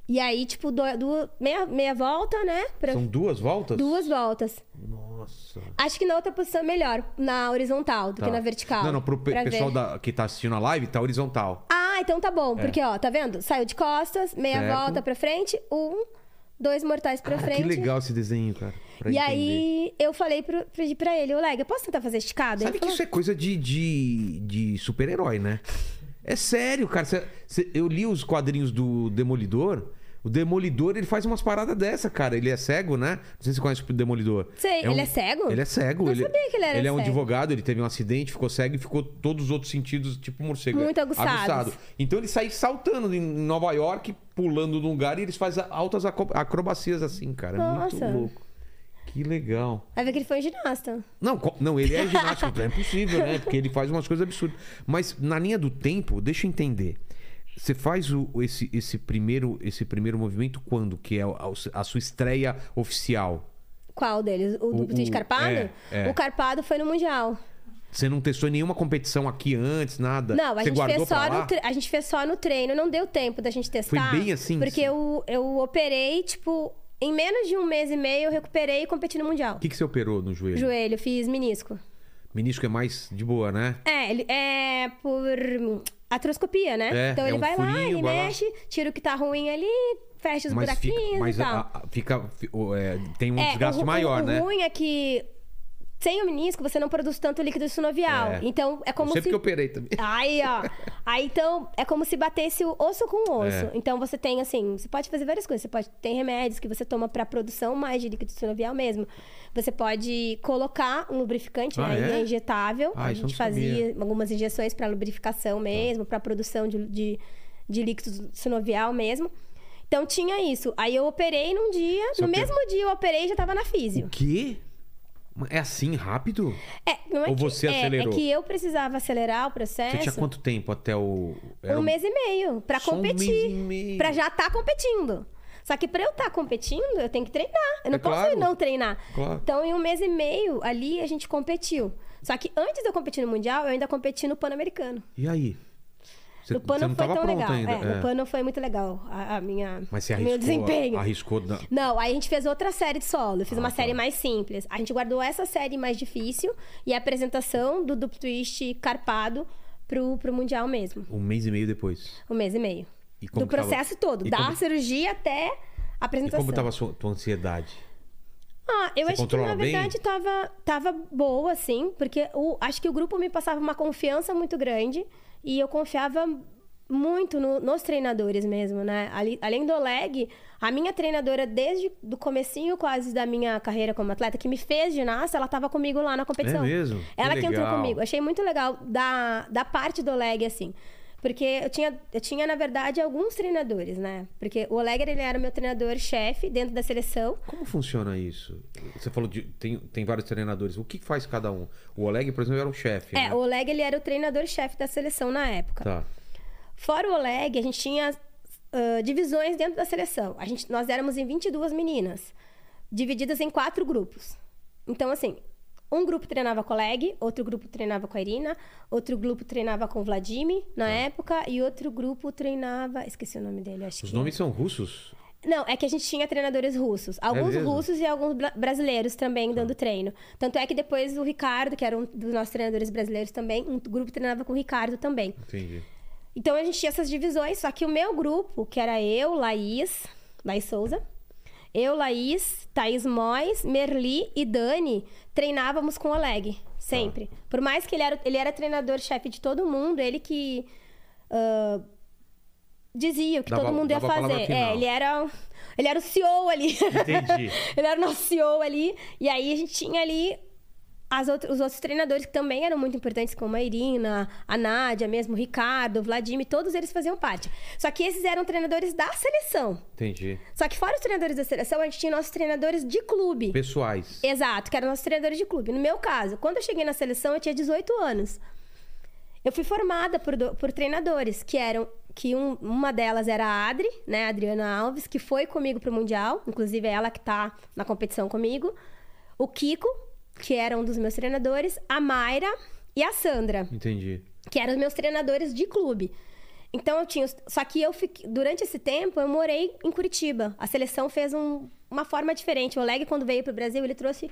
[SPEAKER 3] E aí, tipo, do, do- meia, meia volta, né? Pra-
[SPEAKER 1] São duas voltas?
[SPEAKER 3] duas voltas.
[SPEAKER 1] Nossa.
[SPEAKER 3] Acho que na outra posição é melhor, na horizontal do
[SPEAKER 1] Tá.
[SPEAKER 3] que na vertical.
[SPEAKER 1] Não, não, pro pe- pessoal da- que tá assistindo a live, tá horizontal.
[SPEAKER 3] Ah, então tá bom. Porque, ó, tá vendo? Saiu de costas, meia
[SPEAKER 1] Certo.
[SPEAKER 3] volta pra frente, um, dois mortais pra
[SPEAKER 1] Cara,
[SPEAKER 3] frente.
[SPEAKER 1] que legal esse desenho, cara. Pra
[SPEAKER 3] E
[SPEAKER 1] entender.
[SPEAKER 3] aí, eu falei pro, pedi pra ele, Oleg, eu posso tentar fazer esticado?
[SPEAKER 1] Sabe
[SPEAKER 3] ele
[SPEAKER 1] que
[SPEAKER 3] falou,
[SPEAKER 1] isso é coisa de, de, de super-herói, né? É sério, cara. Cê- cê- eu li os quadrinhos do Demolidor. O Demolidor, ele faz umas paradas dessa, cara. Ele é cego, né? Não sei se você conhece o Demolidor.
[SPEAKER 3] Sei, ele é cego?
[SPEAKER 1] Ele é cego.
[SPEAKER 3] Não
[SPEAKER 1] ele,
[SPEAKER 3] sabia que ele era
[SPEAKER 1] é um
[SPEAKER 3] cego.
[SPEAKER 1] advogado, ele teve um acidente, ficou cego e ficou todos os outros sentidos, tipo morcego.
[SPEAKER 3] Muito
[SPEAKER 1] é,
[SPEAKER 3] aguçados.
[SPEAKER 1] aguçado. Então ele sai saltando em Nova York, pulando num lugar e eles fazem altas acrobacias assim, cara. É
[SPEAKER 3] Nossa.
[SPEAKER 1] muito louco. Que legal.
[SPEAKER 3] Vai ver que ele foi um ginasta.
[SPEAKER 1] Não, não, ele é ginástico, é impossível, né? Porque ele faz umas coisas absurdas. Mas na linha do tempo, deixa eu entender. Você faz o- esse, esse, primeiro, esse primeiro movimento quando? Que é a, a sua estreia oficial?
[SPEAKER 3] Qual deles? O do
[SPEAKER 1] O-
[SPEAKER 3] carpado?
[SPEAKER 1] é, é.
[SPEAKER 3] O carpado foi no Mundial.
[SPEAKER 1] Você não testou nenhuma competição aqui antes, nada?
[SPEAKER 3] Não, a
[SPEAKER 1] Você
[SPEAKER 3] gente, fez só no a gente fez só no treino. Não deu tempo da gente testar.
[SPEAKER 1] Foi bem assim,
[SPEAKER 3] Porque
[SPEAKER 1] sim.
[SPEAKER 3] eu, eu operei, tipo, em menos de um mês e meio, eu recuperei e competi no Mundial.
[SPEAKER 1] O que, que você operou no joelho?
[SPEAKER 3] Joelho, fiz menisco.
[SPEAKER 1] Menisco é mais de boa, né?
[SPEAKER 3] É, ele é por atroscopia, né?
[SPEAKER 1] É,
[SPEAKER 3] então
[SPEAKER 1] é
[SPEAKER 3] ele
[SPEAKER 1] um
[SPEAKER 3] vai lá,
[SPEAKER 1] furinho,
[SPEAKER 3] ele
[SPEAKER 1] vai lá.
[SPEAKER 3] mexe, tira o que tá ruim ali, fecha os
[SPEAKER 1] mas fica,
[SPEAKER 3] buraquinhos
[SPEAKER 1] mas
[SPEAKER 3] e tal.
[SPEAKER 1] a- a- fica, fi- o- é, tem um
[SPEAKER 3] É,
[SPEAKER 1] desgaste
[SPEAKER 3] o,
[SPEAKER 1] maior,
[SPEAKER 3] o,
[SPEAKER 1] né?
[SPEAKER 3] O ruim é que sem o menisco você não produz tanto líquido sinovial.
[SPEAKER 1] É.
[SPEAKER 3] Então é como
[SPEAKER 1] eu sempre
[SPEAKER 3] se
[SPEAKER 1] que operei também.
[SPEAKER 3] Aí, ó. Aí, então, é como se batesse o osso com o osso.
[SPEAKER 1] É.
[SPEAKER 3] Então, você tem, assim, você pode fazer várias coisas. Você pode ter remédios que você toma para produção mais de líquido sinovial mesmo. Você pode colocar um lubrificante,
[SPEAKER 1] Ah,
[SPEAKER 3] né?
[SPEAKER 1] É?
[SPEAKER 3] injetável.
[SPEAKER 1] Ah,
[SPEAKER 3] a
[SPEAKER 1] eu
[SPEAKER 3] gente
[SPEAKER 1] não sabia.
[SPEAKER 3] fazia algumas injeções para lubrificação mesmo, para produção de, de, de líquido sinovial mesmo. Então, tinha isso. Aí, eu operei num dia.
[SPEAKER 1] Você
[SPEAKER 3] no
[SPEAKER 1] oper-
[SPEAKER 3] mesmo dia, eu operei e já tava na físio.
[SPEAKER 1] O quê? É assim, rápido?
[SPEAKER 3] É, não é
[SPEAKER 1] Ou
[SPEAKER 3] que,
[SPEAKER 1] você
[SPEAKER 3] é,
[SPEAKER 1] acelerou?
[SPEAKER 3] É que eu precisava acelerar o processo.
[SPEAKER 1] Você tinha quanto tempo até o. era
[SPEAKER 3] Um mês e meio pra
[SPEAKER 1] Só um
[SPEAKER 3] competir.
[SPEAKER 1] mês e meio.
[SPEAKER 3] Pra já estar competindo. Só que pra eu estar competindo, eu tenho que treinar. Eu não
[SPEAKER 1] É
[SPEAKER 3] posso
[SPEAKER 1] claro.
[SPEAKER 3] não treinar.
[SPEAKER 1] Claro.
[SPEAKER 3] Então, em um mês e meio, ali a gente competiu. Só que antes de eu competir no Mundial, eu ainda competi no Pan-Americano.
[SPEAKER 1] E aí? Você,
[SPEAKER 3] No Pan
[SPEAKER 1] você
[SPEAKER 3] não
[SPEAKER 1] não
[SPEAKER 3] foi tão legal.
[SPEAKER 1] ainda.
[SPEAKER 3] É,
[SPEAKER 1] é.
[SPEAKER 3] no Pan não foi muito legal a, a minha,
[SPEAKER 1] Mas você
[SPEAKER 3] o meu
[SPEAKER 1] arriscou.
[SPEAKER 3] desempenho.
[SPEAKER 1] Arriscou. na-
[SPEAKER 3] Não, aí a gente fez outra série de solo. Eu fiz
[SPEAKER 1] Ah,
[SPEAKER 3] uma
[SPEAKER 1] tá.
[SPEAKER 3] série mais simples. A gente guardou essa série mais difícil e a apresentação do duplo twist carpado pro, pro Mundial mesmo.
[SPEAKER 1] Um mês e meio depois.
[SPEAKER 3] Um mês e meio.
[SPEAKER 1] E
[SPEAKER 3] do
[SPEAKER 1] que tava-
[SPEAKER 3] processo todo.
[SPEAKER 1] e
[SPEAKER 3] Da
[SPEAKER 1] como-
[SPEAKER 3] cirurgia até a
[SPEAKER 1] E
[SPEAKER 3] apresentação.
[SPEAKER 1] como tava a sua, tua ansiedade?
[SPEAKER 3] Ah, eu
[SPEAKER 1] Você
[SPEAKER 3] acho que na
[SPEAKER 1] bem?
[SPEAKER 3] verdade tava, tava boa, assim, porque o, acho que o grupo me passava uma confiança muito grande e eu confiava muito no- nos treinadores mesmo, né? Ali- além do Oleg, a minha treinadora desde do comecinho quase da minha carreira como atleta, que me fez ginasta, ela tava comigo lá na competição.
[SPEAKER 1] É mesmo? Que
[SPEAKER 3] Ela que entrou
[SPEAKER 1] legal.
[SPEAKER 3] comigo. Achei muito legal da, da parte do Oleg, assim. Porque eu tinha, eu tinha, na verdade, alguns treinadores, né? Porque o Oleg, ele era meu treinador-chefe dentro da seleção.
[SPEAKER 1] Como funciona isso? Você falou de. Tem, tem vários treinadores. O que faz cada um? O Oleg, por exemplo, era o chefe.
[SPEAKER 3] É,
[SPEAKER 1] né?
[SPEAKER 3] o Oleg ele era o treinador-chefe da seleção na época.
[SPEAKER 1] Tá.
[SPEAKER 3] Fora o Oleg, a gente tinha ah, divisões dentro da seleção. A gente, nós éramos em 22 meninas, divididas em quatro grupos. Então, assim, um grupo treinava com o Oleg, outro grupo treinava com a Irina, outro grupo treinava com o Vladimir, na época, e outro grupo treinava... Esqueci o nome dele, acho
[SPEAKER 1] Os
[SPEAKER 3] que...
[SPEAKER 1] nomes são russos?
[SPEAKER 3] Não, é que a gente tinha treinadores russos. Alguns
[SPEAKER 1] mesmo?
[SPEAKER 3] russos e alguns bra- brasileiros também dando treino. Tanto é que depois o Ricardo, que era um dos nossos treinadores brasileiros também, um grupo treinava com o Ricardo também.
[SPEAKER 1] Entendi.
[SPEAKER 3] Então a gente tinha essas divisões, só que o meu grupo, que era eu, Laís, Laís Souza, eu, Laís, Thaís Mois, Merli e Dani treinávamos com o Oleg, sempre. Por mais que ele era, ele era treinador-chefe de todo mundo, ele que ah, dizia o que
[SPEAKER 1] Dava-
[SPEAKER 3] todo mundo ia fazer. É, ele era, ele era o CEO ali.
[SPEAKER 1] Entendi.
[SPEAKER 3] ele era o nosso CEO ali. E aí a gente tinha ali as outras- os outros treinadores que também eram muito importantes, como a Irina, a Nádia mesmo, o Ricardo, o Vladimir, todos eles faziam parte. Só que esses eram treinadores da seleção.
[SPEAKER 1] Entendi.
[SPEAKER 3] Só que fora os treinadores da seleção, a gente tinha nossos treinadores de clube.
[SPEAKER 1] Pessoais.
[SPEAKER 3] Exato, que eram nossos treinadores de clube. No meu caso, quando eu cheguei na seleção, eu tinha 18 anos. Eu fui formada por, do- por treinadores, que eram. Que um- uma delas era a Adri, né? A Adriana Alves, que foi comigo pro Mundial. Inclusive, é ela que tá na competição comigo. O Kiko, que era um dos meus treinadores. A Mayra e a Sandra
[SPEAKER 1] Entendi.
[SPEAKER 3] que eram os meus treinadores de clube. Então eu tinha. Só que eu fiquei. Durante esse tempo, eu morei em Curitiba. A seleção fez um- uma forma diferente. O Oleg, quando veio para o Brasil, ele trouxe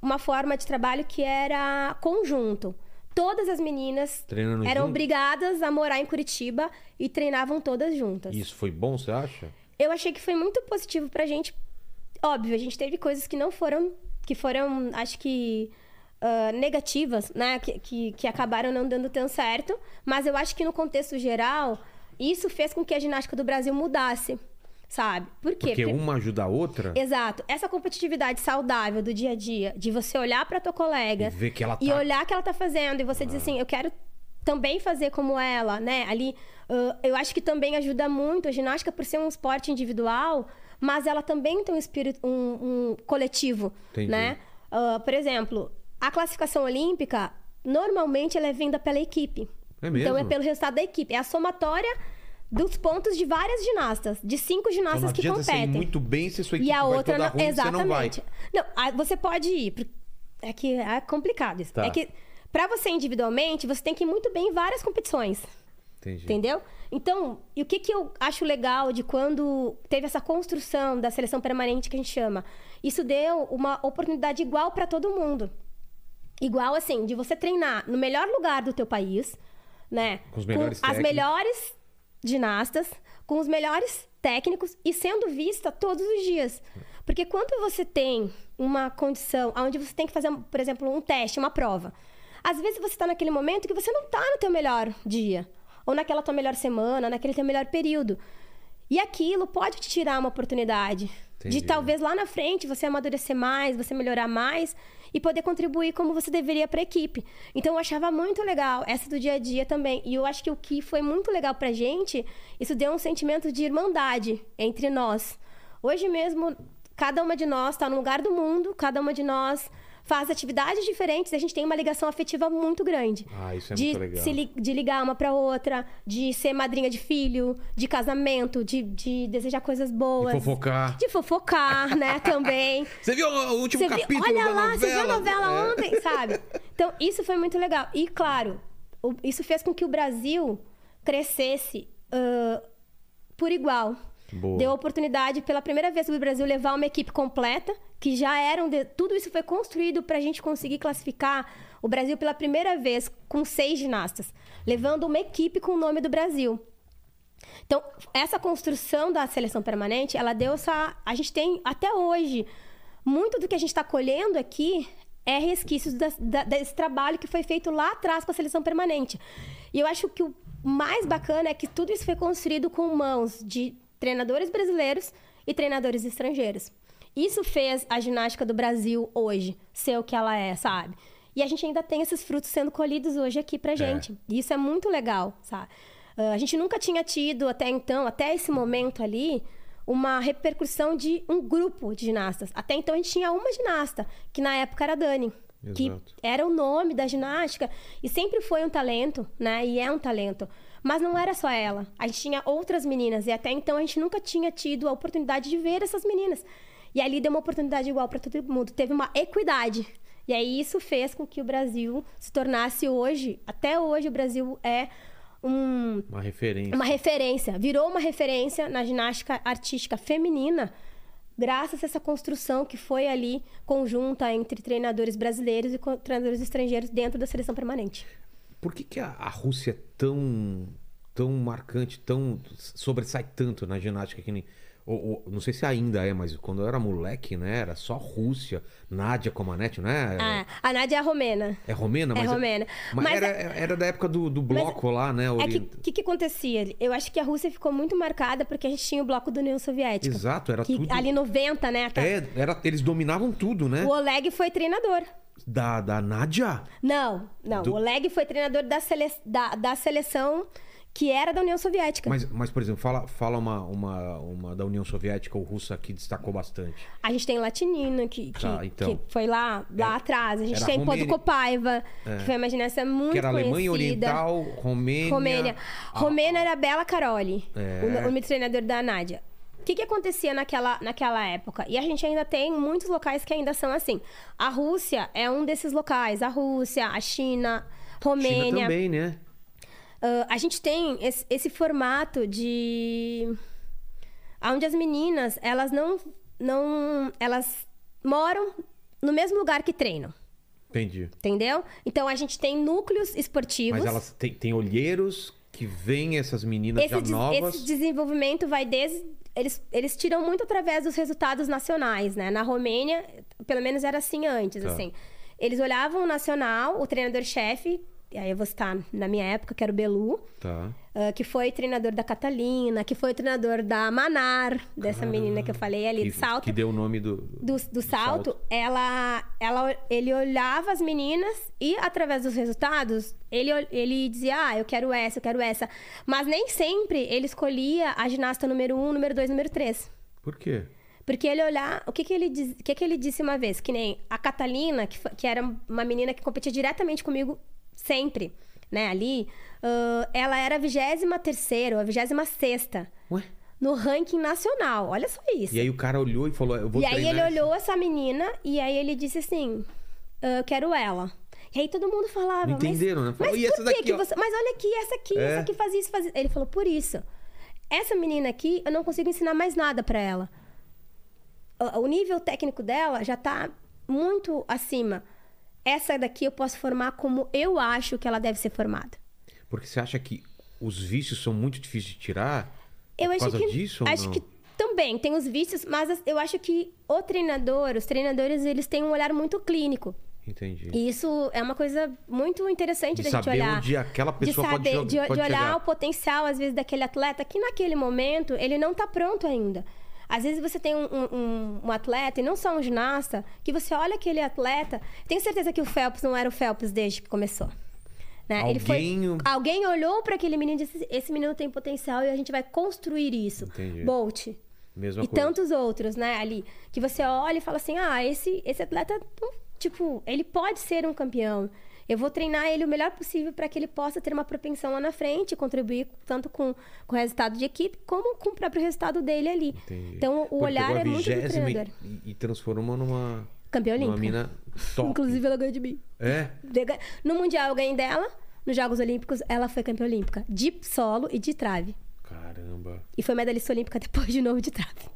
[SPEAKER 3] uma forma de trabalho que era conjunto. Todas as meninas
[SPEAKER 1] Treinando
[SPEAKER 3] eram
[SPEAKER 1] junto?
[SPEAKER 3] obrigadas a morar em Curitiba e treinavam todas juntas.
[SPEAKER 1] Isso foi bom, você acha?
[SPEAKER 3] Eu achei que foi muito positivo pra gente. Óbvio, a gente teve coisas que não foram. Que foram, acho que. ah, negativas, né? Que, que, que acabaram não dando tão certo. Mas eu acho que no contexto geral, isso fez com que a ginástica do Brasil mudasse. Sabe? Por quê?
[SPEAKER 1] Porque
[SPEAKER 3] Porque-
[SPEAKER 1] uma ajuda a outra
[SPEAKER 3] Exato. Essa competitividade saudável do dia a dia, de você olhar pra tua colega
[SPEAKER 1] e ver que ela tá.
[SPEAKER 3] e olhar que ela tá fazendo e você dizer assim, eu quero também fazer como ela, né? Ali, ah, eu acho que também ajuda muito a ginástica por ser um esporte individual, mas ela também tem um espírito, um, um coletivo,
[SPEAKER 1] Entendi.
[SPEAKER 3] né? Ah, por exemplo, a classificação olímpica normalmente ela é vinda pela equipe.
[SPEAKER 1] É mesmo?
[SPEAKER 3] Então é pelo resultado da equipe, é a somatória dos pontos de várias ginastas, de cinco
[SPEAKER 1] Então
[SPEAKER 3] ginastas que
[SPEAKER 1] você ir
[SPEAKER 3] competem.
[SPEAKER 1] muito bem se sua equipe
[SPEAKER 3] E a outra não,
[SPEAKER 1] ruim,
[SPEAKER 3] exatamente.
[SPEAKER 1] você não vai.
[SPEAKER 3] Não, você pode ir. É que é complicado isso.
[SPEAKER 1] Tá.
[SPEAKER 3] É que pra você individualmente, você tem que ir muito bem em várias competições.
[SPEAKER 1] Entendi.
[SPEAKER 3] Entendeu? Então, e o que, que eu acho legal de quando teve essa construção da seleção permanente que a gente chama? Isso deu uma oportunidade igual pra todo mundo. Igual assim, de você treinar no melhor lugar do teu país, né?
[SPEAKER 1] Com os melhores
[SPEAKER 3] as
[SPEAKER 1] técnicos.
[SPEAKER 3] melhores ginastas, com os melhores técnicos e sendo vista todos os dias. Porque quando você tem uma condição onde você tem que fazer, por exemplo, um teste, uma prova, às vezes você está naquele momento que você não está no teu melhor dia, ou naquela tua melhor semana, naquele teu melhor período. E aquilo pode te tirar uma oportunidade
[SPEAKER 1] Entendi.
[SPEAKER 3] de talvez lá na frente você amadurecer mais, você melhorar mais e poder contribuir como você deveria para a equipe. Então eu achava muito legal essa do dia a dia também. E eu acho que o que foi muito legal pra gente, isso deu um sentimento de irmandade entre nós. Hoje mesmo, cada uma de nós está num lugar do mundo, cada uma de nós faz atividades diferentes, e a gente tem uma ligação afetiva muito grande.
[SPEAKER 1] Ah, isso é
[SPEAKER 3] de
[SPEAKER 1] muito legal.
[SPEAKER 3] li- de ligar uma pra outra, de ser madrinha de filho, de casamento, de, de desejar coisas boas.
[SPEAKER 1] De fofocar.
[SPEAKER 3] De fofocar, né, também.
[SPEAKER 1] Você viu o último
[SPEAKER 3] Você viu-
[SPEAKER 1] capítulo
[SPEAKER 3] olha
[SPEAKER 1] da
[SPEAKER 3] lá,
[SPEAKER 1] novela?
[SPEAKER 3] você viu a novela
[SPEAKER 1] É.
[SPEAKER 3] ontem, sabe? Então, isso foi muito legal. E, claro, isso fez com que o Brasil crescesse ãh, por igual.
[SPEAKER 1] Boa.
[SPEAKER 3] Deu oportunidade, pela primeira vez, do Brasil levar uma equipe completa, que já eram. de- Tudo isso foi construído para a gente conseguir classificar o Brasil pela primeira vez com seis ginastas, levando uma equipe com o nome do Brasil. Então, essa construção da seleção permanente, ela deu essa. A gente tem, até hoje, muito do que a gente está colhendo aqui é resquícios da- da- desse trabalho que foi feito lá atrás com a seleção permanente. E eu acho que o mais bacana é que tudo isso foi construído com mãos de treinadores brasileiros e treinadores estrangeiros. Isso fez a ginástica do Brasil hoje ser o que ela é, sabe? E a gente ainda tem esses frutos sendo colhidos hoje aqui pra gente. E isso é muito legal, sabe? Ah, a gente nunca tinha tido até então, até esse momento ali, uma repercussão de um grupo de ginastas. Até então a gente tinha uma ginasta, que na época era a Dani. Que
[SPEAKER 1] Exato.
[SPEAKER 3] era o nome da ginástica e sempre foi um talento, né? E é um talento. Mas não era só ela. A gente tinha outras meninas e até então a gente nunca tinha tido a oportunidade de ver essas meninas. E ali deu uma oportunidade igual para todo mundo. Teve uma equidade. E aí isso fez com que o Brasil se tornasse hoje, até hoje o Brasil é um,
[SPEAKER 1] Uma referência.
[SPEAKER 3] uma referência, virou uma referência na ginástica artística feminina, graças a essa construção que foi ali conjunta entre treinadores brasileiros e treinadores estrangeiros dentro da seleção permanente.
[SPEAKER 1] Por que, que a, a Rússia é tão, tão marcante, tão sobressai tanto na ginástica que nem. Ou- ou- não sei se ainda é, mas quando eu era moleque, né? Era só Rússia, Nádia Comaneci, né?
[SPEAKER 3] Ah, a Nádia é romena.
[SPEAKER 1] É romena?
[SPEAKER 3] É
[SPEAKER 1] Mas
[SPEAKER 3] romena.
[SPEAKER 1] Mas,
[SPEAKER 3] Mas
[SPEAKER 1] era,
[SPEAKER 3] é-
[SPEAKER 1] era da época do, do bloco lá, né?
[SPEAKER 3] É que
[SPEAKER 1] orient-
[SPEAKER 3] o que, que acontecia? Eu acho que a Rússia ficou muito marcada porque a gente tinha o bloco da União Soviética.
[SPEAKER 1] Exato, era
[SPEAKER 3] que
[SPEAKER 1] tudo.
[SPEAKER 3] Ali 90, né?
[SPEAKER 1] É, era, eles dominavam tudo, né?
[SPEAKER 3] O Oleg foi treinador.
[SPEAKER 1] Da, da Nádia?
[SPEAKER 3] Não, não.
[SPEAKER 1] Do-
[SPEAKER 3] O Oleg foi treinador da, sele... da, da seleção que era da União Soviética.
[SPEAKER 1] Mas, mas por exemplo, fala, fala uma, uma, uma da União Soviética ou russa que destacou bastante.
[SPEAKER 3] A gente tem Latinina, que, que,
[SPEAKER 1] Tá, então.
[SPEAKER 3] que foi lá, lá
[SPEAKER 1] Era-
[SPEAKER 3] atrás. A gente tem
[SPEAKER 1] Romênia-
[SPEAKER 3] Podkopaiva, que foi uma ginasta muito
[SPEAKER 1] que era Alemanha
[SPEAKER 3] conhecida.
[SPEAKER 1] Oriental, Romênia.
[SPEAKER 3] Romênia.
[SPEAKER 1] Ah,
[SPEAKER 3] Romênia era Bela Caroli,
[SPEAKER 1] É.
[SPEAKER 3] o, o treinador da Nádia. O que, que acontecia naquela, naquela época? E a gente ainda tem muitos locais que ainda são assim. A Rússia é um desses locais. A Rússia, a China, Romênia.
[SPEAKER 1] China também, né?
[SPEAKER 3] Ah, a gente tem esse, esse formato de onde as meninas elas não não elas moram no mesmo lugar que treinam
[SPEAKER 1] Entendi.
[SPEAKER 3] entendeu então a gente tem núcleos esportivos
[SPEAKER 1] Mas elas têm, têm olheiros que veem essas meninas já
[SPEAKER 3] esse, des-
[SPEAKER 1] novas.
[SPEAKER 3] esse desenvolvimento vai desde eles, eles tiram muito através dos resultados nacionais, né? Na Romênia, pelo menos era assim antes,
[SPEAKER 1] Tá.
[SPEAKER 3] assim. Eles olhavam o nacional, o treinador-chefe, e aí eu vou citar na minha época, que era o Belu,
[SPEAKER 1] Tá.
[SPEAKER 3] ah, que foi treinador da Catalina, que foi treinador da Manar, dessa menina que eu falei ali,
[SPEAKER 1] Que,
[SPEAKER 3] do salto.
[SPEAKER 1] que deu o nome do.
[SPEAKER 3] Do, do salto, Ela, ela, ele olhava as meninas e, através dos resultados, ele, ele dizia: Ah, eu quero essa, eu quero essa. Mas nem sempre ele escolhia a ginasta número um, número dois, número três.
[SPEAKER 1] Por quê?
[SPEAKER 3] Porque ele olhar. O que, que, ele, diz, o que, que ele disse uma vez? Que nem a Catalina, que, que era uma menina que competia diretamente comigo sempre, né? Ali, ah, ela era a 23 ou a 26
[SPEAKER 1] Ué?
[SPEAKER 3] no ranking nacional. Olha só isso.
[SPEAKER 1] E aí o cara olhou e falou: Eu vou
[SPEAKER 3] E aí ele
[SPEAKER 1] essa.
[SPEAKER 3] olhou essa menina e aí ele disse assim: "Ah, Eu quero ela. E aí todo mundo falava.
[SPEAKER 1] Não entenderam, né?
[SPEAKER 3] mas,
[SPEAKER 1] Falou,
[SPEAKER 3] mas
[SPEAKER 1] "E essa
[SPEAKER 3] por que
[SPEAKER 1] daqui,
[SPEAKER 3] que
[SPEAKER 1] ó?"
[SPEAKER 3] você. Mas olha aqui, essa aqui,
[SPEAKER 1] É.
[SPEAKER 3] essa aqui faz isso, faz isso. Ele falou: Por isso. Essa menina aqui, eu não consigo ensinar mais nada pra ela. O nível técnico dela já tá muito acima. Essa daqui eu posso formar como eu acho que ela deve ser formada.
[SPEAKER 1] Porque você acha que os vícios são muito difíceis de tirar?
[SPEAKER 3] Eu
[SPEAKER 1] por
[SPEAKER 3] acho
[SPEAKER 1] causa
[SPEAKER 3] que
[SPEAKER 1] disso
[SPEAKER 3] acho que também tem os vícios, mas as- eu acho que o treinador, os treinadores, eles têm um olhar muito clínico.
[SPEAKER 1] Entendi.
[SPEAKER 3] E isso é uma coisa muito interessante
[SPEAKER 1] De
[SPEAKER 3] da gente olhar.
[SPEAKER 1] onde aquela pessoa
[SPEAKER 3] de
[SPEAKER 1] pode
[SPEAKER 3] saber,
[SPEAKER 1] jogar-
[SPEAKER 3] de,
[SPEAKER 1] pode
[SPEAKER 3] de olhar
[SPEAKER 1] chegar.
[SPEAKER 3] o potencial, às vezes, daquele atleta que naquele momento ele não tá pronto ainda. Às vezes você tem um, um- um- atleta, e não só um ginasta, que você olha aquele atleta. Tenho certeza que o Phelps não era o Phelps desde que começou. Né? Ele foi,
[SPEAKER 1] Alguém-
[SPEAKER 3] alguém olhou para aquele menino e disse: Esse menino tem potencial e a gente vai construir isso.
[SPEAKER 1] Entendi.
[SPEAKER 3] Bolt.
[SPEAKER 1] Mesma
[SPEAKER 3] e
[SPEAKER 1] coisa.
[SPEAKER 3] tantos outros, né, ali. Que você olha e fala assim: ah, esse, esse atleta, tipo, ele pode ser um campeão. Eu vou treinar ele o melhor possível para que ele possa ter uma propensão lá na frente, contribuir tanto com, com o resultado de equipe, como com o próprio resultado dele ali.
[SPEAKER 1] Entendi.
[SPEAKER 3] Então, o
[SPEAKER 1] ele
[SPEAKER 3] olhar é muito do treinador.
[SPEAKER 1] e, e transformou numa.
[SPEAKER 3] Campeã olímpica.
[SPEAKER 1] mina top.
[SPEAKER 3] Inclusive, ela ganhou de mim.
[SPEAKER 1] É?
[SPEAKER 3] No Mundial eu ganhei dela, nos Jogos Olímpicos ela foi campeã olímpica. De solo e de trave.
[SPEAKER 1] Caramba.
[SPEAKER 3] E foi medalhista olímpica depois de novo de trave.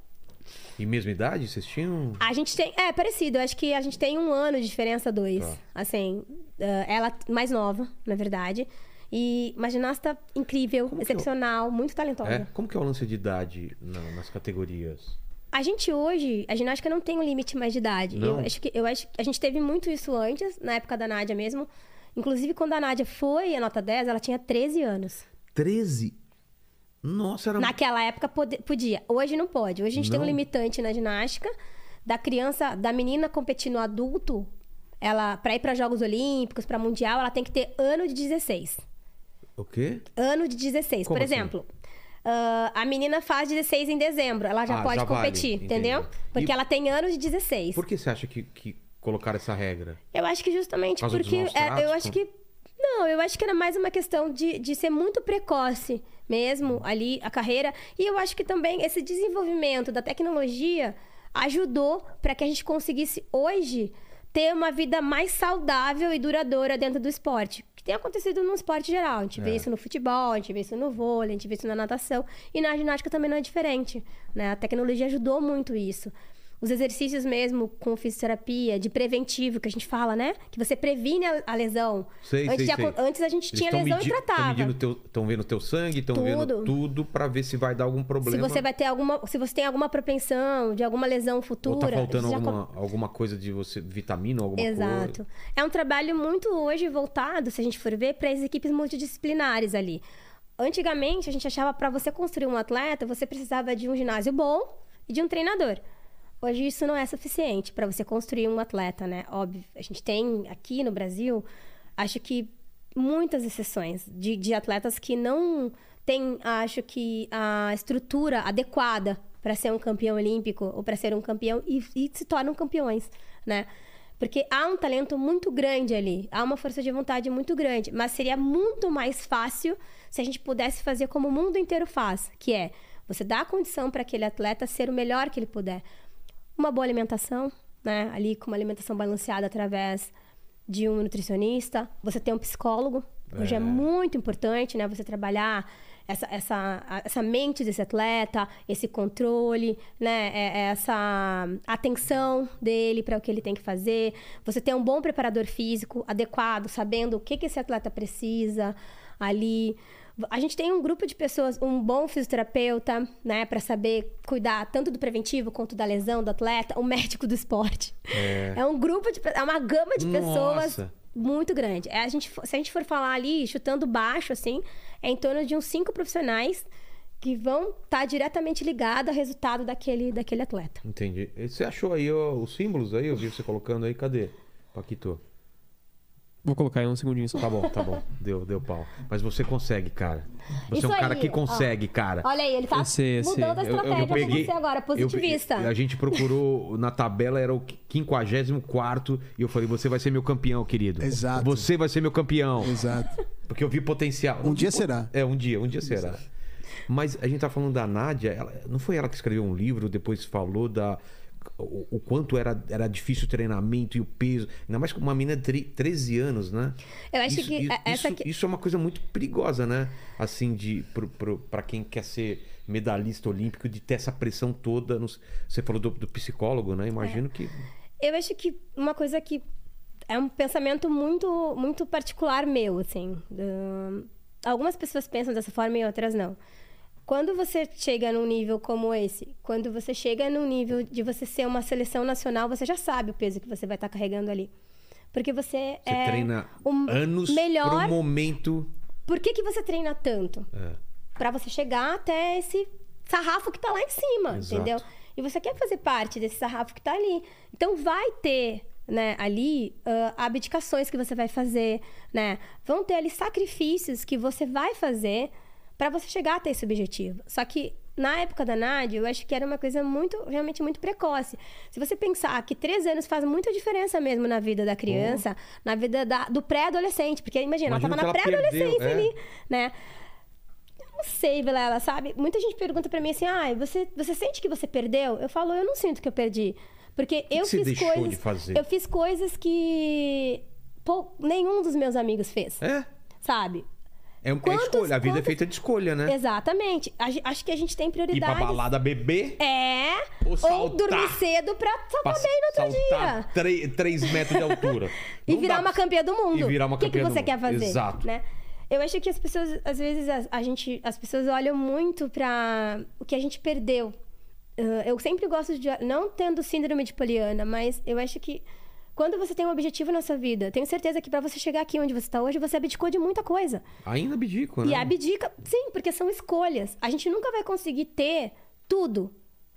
[SPEAKER 1] E mesma idade? Vocês tinham.
[SPEAKER 3] A gente tem. É, parecido. Eu acho que a gente tem um ano de diferença, dois.
[SPEAKER 1] Tá.
[SPEAKER 3] Assim, ah, ela mais nova, na verdade. E uma ginasta incrível,
[SPEAKER 1] Como que
[SPEAKER 3] excepcional, muito talentosa.
[SPEAKER 1] É? Como que é o lance de idade na- nas categorias?
[SPEAKER 3] A gente hoje, a ginástica não tem um limite mais de idade.
[SPEAKER 1] Não?
[SPEAKER 3] Eu acho que eu acho que a gente teve muito isso antes, na época da Nádia mesmo. Inclusive, quando a Nádia foi a nota 10, ela tinha 13 anos.
[SPEAKER 1] 13? Nossa, era.
[SPEAKER 3] Naquela época podia. Hoje não pode. Hoje a gente tem um
[SPEAKER 1] Não?
[SPEAKER 3] limitante na ginástica da criança, da menina competir no adulto. Ela, para ir para Jogos Olímpicos, para Mundial, ela tem que ter ano de 16.
[SPEAKER 1] O quê?
[SPEAKER 3] Ano de 16.
[SPEAKER 1] Como
[SPEAKER 3] Por
[SPEAKER 1] assim?
[SPEAKER 3] exemplo, ah, a menina faz 16 em dezembro. Ela já
[SPEAKER 1] Ah,
[SPEAKER 3] pode
[SPEAKER 1] já vale,
[SPEAKER 3] competir,
[SPEAKER 1] entendi.
[SPEAKER 3] entendeu? Porque
[SPEAKER 1] E-
[SPEAKER 3] ela tem ano de 16.
[SPEAKER 1] Por que você acha que, que colocaram essa regra?
[SPEAKER 3] Eu acho que justamente porque é, eu acho que não, eu acho que era mais uma questão de, de ser muito precoce mesmo ali a carreira e eu acho que também esse desenvolvimento da tecnologia ajudou para que a gente conseguisse hoje ter uma vida mais saudável e duradoura dentro do esporte. Que tem acontecido no esporte geral. A gente vê
[SPEAKER 1] É.
[SPEAKER 3] isso no futebol, a gente vê isso no vôlei, a gente vê isso na natação. E na ginástica também não é diferente. Né? A tecnologia ajudou muito isso. Os exercícios mesmo com fisioterapia, de preventivo, que a gente fala, né? Que você previne a, a lesão.
[SPEAKER 1] Sei,
[SPEAKER 3] antes,
[SPEAKER 1] sei,
[SPEAKER 3] acon-
[SPEAKER 1] sei.
[SPEAKER 3] antes a gente
[SPEAKER 1] Eles
[SPEAKER 3] tinha lesão e tratava.
[SPEAKER 1] medindo teu, tão vendo teu sangue, estão vendo
[SPEAKER 3] Tudo.
[SPEAKER 1] pra ver se vai dar algum
[SPEAKER 3] Se
[SPEAKER 1] problema.
[SPEAKER 3] você vai ter alguma. Se você tem alguma propensão de alguma lesão futura.
[SPEAKER 1] Ou tá faltando
[SPEAKER 3] já
[SPEAKER 1] alguma, alguma coisa de você, vitamina, alguma
[SPEAKER 3] Exato.
[SPEAKER 1] coisa.
[SPEAKER 3] É um trabalho muito hoje voltado, se a gente for ver, para as equipes multidisciplinares ali. Antigamente, a gente achava para você construir um atleta, você precisava de um ginásio bom e de um treinador. Hoje isso não é suficiente para você construir um atleta, né? Óbvio. A gente tem aqui no Brasil, acho que muitas exceções de, de atletas que não têm, acho que, a estrutura adequada para ser um campeão olímpico ou para ser um campeão e, e se tornam campeões, né? Porque há um talento muito grande ali, há uma força de vontade muito grande, mas seria muito mais fácil se a gente pudesse fazer como o mundo inteiro faz, que é você dar a condição para aquele atleta ser o melhor que ele puder. Uma boa alimentação, né? Ali com uma alimentação balanceada através de um nutricionista, você tem um psicólogo, hoje é, muito importante, né? Você trabalhar essa, essa, essa mente desse atleta, esse controle, né? É- é essa atenção dele para o que ele tem que fazer. Você ter um bom preparador físico adequado, sabendo o que, que esse atleta precisa ali. A gente tem um grupo de pessoas, um bom fisioterapeuta, né, para saber cuidar tanto do preventivo quanto da lesão do atleta, o médico do esporte. É, um grupo de, é uma gama de pessoas
[SPEAKER 1] Nossa.
[SPEAKER 3] muito grande. É, a gente, se a gente for falar ali, chutando baixo, assim, é em torno de uns cinco profissionais que vão estar diretamente ligados ao resultado daquele, daquele atleta.
[SPEAKER 1] Entendi. E Você achou aí ó, os símbolos aí? Eu vi você colocando aí. Cadê? Paquito.
[SPEAKER 4] Vou colocar aí um segundinho só.
[SPEAKER 1] Tá bom, tá bom. Deu, deu pau. Mas você consegue, cara. Você
[SPEAKER 3] Isso
[SPEAKER 1] é um cara
[SPEAKER 3] aí,
[SPEAKER 1] que
[SPEAKER 3] ó.
[SPEAKER 1] consegue, cara.
[SPEAKER 3] Olha aí, ele tá
[SPEAKER 4] Eu sei, eu sei.
[SPEAKER 3] mudando a
[SPEAKER 4] Eu- eu- eu
[SPEAKER 3] estratégia pra
[SPEAKER 1] peguei-
[SPEAKER 3] você agora, positivista.
[SPEAKER 1] eu- a gente procurou na tabela, era o 54 e eu falei: você vai ser meu campeão, querido.
[SPEAKER 2] Exato.
[SPEAKER 1] Você vai ser meu campeão.
[SPEAKER 2] Exato.
[SPEAKER 1] Porque eu vi potencial.
[SPEAKER 2] Um dia será.
[SPEAKER 1] É, um dia, um dia será. Mas a gente tá falando da Nádia, ela- não foi ela que escreveu um livro, depois falou da. O, o quanto era, era difícil o treinamento e o peso. Ainda mais com uma menina de tre- 13 anos, né?
[SPEAKER 3] Eu acho
[SPEAKER 1] isso,
[SPEAKER 3] que
[SPEAKER 1] isso,
[SPEAKER 3] essa
[SPEAKER 1] isso,
[SPEAKER 3] que-
[SPEAKER 1] isso é uma coisa muito perigosa, né? Assim, de pra quem quer ser medalhista olímpico, de ter essa pressão toda. no- você falou do, do psicólogo, né? Imagino que.
[SPEAKER 3] Eu acho que uma coisa que é um pensamento muito, muito particular meu, assim. Algumas pessoas pensam dessa forma e outras não. Quando você chega num nível como esse, quando você chega num nível de você ser uma seleção nacional, você já sabe o peso que você vai estar carregando ali. Porque você,
[SPEAKER 1] Você
[SPEAKER 3] é
[SPEAKER 1] treina
[SPEAKER 3] o
[SPEAKER 1] anos
[SPEAKER 3] melhor.
[SPEAKER 1] pro momento.
[SPEAKER 3] Por que, que você treina tanto?
[SPEAKER 1] É.
[SPEAKER 3] Pra você chegar até esse sarrafo que tá lá em cima,
[SPEAKER 1] Exato.
[SPEAKER 3] entendeu? E você quer fazer parte desse sarrafo que tá ali. Então vai ter, né, ali ah, abdicações que você vai fazer, né? Vão ter ali sacrifícios que você vai fazer pra você chegar até esse objetivo. Só que na época da Nádia, eu acho que era uma coisa muito, realmente muito precoce. Se você pensar que três anos faz muita diferença mesmo na vida da criança, na vida da- do pré-adolescente, porque imagina,
[SPEAKER 1] Imagina
[SPEAKER 3] ela tava
[SPEAKER 1] que
[SPEAKER 3] na pré-adolescência
[SPEAKER 1] é.
[SPEAKER 3] ali, né? não sei, Vilela, sabe? Muita gente pergunta pra mim assim: ah, você, você sente que você perdeu? Eu falo, eu não sinto que eu perdi. Porque eu
[SPEAKER 1] que
[SPEAKER 3] fiz coisas. Eu fiz coisas que pô, nenhum dos meus amigos fez.
[SPEAKER 1] É.
[SPEAKER 3] Sabe?
[SPEAKER 1] É, é
[SPEAKER 3] Quantos-
[SPEAKER 1] escolha. A vida é feita de escolha, né?
[SPEAKER 3] Exatamente. Acho que a gente tem
[SPEAKER 1] Ir pra
[SPEAKER 3] prioridade.
[SPEAKER 1] balada beber.
[SPEAKER 3] É.
[SPEAKER 1] Ou
[SPEAKER 3] Ou, dormir cedo pra saltar
[SPEAKER 1] pra
[SPEAKER 3] bem no outro
[SPEAKER 1] saltar
[SPEAKER 3] dia.
[SPEAKER 1] 3, metros de altura.
[SPEAKER 3] E
[SPEAKER 1] Não
[SPEAKER 3] virar
[SPEAKER 1] dá
[SPEAKER 3] uma campeã do mundo.
[SPEAKER 1] E virar uma
[SPEAKER 3] O que, que
[SPEAKER 1] campeã do
[SPEAKER 3] você
[SPEAKER 1] mundo.
[SPEAKER 3] quer fazer?
[SPEAKER 1] Exato.
[SPEAKER 3] Né? Eu acho que as pessoas, às vezes, a, a gente, as pessoas olham muito pra o que a gente perdeu. Ah, eu sempre gosto de. Não tendo síndrome de Poliana, mas eu acho que quando você tem um objetivo na sua vida, tenho certeza que pra você chegar aqui onde você tá hoje, você abdicou de muita coisa.
[SPEAKER 1] Ainda abdico, né?
[SPEAKER 3] E abdica, sim, porque são escolhas. A gente nunca vai conseguir ter tudo.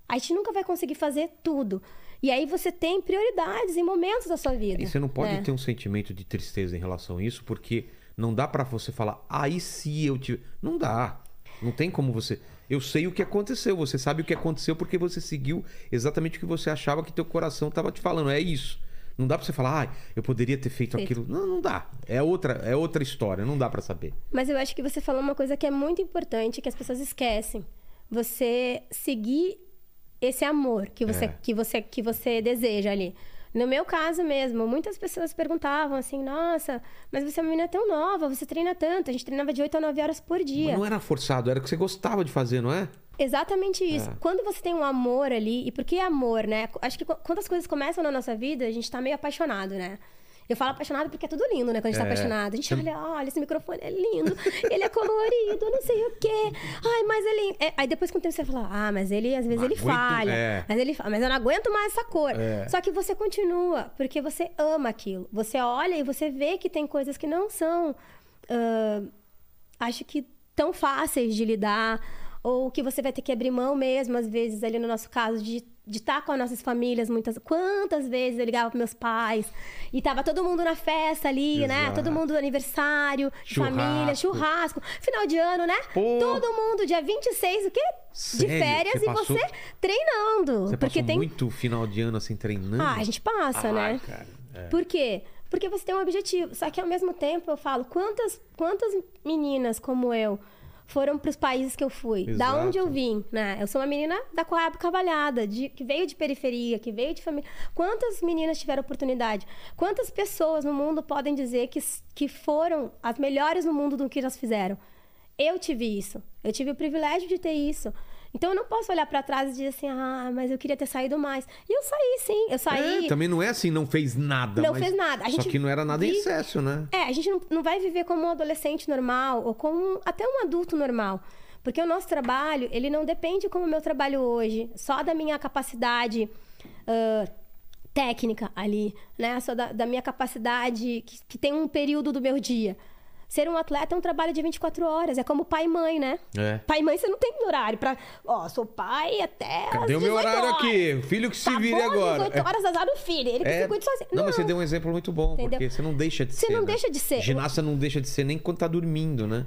[SPEAKER 3] A gente nunca vai conseguir fazer tudo. E aí você tem prioridades em momentos da sua vida.
[SPEAKER 1] E você não pode
[SPEAKER 3] né?
[SPEAKER 1] ter um sentimento de tristeza em relação a isso, porque não dá pra você falar, aí se eu tive. Não dá. Não tem como você. Eu sei o que aconteceu, você sabe o que aconteceu porque você seguiu exatamente o que você achava que teu coração tava te falando. É isso. Não dá pra você falar, ah, eu poderia ter feito
[SPEAKER 3] Feito.
[SPEAKER 1] aquilo. Não, não dá. É outra, é outra história, não dá pra saber.
[SPEAKER 3] Mas eu acho que você falou uma coisa que é muito importante, que as pessoas esquecem. Você seguir esse amor que você,
[SPEAKER 1] É.
[SPEAKER 3] que você, que você deseja ali. No meu caso mesmo, muitas pessoas perguntavam assim: Nossa, mas você é uma menina tão nova, você treina tanto. A gente treinava de 8 a 9 horas por dia.
[SPEAKER 1] Mas não era forçado, era o que você gostava de fazer, não é?
[SPEAKER 3] Exatamente isso.
[SPEAKER 1] É.
[SPEAKER 3] Quando você tem um amor ali, e por que amor, né? Acho que qu- quando as coisas começam na nossa vida, a gente tá meio apaixonado, né? Eu falo apaixonado porque é tudo lindo, né? Quando a gente tá
[SPEAKER 1] É.
[SPEAKER 3] apaixonado. A gente olha, olha, esse microfone é lindo, ele é colorido, não sei o quê. Ai, mas ele. é- Aí depois com o tempo você fala, ah, mas ele, às vezes,
[SPEAKER 1] Não
[SPEAKER 3] ele
[SPEAKER 1] aguento,
[SPEAKER 3] falha.
[SPEAKER 1] é.
[SPEAKER 3] Mas ele mas eu não aguento mais essa cor.
[SPEAKER 1] É.
[SPEAKER 3] Só que você continua, porque você ama aquilo. Você olha e você vê que tem coisas que não são. ah, acho que tão fáceis de lidar, ou que você vai ter que abrir mão mesmo, às vezes, ali no nosso caso, de de estar com as nossas famílias muitas quantas vezes eu ligava para meus pais e tava todo mundo na festa ali né
[SPEAKER 1] Exato.
[SPEAKER 3] todo mundo aniversário de
[SPEAKER 1] Churrasco.
[SPEAKER 3] família churrasco final de ano né
[SPEAKER 1] Pô.
[SPEAKER 3] todo mundo dia 26 o quê de
[SPEAKER 1] Sério?
[SPEAKER 3] férias
[SPEAKER 1] Você
[SPEAKER 3] e
[SPEAKER 1] passou-
[SPEAKER 3] você treinando
[SPEAKER 1] Você
[SPEAKER 3] porque tem
[SPEAKER 1] muito final de ano assim treinando?
[SPEAKER 3] ah a gente passa
[SPEAKER 1] Ai,
[SPEAKER 3] né
[SPEAKER 1] cara, é.
[SPEAKER 3] por quê? Porque você tem um objetivo. Só que ao mesmo tempo eu falo, quantas, quantas meninas como eu foram para os países que eu fui? Da
[SPEAKER 1] Exato.
[SPEAKER 3] onde eu vim, né? Eu sou uma menina da Coab Cavalhada, de, que veio de periferia, que veio de família. Quantas meninas tiveram oportunidade? Quantas pessoas no mundo podem dizer que, que foram as melhores no mundo do que elas fizeram? Eu tive isso. Eu tive o privilégio de ter isso. Então eu não posso olhar para trás e dizer assim, ah, mas eu queria ter saído mais. E eu saí, sim. Eu saí.
[SPEAKER 1] É, também não é assim, não fez nada.
[SPEAKER 3] Não fez nada. A
[SPEAKER 1] Só
[SPEAKER 3] gente
[SPEAKER 1] que não era nada em
[SPEAKER 3] vive-
[SPEAKER 1] excesso, né?
[SPEAKER 3] É, a gente não, não vai viver como um adolescente normal ou como até um adulto normal. Porque o nosso trabalho, ele não depende como o meu trabalho hoje, só da minha capacidade ah, técnica ali, né? Só da, da minha capacidade que, que tem um período do meu dia. Ser um atleta é um trabalho de 24 horas, é como pai e mãe, né?
[SPEAKER 1] É.
[SPEAKER 3] Pai e mãe, você não tem horário pra. Ó, sou pai até.
[SPEAKER 1] Cadê o meu
[SPEAKER 3] 18
[SPEAKER 1] horário
[SPEAKER 3] horas.
[SPEAKER 1] aqui? O filho que se
[SPEAKER 3] tá
[SPEAKER 1] vire
[SPEAKER 3] bom,
[SPEAKER 1] agora.
[SPEAKER 3] 18 horas azar do filho, ele que
[SPEAKER 1] É,
[SPEAKER 3] se sozinho.
[SPEAKER 1] Não, mas você deu um exemplo muito bom,
[SPEAKER 3] Entendeu?
[SPEAKER 1] porque você não deixa de
[SPEAKER 3] Você
[SPEAKER 1] ser.
[SPEAKER 3] não
[SPEAKER 1] né?
[SPEAKER 3] deixa de ser.
[SPEAKER 1] Ginasta não deixa de ser nem quando tá dormindo, né?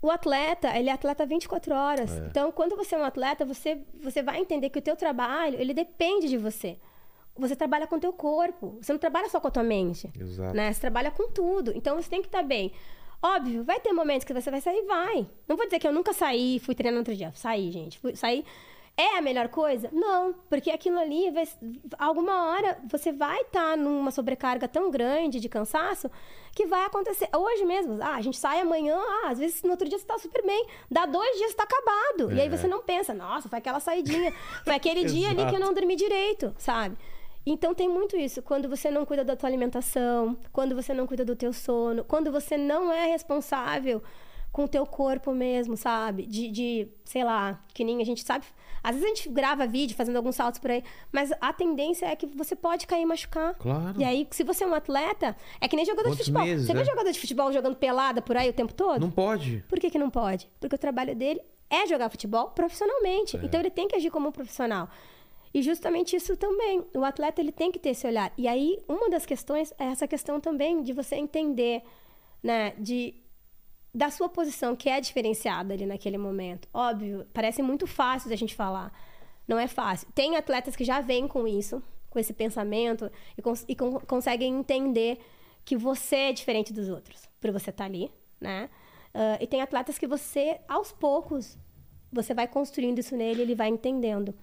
[SPEAKER 3] O atleta, ele é atleta 24 horas.
[SPEAKER 1] É.
[SPEAKER 3] Então, quando você é um atleta, você, você vai entender que o teu trabalho, ele depende de você. Você trabalha com o teu corpo. Você não trabalha só com a tua mente.
[SPEAKER 1] Exato.
[SPEAKER 3] Né? Você trabalha com tudo. Então, você tem que estar bem. Óbvio, vai ter momentos que você vai sair, vai. Não vou dizer que eu nunca saí, fui treinar no outro dia. Saí, gente. Fui, saí. É a melhor coisa? Não, porque aquilo ali, vai, alguma hora, você vai estar numa sobrecarga tão grande de cansaço que vai acontecer. Hoje mesmo, ah, a gente sai amanhã, ah, às vezes no outro dia você tá super bem, dá dois dias você tá acabado. E aí
[SPEAKER 1] É.
[SPEAKER 3] você não pensa, nossa, foi aquela saidinha, foi aquele dia ali que eu não dormi direito, sabe? Então tem muito isso. Quando você não cuida da tua alimentação, quando você não cuida do teu sono, quando você não é responsável com o teu corpo mesmo, sabe? De, de, sei lá, que nem a gente sabe. Às vezes a gente grava vídeo fazendo alguns saltos por aí, mas a tendência é que você pode cair e machucar.
[SPEAKER 1] Claro.
[SPEAKER 3] E aí, se você é um atleta, é que nem jogador
[SPEAKER 1] Quantos
[SPEAKER 3] de futebol.
[SPEAKER 1] meses,
[SPEAKER 3] você vê
[SPEAKER 1] né?
[SPEAKER 3] jogador de futebol jogando pelada por aí o tempo todo?
[SPEAKER 1] Não pode.
[SPEAKER 3] Por que, que não pode? Porque o trabalho dele é jogar futebol profissionalmente.
[SPEAKER 1] É.
[SPEAKER 3] Então ele tem que agir como um profissional. E justamente isso também. O atleta ele tem que ter esse olhar. E aí, uma das questões é essa questão também de você entender, né, de da sua posição, que é diferenciada ali naquele momento. Óbvio, parece muito fácil da gente falar. Não é fácil. Tem atletas que já vêm com isso, com esse pensamento, e, cons e con- conseguem entender que você é diferente dos outros, por você estar ali, né? Ah, e tem atletas que você, aos poucos, você vai construindo isso nele, ele vai entendendo.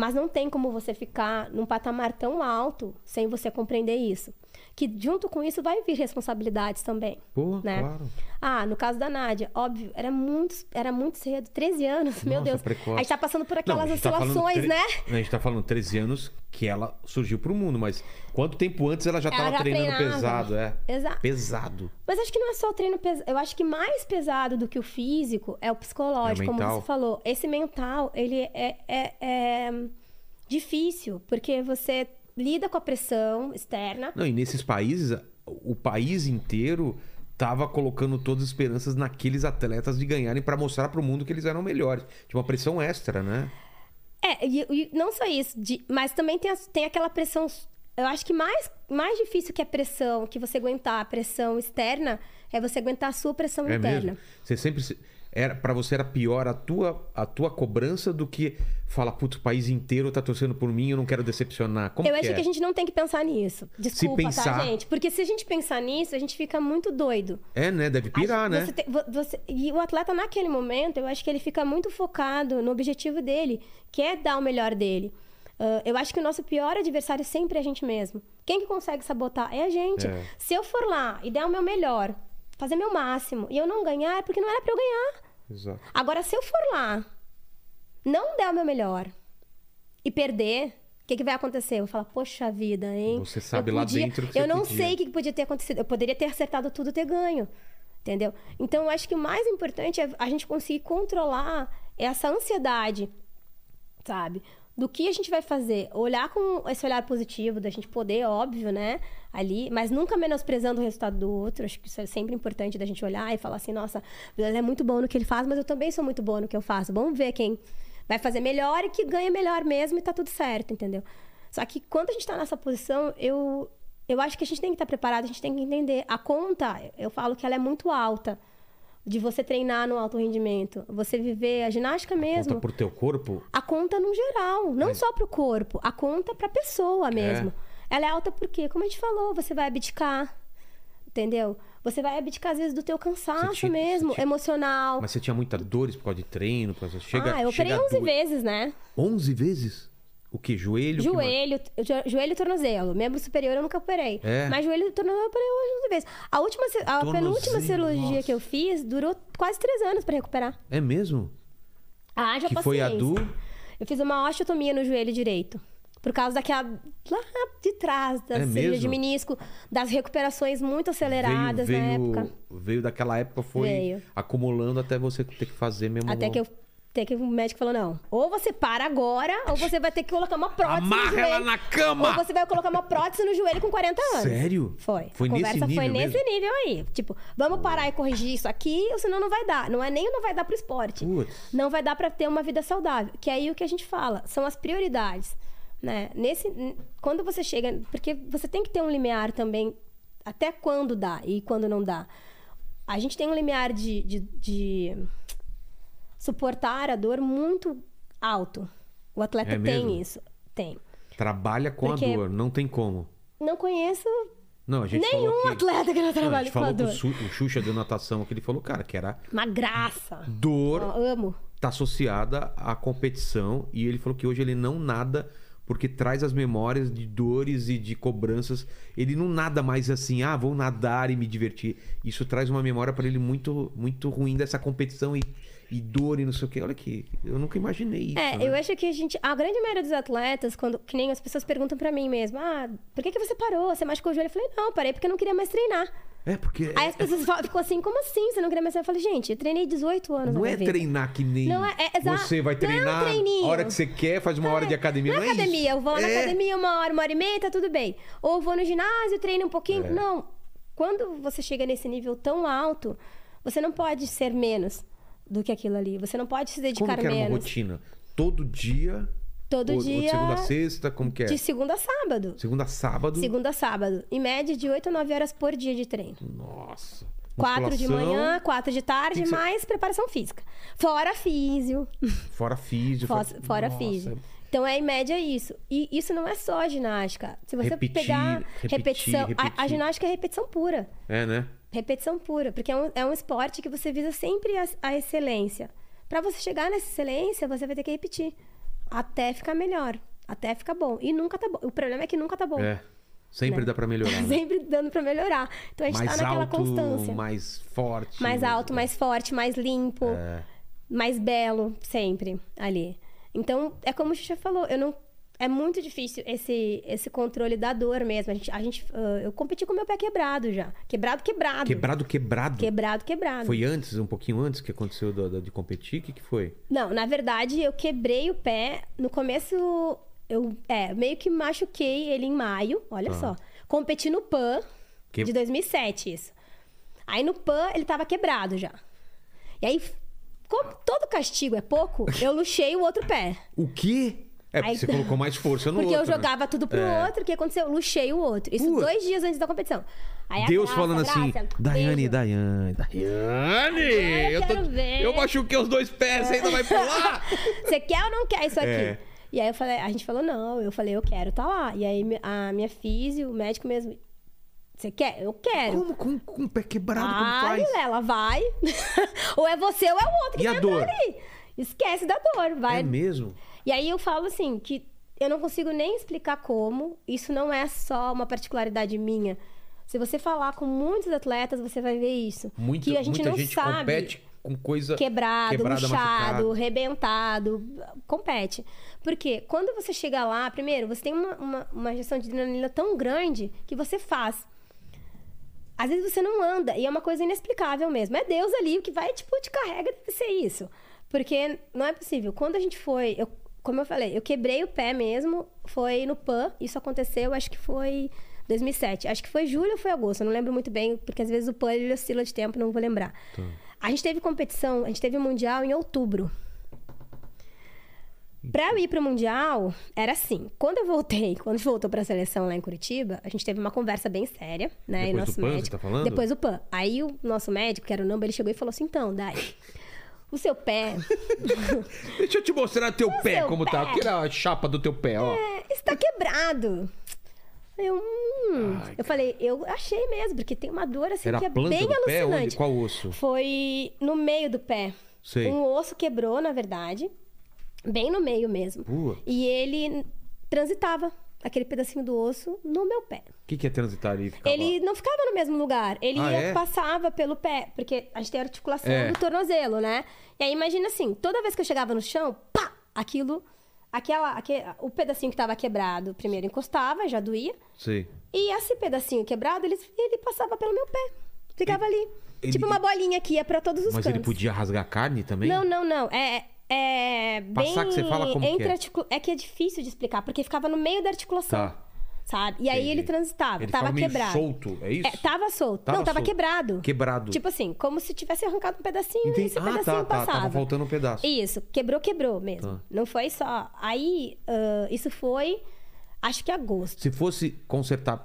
[SPEAKER 3] Mas não tem como você ficar num patamar tão alto sem você compreender isso. Que junto com isso vai vir responsabilidades também.
[SPEAKER 1] Pô,
[SPEAKER 3] né?
[SPEAKER 1] claro.
[SPEAKER 3] Ah, no caso da Nádia, óbvio, era muito, era muito cedo, 13 anos, meu
[SPEAKER 1] Nossa,
[SPEAKER 3] Deus.
[SPEAKER 1] precoce.
[SPEAKER 3] A gente tá passando por
[SPEAKER 1] Não,
[SPEAKER 3] aquelas
[SPEAKER 1] tá falando
[SPEAKER 3] oscilações,
[SPEAKER 1] tre-
[SPEAKER 3] né?
[SPEAKER 1] A gente tá falando 13 anos que ela surgiu pro mundo, mas quanto tempo antes ela já
[SPEAKER 3] Ela
[SPEAKER 1] tava
[SPEAKER 3] já
[SPEAKER 1] treinando
[SPEAKER 3] treinava.
[SPEAKER 1] pesado, é?
[SPEAKER 3] Exato.
[SPEAKER 1] Pesado.
[SPEAKER 3] Mas acho que não é só o treino pesado. Eu acho que mais pesado do que o físico é o psicológico,
[SPEAKER 1] É o
[SPEAKER 3] como você falou. Esse mental, ele é, é- é difícil, porque você lida com a pressão externa.
[SPEAKER 1] Não, e nesses países, o país inteiro tava colocando todas as esperanças naqueles atletas de ganharem pra mostrar pro mundo que eles eram melhores. Tipo, uma pressão extra, né?
[SPEAKER 3] É, e, e não só isso, de- mas também tem, tem aquela pressão. Eu acho que mais, mais difícil que a pressão, que você aguentar a pressão externa, é você aguentar a sua pressão
[SPEAKER 1] É
[SPEAKER 3] interna.
[SPEAKER 1] mesmo. Você sempre se- era para você era pior a tua a tua cobrança do que falar, putz, o país inteiro tá torcendo por mim, eu não quero decepcionar. Como
[SPEAKER 3] eu
[SPEAKER 1] que
[SPEAKER 3] acho
[SPEAKER 1] é?
[SPEAKER 3] que a gente não tem que pensar nisso. Desculpa,
[SPEAKER 1] pensar-
[SPEAKER 3] tá, gente? Porque se a gente pensar nisso, a gente fica muito doido.
[SPEAKER 1] É, né? Deve pirar, né?
[SPEAKER 3] você você- e o atleta, naquele momento, eu acho que ele fica muito focado no objetivo dele, que é dar o melhor dele. Ah, eu acho que o nosso pior adversário sempre é a gente mesmo. Quem que consegue sabotar? É a gente.
[SPEAKER 1] É.
[SPEAKER 3] Se eu for lá e der o meu melhor, fazer meu máximo, e eu não ganhar, é porque não era pra eu ganhar.
[SPEAKER 1] Exato.
[SPEAKER 3] Agora, se eu for lá não der o meu melhor e perder, o que, que vai acontecer? Eu vou falar, poxa vida, hein?
[SPEAKER 1] Você sabe
[SPEAKER 3] Eu
[SPEAKER 1] lá
[SPEAKER 3] podia-
[SPEAKER 1] dentro que
[SPEAKER 3] Eu não
[SPEAKER 1] podia.
[SPEAKER 3] sei o que que podia ter acontecido. Eu poderia ter acertado tudo e ter ganho. Entendeu? Então, eu acho que o mais importante é a gente conseguir controlar essa ansiedade, sabe? Do que a gente vai fazer. Olhar com esse olhar positivo, da gente poder, óbvio, né? Ali, mas nunca menosprezando o resultado do outro. Acho que isso é sempre importante da gente olhar e falar assim: nossa, ele é muito bom no que ele faz, mas eu também sou muito boa no que eu faço. Vamos ver quem vai fazer melhor e que ganha melhor mesmo e tá tudo certo, entendeu? Só que quando a gente tá nessa posição, eu, eu acho que a gente tem que estar preparado, a gente tem que entender. A conta, eu falo que ela é muito alta. De você treinar no alto rendimento, você viver a ginástica mesmo.
[SPEAKER 1] Conta por teu corpo.
[SPEAKER 3] A conta no geral, não
[SPEAKER 1] Mas-
[SPEAKER 3] só pro corpo, a conta pra pessoa mesmo. Ela é alta porque, como a gente falou, você vai abdicar, entendeu? Você vai abdicar às vezes do teu cansaço
[SPEAKER 1] tinha-
[SPEAKER 3] mesmo,
[SPEAKER 1] tinha-
[SPEAKER 3] emocional.
[SPEAKER 1] Mas você tinha muitas dores por causa de treino? Por causa... Chega,
[SPEAKER 3] ah, eu
[SPEAKER 1] chega
[SPEAKER 3] operei
[SPEAKER 1] a
[SPEAKER 3] 11
[SPEAKER 1] doer.
[SPEAKER 3] vezes, né?
[SPEAKER 1] 11 vezes? O que? Joelho? que?
[SPEAKER 3] Joelho, jo- joelho e tornozelo. Membro superior eu nunca operei.
[SPEAKER 1] É.
[SPEAKER 3] Mas joelho e tornozelo eu operei 11 vezes. A, última, a
[SPEAKER 1] Tornozelo,
[SPEAKER 3] penúltima cirurgia
[SPEAKER 1] nossa.
[SPEAKER 3] que eu fiz durou quase 3 anos pra recuperar.
[SPEAKER 1] É mesmo?
[SPEAKER 3] Ah, já
[SPEAKER 1] Que foi a do?
[SPEAKER 3] Eu fiz uma osteotomia no joelho direito. Por causa daquela. lá de trás, da
[SPEAKER 1] É
[SPEAKER 3] cirurgia de menisco, das recuperações muito aceleradas
[SPEAKER 1] veio,
[SPEAKER 3] na
[SPEAKER 1] veio,
[SPEAKER 3] época.
[SPEAKER 1] Veio daquela época, foi
[SPEAKER 3] Veio.
[SPEAKER 1] acumulando até você ter que fazer mesmo.
[SPEAKER 3] Até que eu. Até que o médico falou: não, ou você para agora, ou você vai ter que colocar uma prótese. no
[SPEAKER 1] Amarra
[SPEAKER 3] joelho,
[SPEAKER 1] ela na cama!
[SPEAKER 3] Ou você vai colocar uma prótese no joelho com 40 anos.
[SPEAKER 1] Sério?
[SPEAKER 3] Foi.
[SPEAKER 1] Foi
[SPEAKER 3] a
[SPEAKER 1] nesse
[SPEAKER 3] conversa foi
[SPEAKER 1] nível
[SPEAKER 3] nesse
[SPEAKER 1] mesmo?
[SPEAKER 3] nível aí. Tipo, vamos parar e corrigir isso aqui, ou senão não vai dar. Não é nem não vai dar pro esporte.
[SPEAKER 1] Putz.
[SPEAKER 3] Não vai dar pra ter uma vida saudável. Que é aí o que a gente fala, são as prioridades. Né? Nesse, quando você chega. Porque você tem que ter um limiar também, até quando dá e quando não dá. A gente tem um limiar de, de, de suportar a dor muito alto. O atleta
[SPEAKER 1] É mesmo?
[SPEAKER 3] tem isso. Tem.
[SPEAKER 1] Trabalha com
[SPEAKER 3] Porque-
[SPEAKER 1] a dor, não tem como.
[SPEAKER 3] Não conheço
[SPEAKER 1] Não, a gente
[SPEAKER 3] nenhum
[SPEAKER 1] falou que...
[SPEAKER 3] atleta que não
[SPEAKER 1] Não,
[SPEAKER 3] trabalha
[SPEAKER 1] gente
[SPEAKER 3] com a
[SPEAKER 1] com
[SPEAKER 3] dor.
[SPEAKER 1] o, Xuxa de natação, que ele falou, cara, que era
[SPEAKER 3] Uma graça.
[SPEAKER 1] dor
[SPEAKER 3] Ó, amo.
[SPEAKER 1] tá associada à competição e ele falou que hoje ele não nada porque traz as memórias de dores e de cobranças. Ele não nada mais assim, ah, vou nadar e me divertir. Isso traz uma memória para ele muito muito ruim dessa competição e, e dor e não sei o quê. Olha que eu nunca imaginei isso.
[SPEAKER 3] É,
[SPEAKER 1] né?
[SPEAKER 3] eu acho que a gente. A grande maioria dos atletas, quando, que nem as pessoas perguntam pra mim mesmo: ah, por que, que você parou? Você machucou o joelho? Eu falei: não, parei porque eu não queria mais treinar.
[SPEAKER 1] É porque
[SPEAKER 3] Aí as pessoas falam, ficam assim: como assim? Você não queria mais treinar? Eu falei: gente, eu treinei 18 anos.
[SPEAKER 1] não é
[SPEAKER 3] vida.
[SPEAKER 1] treinar que nem
[SPEAKER 3] Não é- é
[SPEAKER 1] você vai
[SPEAKER 3] não é
[SPEAKER 1] treinar
[SPEAKER 3] treininho.
[SPEAKER 1] a hora que você quer, faz uma hora de academia.
[SPEAKER 3] Não
[SPEAKER 1] Não,
[SPEAKER 3] é
[SPEAKER 1] é isso.
[SPEAKER 3] academia, eu vou lá na
[SPEAKER 1] É.
[SPEAKER 3] academia uma hora, uma hora e meia, tá tudo bem. Ou vou no ginásio, treino um pouquinho.
[SPEAKER 1] É.
[SPEAKER 3] Não. Quando você chega nesse nível tão alto, você não pode ser menos do que aquilo ali. Você não pode se
[SPEAKER 1] Como
[SPEAKER 3] dedicar
[SPEAKER 1] que era uma
[SPEAKER 3] menos.
[SPEAKER 1] rotina? Todo dia?
[SPEAKER 3] Todo
[SPEAKER 1] ou, ou
[SPEAKER 3] dia.
[SPEAKER 1] de segunda a sexta? Como que é?
[SPEAKER 3] De segunda a sábado.
[SPEAKER 1] Segunda a sábado?
[SPEAKER 3] Segunda a sábado. Em média de 8 a 9 horas por dia de treino.
[SPEAKER 1] Nossa.
[SPEAKER 3] Quatro de manhã, quatro de tarde,
[SPEAKER 1] ser-
[SPEAKER 3] mais preparação física. Fora físio.
[SPEAKER 1] Fora físio. Fora,
[SPEAKER 3] fora,
[SPEAKER 1] Nossa,
[SPEAKER 3] físio. Então é em média isso. E isso não é só ginástica. Se você
[SPEAKER 1] Repetir,
[SPEAKER 3] pegar
[SPEAKER 1] repetir,
[SPEAKER 3] repetição. a- A,
[SPEAKER 1] repetir.
[SPEAKER 3] ginástica é repetição pura.
[SPEAKER 1] É, né?
[SPEAKER 3] Repetição pura. Porque é um, é um esporte que você visa sempre a, a excelência. Pra você chegar nessa excelência, você vai ter que repetir. Até ficar melhor. Até ficar bom. E nunca tá bom. O problema é que nunca tá bom.
[SPEAKER 1] É. Sempre
[SPEAKER 3] Né?
[SPEAKER 1] dá pra melhorar. né?
[SPEAKER 3] sempre dando pra melhorar. Então a gente
[SPEAKER 1] mais
[SPEAKER 3] tá naquela
[SPEAKER 1] alto,
[SPEAKER 3] constância.
[SPEAKER 1] mais forte.
[SPEAKER 3] Mais alto, mais forte, mais limpo,
[SPEAKER 1] É.
[SPEAKER 3] mais belo, sempre ali. Então, é como a gente já falou, eu não. É muito difícil esse, esse controle da dor mesmo. A gente, a gente, ah, eu competi com meu pé quebrado já. Quebrado, quebrado.
[SPEAKER 1] Quebrado, quebrado.
[SPEAKER 3] Quebrado, quebrado.
[SPEAKER 1] Foi antes, um pouquinho antes que aconteceu do- do- de competir? O que, que foi?
[SPEAKER 3] Não, na verdade, eu quebrei o pé. No começo, eu é, meio que machuquei ele em maio, olha
[SPEAKER 1] Tá.
[SPEAKER 3] só. Competi no PAN
[SPEAKER 1] Que-
[SPEAKER 3] de 2007, isso. Aí no PAN, ele tava quebrado já. E aí, como todo castigo é pouco, eu luxei o outro pé.
[SPEAKER 1] O quê? É, porque
[SPEAKER 3] Aí-
[SPEAKER 1] você colocou mais força no
[SPEAKER 3] Porque
[SPEAKER 1] outro.
[SPEAKER 3] eu
[SPEAKER 1] né?
[SPEAKER 3] jogava tudo pro
[SPEAKER 1] É.
[SPEAKER 3] outro. O que aconteceu? Eu luxei o outro. Isso
[SPEAKER 1] Putz.
[SPEAKER 3] dois dias antes da competição. Aí
[SPEAKER 1] Deus
[SPEAKER 3] Graça,
[SPEAKER 1] falando assim,
[SPEAKER 3] Graça,
[SPEAKER 1] Daiane,
[SPEAKER 3] beijo.
[SPEAKER 1] Daiane, Daiane,
[SPEAKER 3] eu
[SPEAKER 1] eu,
[SPEAKER 3] quero ver.
[SPEAKER 1] eu machuquei os dois pés, você ainda vai pular?
[SPEAKER 3] Você quer ou não quer isso aqui?
[SPEAKER 1] É.
[SPEAKER 3] E aí eu falei, a gente falou, não, eu falei, eu quero tá lá. E aí a minha físio, o médico mesmo, você quer? Eu quero.
[SPEAKER 1] Como com, com o pé quebrado, como
[SPEAKER 3] Ah,
[SPEAKER 1] faz?
[SPEAKER 3] Vilela, vai. ou é você ou é o outro que
[SPEAKER 1] E a
[SPEAKER 3] entrar
[SPEAKER 1] dor?
[SPEAKER 3] ali. Esquece da dor, vai.
[SPEAKER 1] É mesmo?
[SPEAKER 3] E aí eu falo assim, que eu não consigo nem explicar como. Isso não é só uma particularidade minha. Se você falar com muitos atletas, você vai ver isso.
[SPEAKER 1] Muito,
[SPEAKER 3] que a gente
[SPEAKER 1] muita
[SPEAKER 3] não
[SPEAKER 1] gente
[SPEAKER 3] sabe.
[SPEAKER 1] compete com coisa
[SPEAKER 3] quebrado,
[SPEAKER 1] quebrada, machucada.
[SPEAKER 3] rebentado, compete. Porque quando você chega lá, primeiro, você tem uma, uma, uma gestão de adrenalina tão grande que você faz. Às vezes você não anda, e é uma coisa inexplicável mesmo. É Deus ali o que vai, tipo, te carrega, deve ser isso. Porque não é possível. Quando a gente foi, eu- como eu falei, eu quebrei o pé mesmo, foi no PAN, isso aconteceu, acho que foi 2007. Acho que foi julho ou foi agosto, eu não lembro muito bem, porque às vezes o PAN ele oscila de tempo, não vou lembrar. A gente teve competição, a gente teve mundial em outubro. Pra eu ir pro Mundial, era assim. Quando eu voltei, quando a gente voltou pra seleção lá em Curitiba, a gente teve uma conversa bem séria, né?
[SPEAKER 1] Depois
[SPEAKER 3] e nosso
[SPEAKER 1] do PAN, você
[SPEAKER 3] médico,
[SPEAKER 1] tá falando?
[SPEAKER 3] Depois do PAN. Aí o nosso médico, que era o Namba, ele chegou e falou assim: então, Dai, o seu pé
[SPEAKER 1] Deixa eu te mostrar teu pé
[SPEAKER 3] seu
[SPEAKER 1] como tá.
[SPEAKER 3] pé.
[SPEAKER 1] Tira a chapa do teu pé, ó.
[SPEAKER 3] é, está quebrado. Eu, hum.
[SPEAKER 1] Ai,
[SPEAKER 3] eu falei, eu achei mesmo, porque tem uma dor assim
[SPEAKER 1] Era
[SPEAKER 3] que é
[SPEAKER 1] planta
[SPEAKER 3] bem
[SPEAKER 1] do pé?
[SPEAKER 3] alucinante.
[SPEAKER 1] Onde? Qual osso?
[SPEAKER 3] Foi no meio do pé.
[SPEAKER 1] Sei.
[SPEAKER 3] Um osso quebrou, na verdade. Bem no meio mesmo.
[SPEAKER 1] Putz.
[SPEAKER 3] E ele transitava aquele pedacinho do osso no meu pé.
[SPEAKER 1] O que, que é transitar ali? Ficava-
[SPEAKER 3] Ele não ficava no mesmo lugar. Ele
[SPEAKER 1] Ah,
[SPEAKER 3] ia-
[SPEAKER 1] é?
[SPEAKER 3] passava pelo pé. Porque a gente tem a articulação
[SPEAKER 1] É.
[SPEAKER 3] do tornozelo, né? E aí imagina assim, toda vez que eu chegava no chão, pá! Aquilo. Aquela, aque- o pedacinho que tava quebrado primeiro encostava, já doía.
[SPEAKER 1] Sei.
[SPEAKER 3] E esse pedacinho quebrado, ele, ele passava pelo meu pé. Ficava ali.
[SPEAKER 1] ele-
[SPEAKER 3] Tipo uma bolinha que ia pra todos os
[SPEAKER 1] Mas
[SPEAKER 3] cantos.
[SPEAKER 1] ele podia rasgar carne também?
[SPEAKER 3] Não, não, não. É, é bem.
[SPEAKER 1] Passar que você fala como que
[SPEAKER 3] entre
[SPEAKER 1] é?
[SPEAKER 3] articula- é que é difícil de explicar, porque ficava no meio da articulação.
[SPEAKER 1] Tá.
[SPEAKER 3] Sabe? E aí
[SPEAKER 1] Entendi.
[SPEAKER 3] ele transitava,
[SPEAKER 1] Ele
[SPEAKER 3] tava quebrado.
[SPEAKER 1] solto, é isso?
[SPEAKER 3] É, tava solto.
[SPEAKER 1] Tava
[SPEAKER 3] não, tava
[SPEAKER 1] solto.
[SPEAKER 3] quebrado.
[SPEAKER 1] Quebrado.
[SPEAKER 3] Tipo assim, como se tivesse arrancado um pedacinho e
[SPEAKER 1] Entendi.
[SPEAKER 3] esse
[SPEAKER 1] Ah,
[SPEAKER 3] pedacinho
[SPEAKER 1] tá, tá.
[SPEAKER 3] passava.
[SPEAKER 1] Tava faltando um pedaço.
[SPEAKER 3] Isso, quebrou, quebrou mesmo.
[SPEAKER 1] Tá.
[SPEAKER 3] Não foi só. Aí, ah, isso foi, acho que agosto.
[SPEAKER 1] Se fosse consertar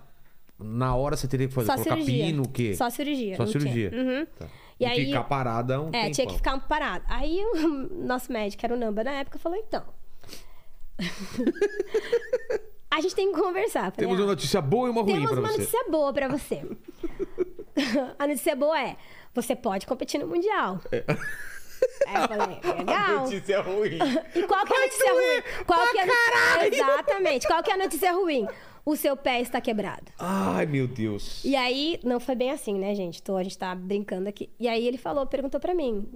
[SPEAKER 1] na hora, você teria que fazer
[SPEAKER 3] Só
[SPEAKER 1] colocar
[SPEAKER 3] cirurgia.
[SPEAKER 1] pino, o quê?
[SPEAKER 3] Só cirurgia.
[SPEAKER 1] Só cirurgia.
[SPEAKER 3] Uhum.
[SPEAKER 1] Tá.
[SPEAKER 3] E
[SPEAKER 1] E,
[SPEAKER 3] aí-
[SPEAKER 1] ficar parada um
[SPEAKER 3] É,
[SPEAKER 1] tempão.
[SPEAKER 3] tinha que ficar parado. Aí o nosso médico, que era o Namba na época, falou: então. a gente tem que conversar. Falei,
[SPEAKER 1] Temos
[SPEAKER 3] "Ah,
[SPEAKER 1] uma notícia boa e uma ruim
[SPEAKER 3] temos
[SPEAKER 1] pra
[SPEAKER 3] uma
[SPEAKER 1] você.
[SPEAKER 3] notícia boa pra você. a notícia boa é: você pode competir no Mundial. Aí eu falei, legal.
[SPEAKER 1] notícia ruim.
[SPEAKER 3] E qual que é a notícia ruim? Qual que é a notícia... Exatamente. Qual que é a notícia ruim? O seu pé está quebrado.
[SPEAKER 1] Ai, meu Deus.
[SPEAKER 3] E aí, não foi bem assim, né, gente? Tô, a gente tá brincando aqui. E aí ele falou, perguntou pra mim,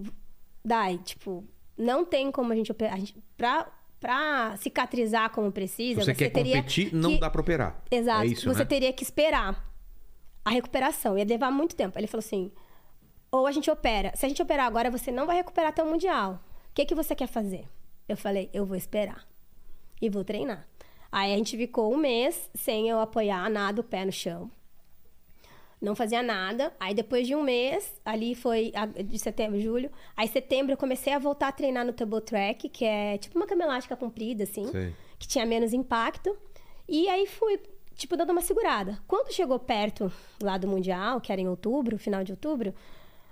[SPEAKER 3] Dai, tipo, não tem como a gente operar. A gente, pra, pra cicatrizar como precisa,
[SPEAKER 1] Se você, quer competir, não
[SPEAKER 3] que-
[SPEAKER 1] dá pra operar.
[SPEAKER 3] Exato.
[SPEAKER 1] É isso,
[SPEAKER 3] você
[SPEAKER 1] né?
[SPEAKER 3] teria que esperar a recuperação. Ia levar muito tempo. Ele falou assim: ou a gente opera. Se a gente operar agora, você não vai recuperar até o Mundial. O que, que você quer fazer? Eu falei: eu vou esperar. E vou treinar. Aí a gente ficou um mês sem eu apoiar nada o pé no chão. Não fazia nada. Aí depois de um mês, ali foi de setembro, julho. Aí setembro eu comecei a voltar a treinar no Table Track, que é tipo uma cama elástica comprida, assim
[SPEAKER 1] Sei.
[SPEAKER 3] que tinha menos impacto. E aí fui, tipo, dando uma segurada. Quando chegou perto lá do Mundial, que era em outubro, final de outubro,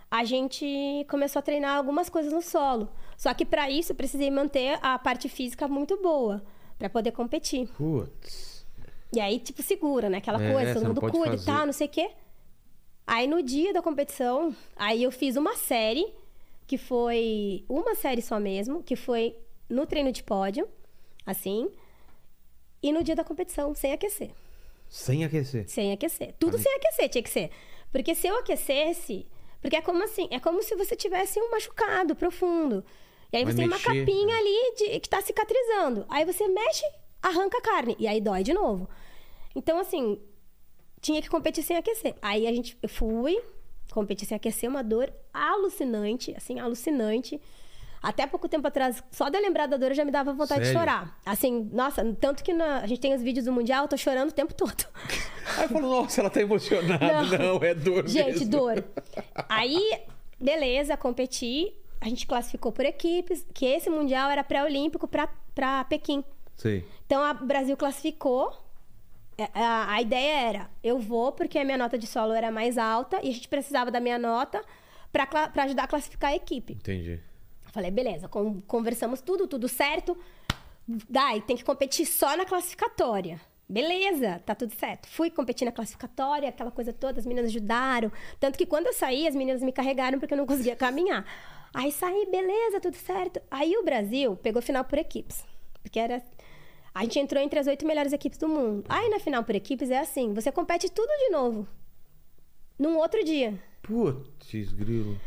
[SPEAKER 3] a gente começou a treinar algumas coisas no solo. Só que para isso eu precisei manter a parte física muito boa para poder competir.
[SPEAKER 1] Putz.
[SPEAKER 3] E aí, tipo, segura, né? Aquela
[SPEAKER 1] É,
[SPEAKER 3] coisa,
[SPEAKER 1] você
[SPEAKER 3] todo mundo cuida e
[SPEAKER 1] fazer.
[SPEAKER 3] tal, não sei o quê. Aí no dia da competição, aí eu fiz uma série, que foi uma série só mesmo, que foi no treino de pódio, assim, e no dia da competição, sem aquecer.
[SPEAKER 1] Sem aquecer.
[SPEAKER 3] Sem aquecer. Tudo sem aquecer tinha que ser. Porque se eu aquecesse. Porque é como assim, é como se você tivesse um machucado profundo. E aí
[SPEAKER 1] Vai
[SPEAKER 3] você tem uma
[SPEAKER 1] mexer,
[SPEAKER 3] capinha
[SPEAKER 1] né?
[SPEAKER 3] ali de, que tá cicatrizando. Aí você mexe, arranca a carne. E aí dói de novo. Então, assim, tinha que competir sem aquecer. Aí a gente, eu fui, competi sem aquecer, uma dor alucinante, assim, alucinante. Até pouco tempo atrás, só de eu lembrar da dor, eu já me dava vontade de
[SPEAKER 1] Sério?
[SPEAKER 3] chorar. Assim, nossa, tanto que na- a gente tem os vídeos do Mundial, eu tô chorando o tempo todo.
[SPEAKER 1] Aí eu falo, nossa, ela tá emocionada. Não,
[SPEAKER 3] Não.
[SPEAKER 1] é dor
[SPEAKER 3] Gente,
[SPEAKER 1] mesmo.
[SPEAKER 3] dor. Aí, beleza, competi. A gente classificou por equipes, que esse Mundial era pré-olímpico pra, pra Pequim.
[SPEAKER 1] Sei.
[SPEAKER 3] Então, o Brasil classificou. É, A, a ideia era, eu vou porque a minha nota de solo era mais alta e a gente precisava da minha nota pra ajudar a classificar a equipe.
[SPEAKER 1] Entendi.
[SPEAKER 3] Falei, beleza, con- conversamos tudo, tudo certo. Dai, tem que competir só na classificatória. Beleza, tá tudo certo. Fui competir na classificatória, aquela coisa toda, as meninas ajudaram. Tanto que quando eu saí, as meninas me carregaram porque eu não conseguia caminhar. Aí saí, beleza, tudo certo. Aí o Brasil pegou final por equipes. Porque era. A gente entrou entre as oito melhores equipes do mundo. Aí na final por equipes é assim: você compete tudo de novo. Num outro dia.
[SPEAKER 1] Putz, grilo.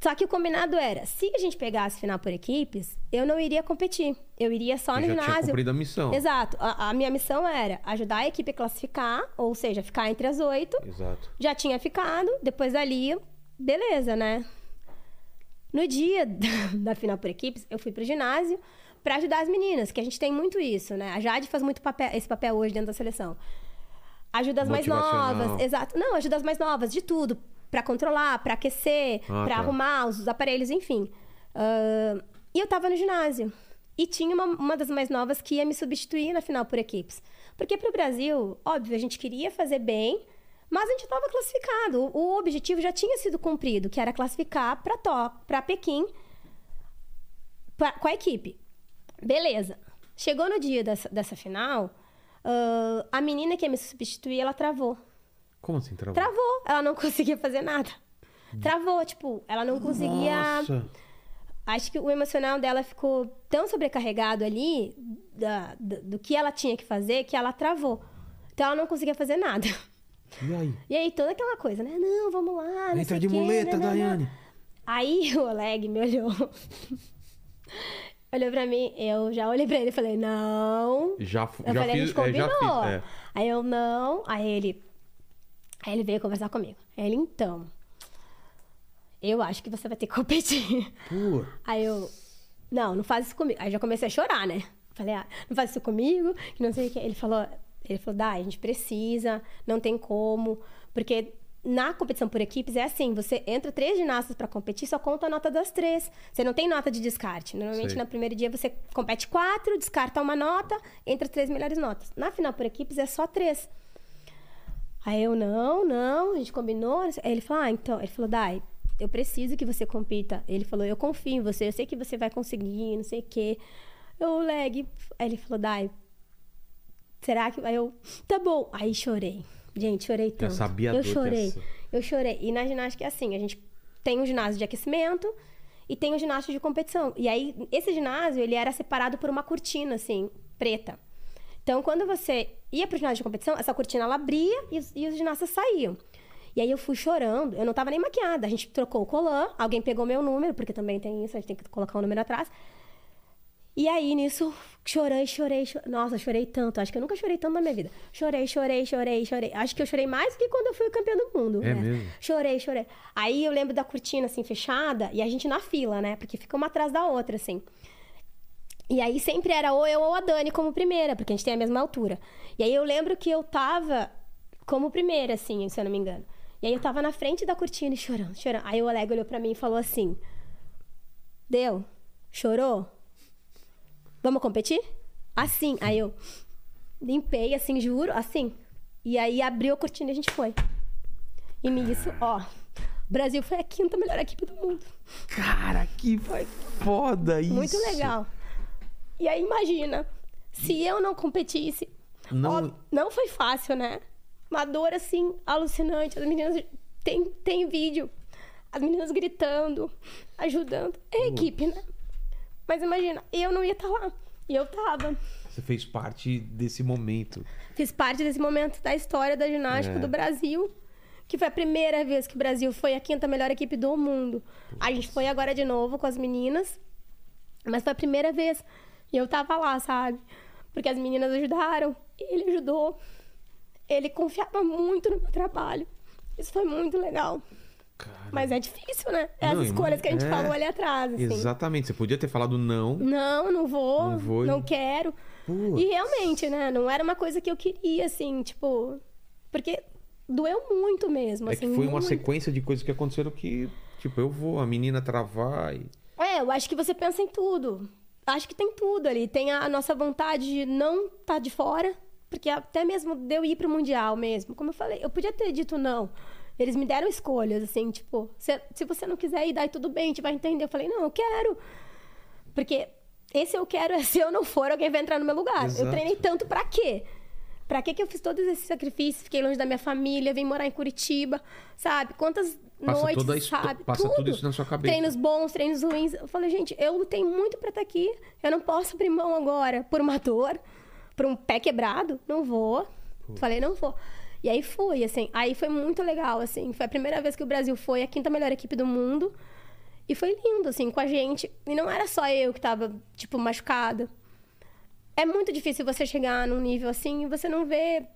[SPEAKER 3] Só que o combinado era, se a gente pegasse final por equipes, eu não iria competir. Eu iria só no
[SPEAKER 1] já tinha
[SPEAKER 3] ginásio.
[SPEAKER 1] cumprido a missão.
[SPEAKER 3] Exato. A, a minha missão era ajudar a equipe a classificar, ou seja, ficar entre as oito.
[SPEAKER 1] Exato.
[SPEAKER 3] Já tinha ficado, depois dali, beleza, né? No dia da final por equipes, eu fui pro ginásio pra ajudar as meninas, que a gente tem muito isso, né? A Jade faz muito papel- esse papel hoje dentro da seleção. Ajuda as mais novas, exato. Não, ajuda as mais novas de tudo, Pra controlar, pra aquecer,
[SPEAKER 1] Ah,
[SPEAKER 3] pra
[SPEAKER 1] tá.
[SPEAKER 3] arrumar os aparelhos, enfim. Ah, e eu tava no ginásio. E tinha uma, uma das mais novas que ia me substituir na final por equipes. Porque pro Brasil, óbvio, a gente queria fazer bem, mas a gente estava classificado. O, o objetivo já tinha sido cumprido, que era classificar para para Pequim pra- com a equipe. Beleza. Chegou no dia dessa, dessa final, ah, a menina que ia me substituir, ela travou.
[SPEAKER 1] Como assim, travou?
[SPEAKER 3] Travou. Ela não conseguia fazer nada. Travou, tipo, ela não conseguia.
[SPEAKER 1] Nossa.
[SPEAKER 3] Acho que o emocional dela ficou tão sobrecarregado ali da- da- do que ela tinha que fazer que ela travou. Então ela não conseguia fazer nada.
[SPEAKER 1] E aí?
[SPEAKER 3] E aí toda aquela coisa, né? Não, vamos lá. Não
[SPEAKER 1] Entra de
[SPEAKER 3] quê,
[SPEAKER 1] muleta,
[SPEAKER 3] né.
[SPEAKER 1] Daiane.
[SPEAKER 3] Aí o Oleg me olhou. Olhou pra mim, eu já olhei pra ele e falei, não.
[SPEAKER 1] Já,
[SPEAKER 3] Eu
[SPEAKER 1] já
[SPEAKER 3] falei, a
[SPEAKER 1] fiz.
[SPEAKER 3] gente
[SPEAKER 1] é, já
[SPEAKER 3] combinou.
[SPEAKER 1] fiz. é.
[SPEAKER 3] Aí eu, não. Aí ele. Aí ele veio conversar comigo. Aí ele, então. Eu acho que você vai ter que competir.
[SPEAKER 1] Pô.
[SPEAKER 3] Aí eu. Não, não faz isso comigo. Aí já comecei a chorar, né? Falei, ah, não faz isso comigo, que não sei o que. Ele falou, ele falou, Dai, a gente precisa, não tem como. Porque na competição por equipes é assim: você entra três ginastas pra competir, só conta a nota das três. Você não tem nota de descarte. Normalmente,
[SPEAKER 1] Sei.
[SPEAKER 3] no primeiro dia, você compete quatro, descarta uma nota, entre as três melhores notas. Na final por equipes é só três. Aí eu, não, não, a gente combinou. Aí ele falou, ah, então. Ele falou, Dai, eu preciso que você compita. Ele falou, eu confio em você, eu sei que você vai conseguir, não sei o quê. Eu, leg. Aí ele falou, Dai, será que. Aí eu, tá bom. Aí chorei. Gente, chorei tanto.
[SPEAKER 1] sabia
[SPEAKER 3] eu
[SPEAKER 1] dor que
[SPEAKER 3] chorei. Eu chorei. E na ginástica é assim: a gente tem um ginásio de aquecimento e tem um ginásio de competição. E aí, esse ginásio, ele era separado por uma cortina, assim, preta. Então, quando você ia pro ginásio de competição, essa cortina ela abria e os, e os ginastas saíam. E aí eu fui chorando, eu não tava nem maquiada. A gente trocou o colã, alguém pegou meu número, porque também tem isso, a gente tem que colocar o número atrás. E aí, nisso, chorei, chorei, chorei. Nossa, chorei tanto. Acho que eu nunca chorei tanto na minha vida. Chorei, chorei, chorei, chorei. Acho que eu chorei mais do que quando eu fui campeã do mundo.
[SPEAKER 1] É
[SPEAKER 3] né?
[SPEAKER 1] mesmo?
[SPEAKER 3] Chorei, chorei. Aí eu lembro da cortina, assim, fechada, e a gente na fila, né? Porque fica uma atrás da outra, assim. E aí sempre era ou eu ou a Dani como primeira, porque a gente tem a mesma altura. E aí eu lembro que eu tava como primeira, assim, se eu não me engano. E aí eu tava na frente da cortina e chorando, chorando. Aí o Oleg olhou pra mim e falou assim: Deu? Chorou? Vamos competir? Assim. Aí eu limpei, assim, juro, assim. E aí abriu a cortina e a gente foi. E nisso, ó, o Brasil foi a quinta melhor equipe do mundo.
[SPEAKER 1] Cara, que foda isso.
[SPEAKER 3] Muito legal. E aí, imagina, se eu não competisse.
[SPEAKER 1] Não-
[SPEAKER 3] ó, não foi fácil, né? Uma dor assim, alucinante. As meninas. Tem, tem vídeo. As meninas gritando, ajudando. É equipe, né? Mas imagina, eu não ia estar lá. E eu tava.
[SPEAKER 1] Você fez parte desse momento.
[SPEAKER 3] Fiz parte desse momento da história da ginástica
[SPEAKER 1] É.
[SPEAKER 3] do Brasil. Que foi a primeira vez que o Brasil foi a quinta melhor equipe do mundo. A gente foi agora de novo com as meninas. Mas foi a primeira vez. E eu tava lá, sabe? Porque as meninas ajudaram. Ele ajudou. Ele confiava muito no meu trabalho. Isso foi muito legal. Mas é difícil, né? É as
[SPEAKER 1] Não,
[SPEAKER 3] escolhas que a gente
[SPEAKER 1] é.
[SPEAKER 3] falou ali atrás, assim.
[SPEAKER 1] Exatamente. Você podia ter falado não.
[SPEAKER 3] Não, não vou,
[SPEAKER 1] Não
[SPEAKER 3] não,
[SPEAKER 1] vou.
[SPEAKER 3] quero.
[SPEAKER 1] Putz.
[SPEAKER 3] E realmente, né? Não era uma coisa que eu queria, assim, tipo. Porque doeu muito mesmo.
[SPEAKER 1] É
[SPEAKER 3] assim,
[SPEAKER 1] que foi uma
[SPEAKER 3] muito.
[SPEAKER 1] sequência de coisas que aconteceram que, tipo, eu vou, a menina travar e.
[SPEAKER 3] É, eu acho que você pensa em tudo. Acho que tem tudo ali. Tem a nossa vontade de não estar de fora. Porque até mesmo de eu ir pro Mundial mesmo. Como eu falei, eu podia ter dito não. Eles me deram escolhas, assim, tipo, se, se você não quiser ir, daí tudo bem, a gente vai entender. Eu falei, não, eu quero. Porque esse eu quero é se eu não for, alguém vai entrar no meu lugar.
[SPEAKER 1] Exato.
[SPEAKER 3] Eu treinei tanto pra quê? Pra quê que eu fiz todos esses sacrifícios? Fiquei longe da minha família, vim morar em Curitiba, sabe? Quantas
[SPEAKER 1] Passa
[SPEAKER 3] noites,
[SPEAKER 1] toda a
[SPEAKER 3] sabe?
[SPEAKER 1] passa tudo isso na sua cabeça.
[SPEAKER 3] Treinos bons, treinos ruins. Eu falei, gente, eu lutei muito pra estar aqui. Eu não posso abrir mão agora por uma dor, por um pé quebrado. Não vou. Falei, não vou. E aí fui, assim. Aí foi muito legal, assim. Foi a primeira vez que o Brasil foi a quinta melhor equipe do mundo. E foi lindo, assim, com a gente. E não era só eu que tava, tipo, machucada. É muito difícil você chegar num nível assim e você não ver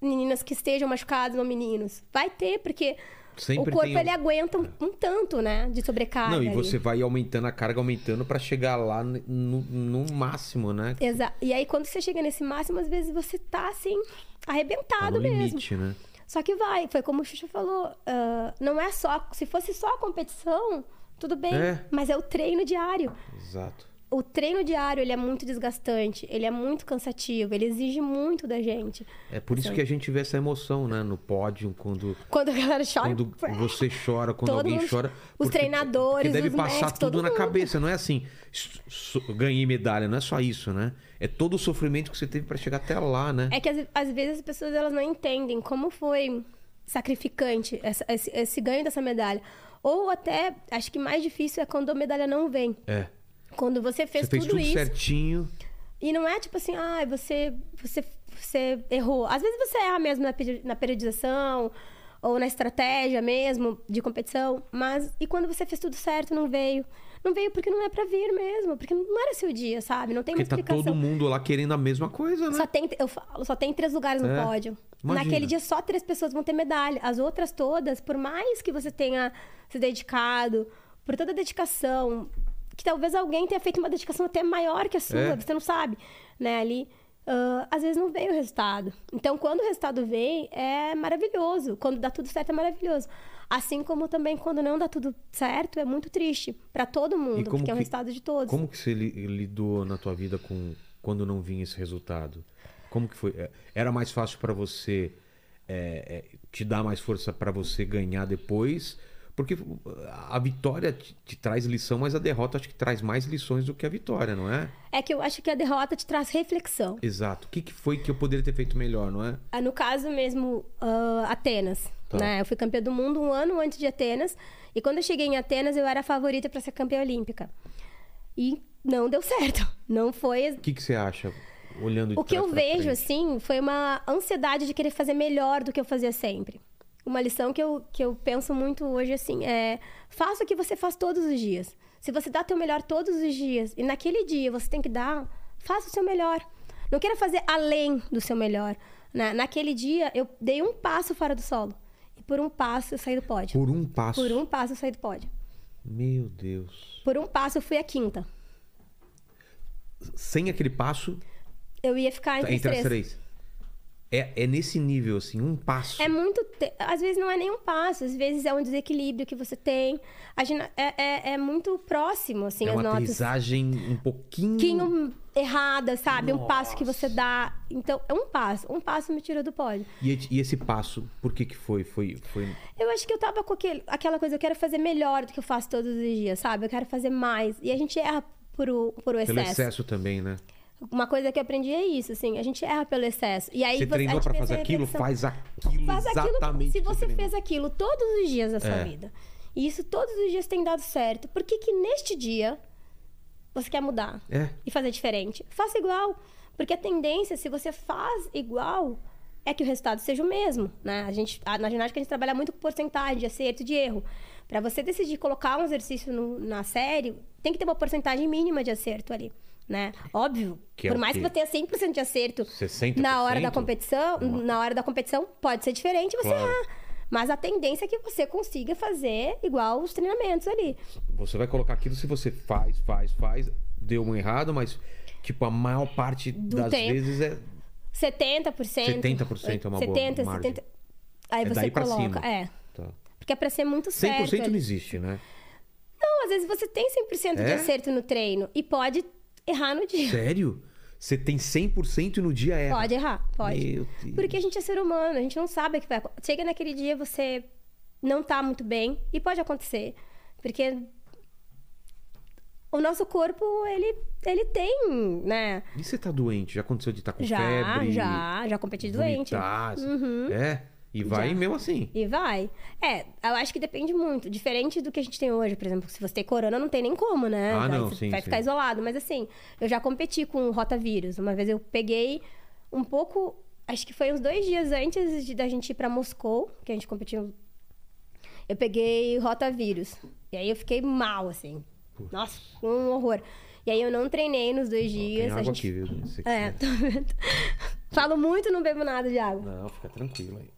[SPEAKER 3] meninas que estejam machucadas ou meninos. Vai ter, porque
[SPEAKER 1] Sempre
[SPEAKER 3] o corpo
[SPEAKER 1] tem
[SPEAKER 3] ele aguenta um, um tanto, né? De sobrecarga.
[SPEAKER 1] Não, e
[SPEAKER 3] ali.
[SPEAKER 1] você vai aumentando a carga, aumentando pra chegar lá no, no máximo, né?
[SPEAKER 3] Exato. E aí, quando você chega nesse máximo, às vezes você tá assim,
[SPEAKER 1] Tá
[SPEAKER 3] arrebentado
[SPEAKER 1] no
[SPEAKER 3] mesmo.
[SPEAKER 1] limite, né?
[SPEAKER 3] Só que vai, foi como o Xuxa falou. ah, não é só. Se fosse só a competição, tudo bem.
[SPEAKER 1] É.
[SPEAKER 3] Mas é o treino diário.
[SPEAKER 1] Exato.
[SPEAKER 3] O treino diário, ele é muito desgastante, ele é muito cansativo, ele exige muito da gente.
[SPEAKER 1] É por isso
[SPEAKER 3] Sim.
[SPEAKER 1] que a gente vê essa emoção, né? No pódio, quando,
[SPEAKER 3] Quando a galera chora.
[SPEAKER 1] quando você chora, quando
[SPEAKER 3] Todo
[SPEAKER 1] alguém
[SPEAKER 3] mundo-
[SPEAKER 1] chora.
[SPEAKER 3] os
[SPEAKER 1] porque-
[SPEAKER 3] treinadores,
[SPEAKER 1] Porque deve
[SPEAKER 3] os
[SPEAKER 1] passar
[SPEAKER 3] médicos,
[SPEAKER 1] tudo na
[SPEAKER 3] mundo.
[SPEAKER 1] cabeça. Não é assim, "S- so- ganhei medalha. Não é só isso, né? É todo o sofrimento que você teve pra chegar até lá, né?
[SPEAKER 3] É que às, às vezes as pessoas elas não entendem como foi sacrificante essa- esse, esse ganho dessa medalha. Ou até, acho que mais difícil é quando a medalha não vem.
[SPEAKER 1] É.
[SPEAKER 3] Quando você fez
[SPEAKER 1] Você fez
[SPEAKER 3] tudo,
[SPEAKER 1] tudo
[SPEAKER 3] isso.
[SPEAKER 1] certinho.
[SPEAKER 3] E não é tipo assim, ah, você, você, você errou. Às vezes você erra mesmo na, na periodização ou na estratégia mesmo de competição, mas e quando você fez tudo certo, não veio? Não veio porque não é pra vir mesmo, porque não era seu dia, sabe? Não tem
[SPEAKER 1] Porque
[SPEAKER 3] muita
[SPEAKER 1] tá
[SPEAKER 3] explicação.
[SPEAKER 1] todo mundo lá querendo a mesma coisa, né?
[SPEAKER 3] Só tem, eu falo, só tem três lugares no
[SPEAKER 1] É,
[SPEAKER 3] pódio.
[SPEAKER 1] imagina.
[SPEAKER 3] Naquele dia só três pessoas vão ter medalha. As outras todas, por mais que você tenha se dedicado, por toda a dedicação, que talvez alguém tenha feito uma dedicação até maior que a sua,
[SPEAKER 1] É.
[SPEAKER 3] você não sabe, né? Ali, ah, às vezes não vem o resultado. Então, quando o resultado vem, é maravilhoso. Quando dá tudo certo, é maravilhoso. Assim como também quando não dá tudo certo, é muito triste para todo mundo, porque é um
[SPEAKER 1] que-
[SPEAKER 3] resultado de todos.
[SPEAKER 1] Como que você li- lidou na tua vida com quando não vinha esse resultado? Como que foi? É, Era mais fácil pra você é, é, te dar mais força pra você ganhar depois? Porque a vitória te, te traz lição, mas a derrota acho que traz mais lições do que a vitória, não é?
[SPEAKER 3] É que eu acho que a derrota te traz reflexão.
[SPEAKER 1] Exato. O que, que foi que eu poderia ter feito melhor, não é?
[SPEAKER 3] Ah, No caso mesmo, ah, Atenas.
[SPEAKER 1] Tá.
[SPEAKER 3] Né? Eu fui campeã do mundo um ano antes de Atenas. E quando eu cheguei em Atenas, eu era a favorita para ser campeã olímpica. E não deu certo. Não foi.
[SPEAKER 1] O que, que você acha, olhando
[SPEAKER 3] O que eu vejo,
[SPEAKER 1] frente?
[SPEAKER 3] assim, foi uma ansiedade de querer fazer melhor do que eu fazia sempre. Uma lição que eu, que eu penso muito hoje, assim, é... Faça o que você faz todos os dias. Se você dá teu melhor todos os dias, e naquele dia você tem que dar, faça o seu melhor. Não queira fazer além do seu melhor. né? Naquele dia, eu dei um passo fora do solo. E por um passo, eu saí do pódio.
[SPEAKER 1] Por um passo.
[SPEAKER 3] Por um passo, eu saí do pódio.
[SPEAKER 1] Meu Deus.
[SPEAKER 3] Por um passo, eu fui a quinta.
[SPEAKER 1] Sem aquele passo,
[SPEAKER 3] Eu ia ficar entre,
[SPEAKER 1] entre
[SPEAKER 3] os
[SPEAKER 1] as
[SPEAKER 3] três.
[SPEAKER 1] É, é nesse nível, assim, um passo.
[SPEAKER 3] É muito. te- Às vezes não é nem um passo, às vezes é um desequilíbrio que você tem. A gina- É, é, é muito próximo, assim,
[SPEAKER 1] É
[SPEAKER 3] as
[SPEAKER 1] uma
[SPEAKER 3] notas.
[SPEAKER 1] aterrissagem um pouquinho.
[SPEAKER 3] pouquinho errada, sabe? Um passo que
[SPEAKER 1] Nossa.
[SPEAKER 3] você dá. Então, é um passo. Um passo me tirou do pódio.
[SPEAKER 1] E, e- esse passo, por que que foi? Foi, foi...
[SPEAKER 3] Eu acho que eu tava com aquele, aquela coisa, eu quero fazer melhor do que eu faço todos os dias, sabe? Eu quero fazer mais. E a gente erra por o, por o
[SPEAKER 1] pelo
[SPEAKER 3] excesso.
[SPEAKER 1] excesso também, né?
[SPEAKER 3] Uma coisa que eu aprendi é isso, assim. A gente erra pelo excesso. E aí
[SPEAKER 1] Você
[SPEAKER 3] a
[SPEAKER 1] treinou
[SPEAKER 3] pensa
[SPEAKER 1] fazer aquilo,
[SPEAKER 3] reflexão.
[SPEAKER 1] faz aquilo
[SPEAKER 3] Faz aquilo
[SPEAKER 1] exatamente.
[SPEAKER 3] se
[SPEAKER 1] que
[SPEAKER 3] você
[SPEAKER 1] treinou.
[SPEAKER 3] fez aquilo todos os dias da sua
[SPEAKER 1] É.
[SPEAKER 3] vida. E isso todos os dias tem dado certo. Por que que neste dia você quer mudar
[SPEAKER 1] É.
[SPEAKER 3] e fazer diferente? Faça igual. Porque a tendência, se você faz igual, é que o resultado seja o mesmo, né? A gente, na ginástica a gente trabalha muito com porcentagem de acerto e de erro. Para você decidir colocar um exercício no- na série, tem que ter uma porcentagem mínima de acerto ali, né? Óbvio,
[SPEAKER 1] Que é
[SPEAKER 3] por
[SPEAKER 1] o
[SPEAKER 3] mais que você tenha 100% de acerto
[SPEAKER 1] 60%?
[SPEAKER 3] na hora da competição, na hora da competição pode ser diferente você
[SPEAKER 1] Claro.
[SPEAKER 3] errar. Mas a tendência é que você consiga fazer igual os treinamentos ali.
[SPEAKER 1] Você vai colocar aquilo se você faz, faz, faz, deu um errado, mas, tipo, a maior parte
[SPEAKER 3] Do
[SPEAKER 1] das
[SPEAKER 3] tempo.
[SPEAKER 1] vezes é.
[SPEAKER 3] 70%.
[SPEAKER 1] 70% é uma boa
[SPEAKER 3] 70,
[SPEAKER 1] margem.
[SPEAKER 3] 70. Aí
[SPEAKER 1] É
[SPEAKER 3] você coloca. É.
[SPEAKER 1] Tá.
[SPEAKER 3] Porque é pra ser muito
[SPEAKER 1] 100%
[SPEAKER 3] certo.
[SPEAKER 1] não
[SPEAKER 3] ali.
[SPEAKER 1] existe, né?
[SPEAKER 3] Não, às vezes você tem 100% de
[SPEAKER 1] É?
[SPEAKER 3] acerto no treino e pode errar no dia.
[SPEAKER 1] Sério? Você tem 100% e no dia é.
[SPEAKER 3] Pode errar, pode. Porque a gente é ser humano, a gente não sabe o que vai acontecer. Chega naquele dia, você não tá muito bem e pode acontecer. Porque o nosso corpo, ele, ele tem, né?
[SPEAKER 1] E você tá doente? Já aconteceu de estar com
[SPEAKER 3] Já,
[SPEAKER 1] febre?
[SPEAKER 3] já, já competi doente.
[SPEAKER 1] vomitar, É? E vai
[SPEAKER 3] Já.
[SPEAKER 1] mesmo assim.
[SPEAKER 3] E vai. É, eu acho que depende muito. Diferente do que a gente tem hoje, por exemplo, se você tem corona, não tem nem como, né?
[SPEAKER 1] Ah, não,
[SPEAKER 3] você
[SPEAKER 1] sim,
[SPEAKER 3] vai
[SPEAKER 1] sim.
[SPEAKER 3] ficar isolado. Mas assim, eu já competi com rotavírus. Uma vez eu peguei um pouco. Acho que foi uns dois dias antes de, da gente ir pra Moscou, que a gente competiu. eu peguei rotavírus. E aí eu fiquei mal, assim. Nossa, um horror. E aí eu não treinei nos dois
[SPEAKER 1] Tem
[SPEAKER 3] dias.
[SPEAKER 1] água
[SPEAKER 3] a gente...
[SPEAKER 1] aqui, viu?
[SPEAKER 3] É, tô vendo. Falo muito, não bebo nada de água.
[SPEAKER 1] Não, fica tranquilo aí.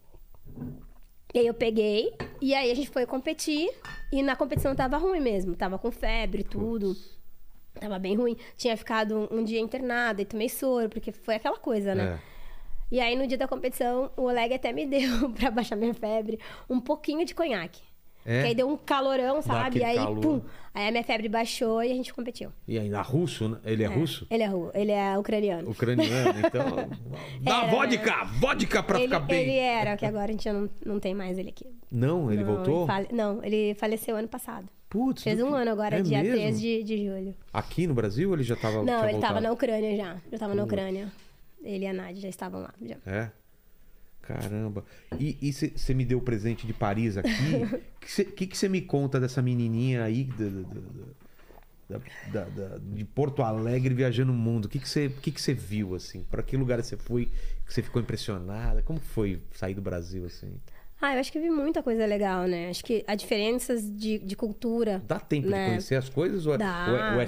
[SPEAKER 3] E aí eu peguei, e aí a gente foi competir, e na competição tava ruim mesmo, tava com febre, tudo. Tava bem ruim. Tinha ficado um, um dia internada e tomei soro, porque foi aquela coisa, né?
[SPEAKER 1] É.
[SPEAKER 3] E aí no dia da competição, o Oleg até me deu, pra baixar minha febre, um pouquinho de conhaque.
[SPEAKER 1] É?
[SPEAKER 3] Que aí deu um calorão, sabe? E aí,
[SPEAKER 1] calor.
[SPEAKER 3] pum. Aí a minha febre baixou e a gente competiu.
[SPEAKER 1] E ainda russo, né? Ele é, russo?
[SPEAKER 3] Ele é, ru- ele é ucraniano.
[SPEAKER 1] Ucraniano, então. Dá
[SPEAKER 3] Era,
[SPEAKER 1] vodka! Vodka pra
[SPEAKER 3] ele,
[SPEAKER 1] ficar bem.
[SPEAKER 3] ele era, que agora a gente não, não tem mais ele aqui.
[SPEAKER 1] Não, ele
[SPEAKER 3] Não,
[SPEAKER 1] voltou?
[SPEAKER 3] fale- Não, ele faleceu ano passado.
[SPEAKER 1] Putz.
[SPEAKER 3] Fez um
[SPEAKER 1] que-
[SPEAKER 3] ano agora,
[SPEAKER 1] é
[SPEAKER 3] dia
[SPEAKER 1] mesmo?
[SPEAKER 3] 3 de, de julho.
[SPEAKER 1] Aqui no Brasil ele já tava.
[SPEAKER 3] Não, ele tava
[SPEAKER 1] voltado?
[SPEAKER 3] na Ucrânia já. Já tava na Ucrânia. Ele e a Nádia já estavam lá. Já.
[SPEAKER 1] É. Caramba. E você me deu o presente de Paris aqui. O que você que que me conta dessa menininha aí da- da- da- de Porto Alegre viajando o mundo? O que você que que cê viu, assim? Para que lugar você foi que você ficou impressionada? Como foi sair do Brasil, assim?
[SPEAKER 3] Ah, eu acho que vi muita coisa legal, né? Acho que há diferenças de, de cultura.
[SPEAKER 1] Dá tempo
[SPEAKER 3] né?
[SPEAKER 1] de conhecer as coisas? Ou é,
[SPEAKER 3] Dá.
[SPEAKER 1] ou é- ou é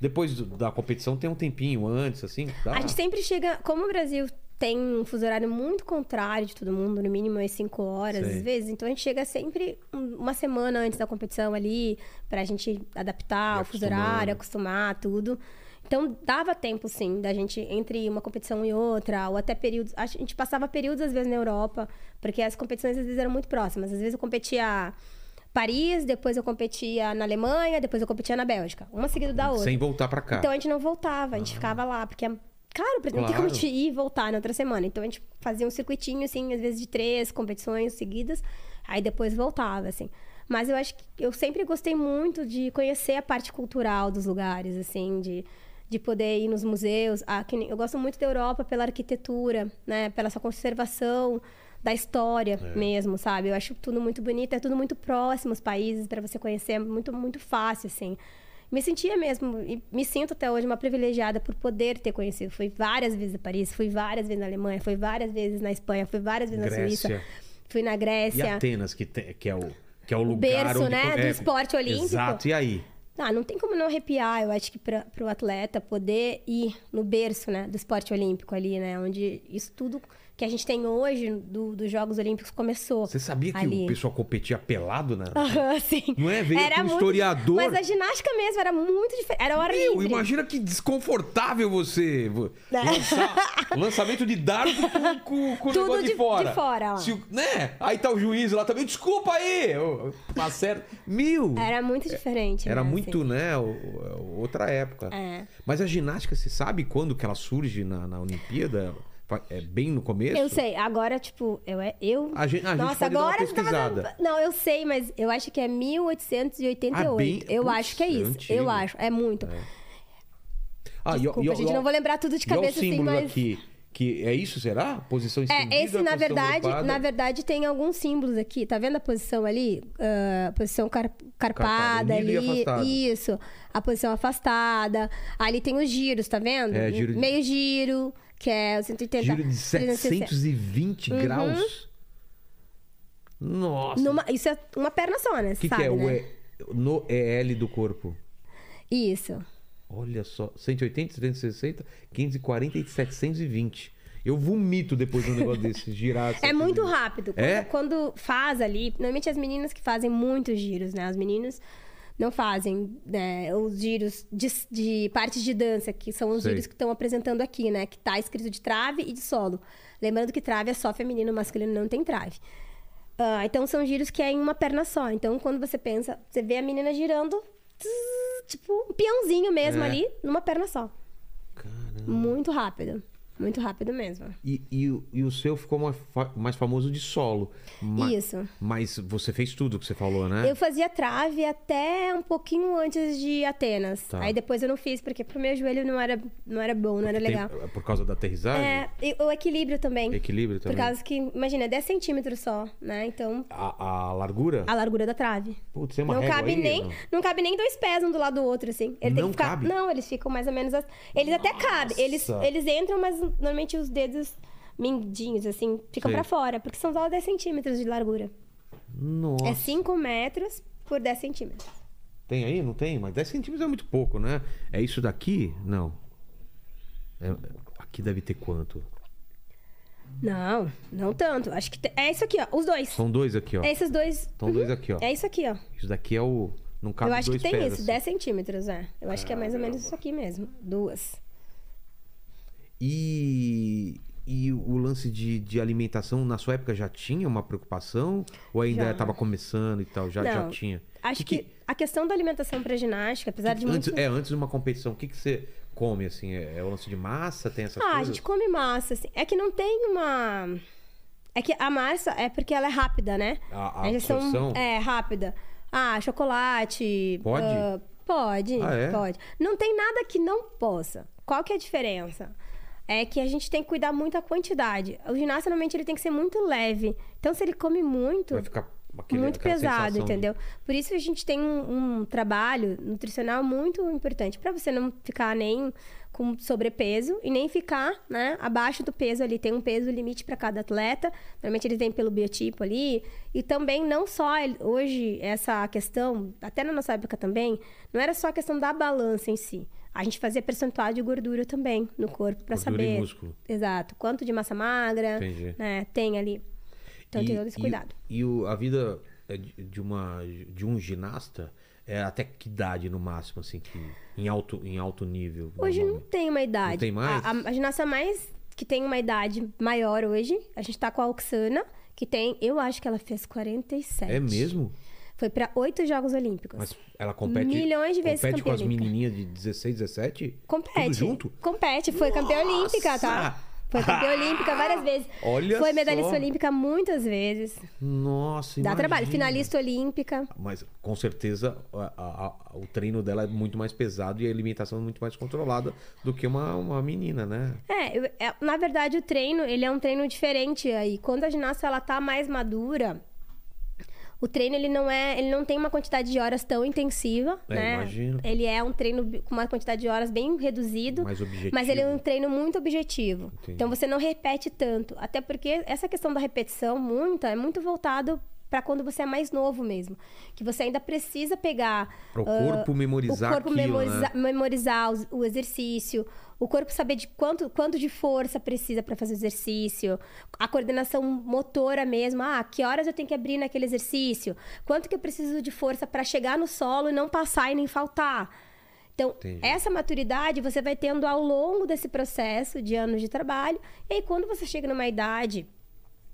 [SPEAKER 1] depois da competição tem um tempinho antes, assim? Dá?
[SPEAKER 3] A gente sempre chega. Como o Brasil tem um fuso horário muito contrário de todo mundo, no mínimo umas 5 horas,
[SPEAKER 1] Sei.
[SPEAKER 3] às vezes, então a gente chega sempre um- uma semana antes da competição ali, pra gente adaptar o fuso horário, acostumar tudo. Então dava tempo, sim, da gente, entre uma competição e outra, ou até períodos. A gente passava períodos, às vezes, na Europa, porque as competições às vezes eram muito próximas. Às vezes eu competia. Paris, depois eu competia na Alemanha, depois eu competia na Bélgica. Uma seguida da outra.
[SPEAKER 1] Sem voltar pra cá.
[SPEAKER 3] Então a gente não voltava, a gente ficava lá, porque é caro, pra- não tem
[SPEAKER 1] Claro.
[SPEAKER 3] como a gente ir e voltar na outra semana. Então a gente fazia um circuitinho, assim, às vezes de três competições seguidas, aí depois voltava, assim. Mas eu acho que eu sempre gostei muito de conhecer a parte cultural dos lugares, assim, de, de poder ir nos museus. Ah, eu gosto muito da Europa pela arquitetura, né? Pela sua conservação da história
[SPEAKER 1] É.
[SPEAKER 3] mesmo, sabe? Eu acho tudo muito bonito, é tudo muito próximo os países para você conhecer, é muito muito fácil assim. Me sentia mesmo e me sinto até hoje uma privilegiada por poder ter conhecido. Fui várias vezes a Paris, fui várias vezes na Alemanha, fui várias vezes na Espanha, fui várias vezes na
[SPEAKER 1] Grécia.
[SPEAKER 3] Suíça, fui na
[SPEAKER 1] E
[SPEAKER 3] Grécia.
[SPEAKER 1] Atenas, que, tem- que é o que é o lugar
[SPEAKER 3] berço,
[SPEAKER 1] onde
[SPEAKER 3] né, do esporte olímpico.
[SPEAKER 1] Exato. E aí?
[SPEAKER 3] Ah, não tem como não arrepiar, eu acho que para o atleta poder ir no berço, né, do esporte olímpico ali, né, onde isso tudo que a gente tem hoje do- dos Jogos Olímpicos começou.
[SPEAKER 1] Você sabia que
[SPEAKER 3] ali.
[SPEAKER 1] o pessoal competia pelado, né?
[SPEAKER 3] Aham, sim.
[SPEAKER 1] Não é? Veio aqui um historiador.
[SPEAKER 3] Mas a ginástica mesmo era muito diferente. Era hora
[SPEAKER 1] Meu,
[SPEAKER 3] livre.
[SPEAKER 1] imagina que desconfortável você vo- lançar lançamento de dardo com, com, o
[SPEAKER 3] Tudo
[SPEAKER 1] negócio de,
[SPEAKER 3] de-
[SPEAKER 1] fora.
[SPEAKER 3] de fora.
[SPEAKER 1] Se o- né? Aí tá o juiz lá também. Desculpa aí! Tá certo. Mil!
[SPEAKER 3] Era muito diferente.
[SPEAKER 1] Era
[SPEAKER 3] né,
[SPEAKER 1] muito,
[SPEAKER 3] assim.
[SPEAKER 1] né? o- o- Outra época.
[SPEAKER 3] É.
[SPEAKER 1] Mas a ginástica, você sabe quando que ela surge na, na Olimpíada? É bem no começo?
[SPEAKER 3] Eu sei, agora, tipo, eu. eu...
[SPEAKER 1] A gente- a gente
[SPEAKER 3] Nossa,
[SPEAKER 1] dar
[SPEAKER 3] agora.
[SPEAKER 1] pesquisada.
[SPEAKER 3] Não, eu sei, mas eu acho que é 1888.
[SPEAKER 1] Ah, bem-
[SPEAKER 3] Eu
[SPEAKER 1] Putz,
[SPEAKER 3] acho que é
[SPEAKER 1] é
[SPEAKER 3] isso.
[SPEAKER 1] antigo.
[SPEAKER 3] Eu acho. É muito.
[SPEAKER 1] Ah, e-
[SPEAKER 3] Desculpa,
[SPEAKER 1] e- e-
[SPEAKER 3] gente, não vou lembrar tudo de cabeça assim, mas.
[SPEAKER 1] aqui. Que é isso, será? Posição estendida,
[SPEAKER 3] É, esse, na verdade, na verdade, tem alguns símbolos aqui. Tá vendo a posição ali? Ah, posição car- carpada ali. Isso. A posição afastada. Ali tem os giros, tá vendo?
[SPEAKER 1] É, giro de-
[SPEAKER 3] Meio giro, que é o 180.
[SPEAKER 1] Giro de
[SPEAKER 3] 360.
[SPEAKER 1] 720 graus. Nossa.
[SPEAKER 3] Uhum. Numa- isso é uma perna só, né?
[SPEAKER 1] O que, que é
[SPEAKER 3] né?
[SPEAKER 1] o E- no EL do corpo?
[SPEAKER 3] Isso.
[SPEAKER 1] Olha só, 180, 360, 540 e 720. Eu vomito depois de um negócio desse, girar.
[SPEAKER 3] É muito
[SPEAKER 1] 720.
[SPEAKER 3] rápido. Quando,
[SPEAKER 1] É?
[SPEAKER 3] quando faz ali, normalmente as meninas que fazem muitos giros, né? Os meninos não fazem né, os giros de, de partes de dança, que são os
[SPEAKER 1] Sei.
[SPEAKER 3] giros que estão apresentando aqui, né? Que tá escrito de trave e de solo. Lembrando que trave é só feminino, masculino não tem trave. Ah, então são giros que é em uma perna só. Então quando você pensa, você vê a menina girando, tss, tipo um peãozinho mesmo
[SPEAKER 1] É.
[SPEAKER 3] ali, numa perna só.
[SPEAKER 1] Caramba.
[SPEAKER 3] Muito rápido. Muito rápido mesmo.
[SPEAKER 1] E, e, o- e o seu ficou mais, mais famoso de solo. Ma-
[SPEAKER 3] Isso.
[SPEAKER 1] Mas você fez tudo que você falou, né?
[SPEAKER 3] Eu fazia trave até um pouquinho antes de Atenas.
[SPEAKER 1] Tá.
[SPEAKER 3] Aí depois eu não fiz, porque pro meu joelho não era, não era bom, não era
[SPEAKER 1] Tem-
[SPEAKER 3] legal.
[SPEAKER 1] por causa da aterrissagem?
[SPEAKER 3] É, e o equilíbrio também.
[SPEAKER 1] Equilíbrio
[SPEAKER 3] Por
[SPEAKER 1] também.
[SPEAKER 3] causa que, imagina, é 10 centímetros só, né? Então,
[SPEAKER 1] A, a largura?
[SPEAKER 3] a largura da trave.
[SPEAKER 1] Putz, tem uma
[SPEAKER 3] não cabe
[SPEAKER 1] aí,
[SPEAKER 3] nem
[SPEAKER 1] não?
[SPEAKER 3] não cabe nem dois pés um do lado do outro assim ele tem
[SPEAKER 1] Não
[SPEAKER 3] que ficar
[SPEAKER 1] cabe?
[SPEAKER 3] não eles ficam mais ou menos assim. eles até cabem eles
[SPEAKER 1] Nossa.
[SPEAKER 3] eles entram mas normalmente os dedos mindinhos assim ficam
[SPEAKER 1] Sei.
[SPEAKER 3] pra fora porque são só 10 centímetros de largura
[SPEAKER 1] Nossa.
[SPEAKER 3] É 5 metros por 10 centímetros.
[SPEAKER 1] Tem aí? Não tem? Mas 10 centímetros é muito pouco, né? É isso daqui? Não. É- aqui deve ter quanto?
[SPEAKER 3] Não, não tanto. Acho que te- é isso aqui, ó. Os dois.
[SPEAKER 1] São dois aqui, ó.
[SPEAKER 3] É esses dois.
[SPEAKER 1] São dois aqui, ó.
[SPEAKER 3] É isso aqui, ó.
[SPEAKER 1] Isso daqui é o. Não cabe
[SPEAKER 3] Eu acho que tem
[SPEAKER 1] pés,
[SPEAKER 3] isso,
[SPEAKER 1] assim.
[SPEAKER 3] 10 centímetros, é. Eu acho que é mais ou menos isso aqui mesmo. Duas.
[SPEAKER 1] E, e o lance de, de alimentação, na sua época já tinha uma preocupação? Ou ainda
[SPEAKER 3] Já.
[SPEAKER 1] estava começando e tal? Já, já
[SPEAKER 3] Não,
[SPEAKER 1] tinha?
[SPEAKER 3] Acho que, a questão da alimentação para ginástica, apesar de
[SPEAKER 1] antes,
[SPEAKER 3] muito...
[SPEAKER 1] É, antes de uma competição, o que, que você come, assim? É, é o lance de massa? Tem essas
[SPEAKER 3] Ah, a
[SPEAKER 1] coisas?
[SPEAKER 3] gente come massa, assim. É que não tem uma... É que a massa é porque ela é rápida, né?
[SPEAKER 1] A- a
[SPEAKER 3] injeção
[SPEAKER 1] absorção?
[SPEAKER 3] É, rápida. Ah, chocolate...
[SPEAKER 1] Pode?
[SPEAKER 3] ah, pode,
[SPEAKER 1] Ah, é?
[SPEAKER 3] pode. Não tem nada que não possa. Qual que é a diferença? É que a gente tem que cuidar muito da quantidade. O ginasta, normalmente, ele tem que ser muito leve. Então, se ele come muito...
[SPEAKER 1] Vai ficar aquele,
[SPEAKER 3] muito pesado,
[SPEAKER 1] sensação de-
[SPEAKER 3] entendeu? Por isso a gente tem um, um trabalho nutricional muito importante para você não ficar nem com sobrepeso e nem ficar, né, abaixo do peso ali. Tem um peso limite para cada atleta. Normalmente eles vêm pelo biotipo ali e também não só hoje essa questão, até na nossa época também, não era só a questão da balança em si. A gente fazia percentual de gordura também no corpo para
[SPEAKER 1] Gordura e
[SPEAKER 3] saber.
[SPEAKER 1] músculo.
[SPEAKER 3] Exato. Quanto de massa magra,
[SPEAKER 1] Entendi.
[SPEAKER 3] né, tem ali. Então tem todo esse
[SPEAKER 1] e-
[SPEAKER 3] cuidado.
[SPEAKER 1] E, o- a vida é de uma de um ginasta é até que idade no máximo assim que em alto em alto nível?
[SPEAKER 3] Hoje não tem uma idade.
[SPEAKER 1] Não tem mais?
[SPEAKER 3] A, a, a ginasta mais que tem uma idade maior hoje, a gente tá com a Oxana, que tem, eu acho que ela fez 47.
[SPEAKER 1] É mesmo?
[SPEAKER 3] Foi para oito Jogos Olímpicos.
[SPEAKER 1] Mas ela compete
[SPEAKER 3] Milhões de vezes
[SPEAKER 1] compete com as
[SPEAKER 3] olímpica.
[SPEAKER 1] menininhas de 16, 17?
[SPEAKER 3] Compete.
[SPEAKER 1] Tudo junto?
[SPEAKER 3] Compete, foi campeã olímpica, tá?
[SPEAKER 1] Nossa!
[SPEAKER 3] Foi campeã olímpica várias vezes.
[SPEAKER 1] Olha
[SPEAKER 3] Foi medalhista
[SPEAKER 1] só.
[SPEAKER 3] olímpica muitas vezes.
[SPEAKER 1] Nossa,
[SPEAKER 3] Dá
[SPEAKER 1] imagina.
[SPEAKER 3] trabalho. Finalista olímpica.
[SPEAKER 1] Mas com certeza a- a- a- o treino dela é muito mais pesado e a alimentação é muito mais controlada do que uma, uma menina, né?
[SPEAKER 3] É, eu- é, na verdade o treino, ele é um treino diferente aí. Quando a ginasta ela tá mais madura, o treino ele não é, ele não tem uma quantidade de horas tão intensiva,
[SPEAKER 1] É,
[SPEAKER 3] né?
[SPEAKER 1] imagino.
[SPEAKER 3] Ele é um treino com uma quantidade de horas bem reduzido,
[SPEAKER 1] Mais objetivo.
[SPEAKER 3] mas ele é um treino muito objetivo.
[SPEAKER 1] Entendi.
[SPEAKER 3] Então você não repete tanto, até porque essa questão da repetição muita é muito voltado para quando você é mais novo mesmo, que você ainda precisa pegar
[SPEAKER 1] Para o
[SPEAKER 3] ah,
[SPEAKER 1] corpo memorizar
[SPEAKER 3] o corpo
[SPEAKER 1] aquilo,
[SPEAKER 3] memoriza-
[SPEAKER 1] né?
[SPEAKER 3] memorizar os- o exercício, o corpo saber de quanto, quanto de força precisa para fazer o exercício, a coordenação motora mesmo, ah, que horas eu tenho que abrir naquele exercício, quanto que eu preciso de força para chegar no solo e não passar e nem faltar. Então,
[SPEAKER 1] Entendi.
[SPEAKER 3] essa maturidade você vai tendo ao longo desse processo de anos de trabalho. E aí, quando você chega numa idade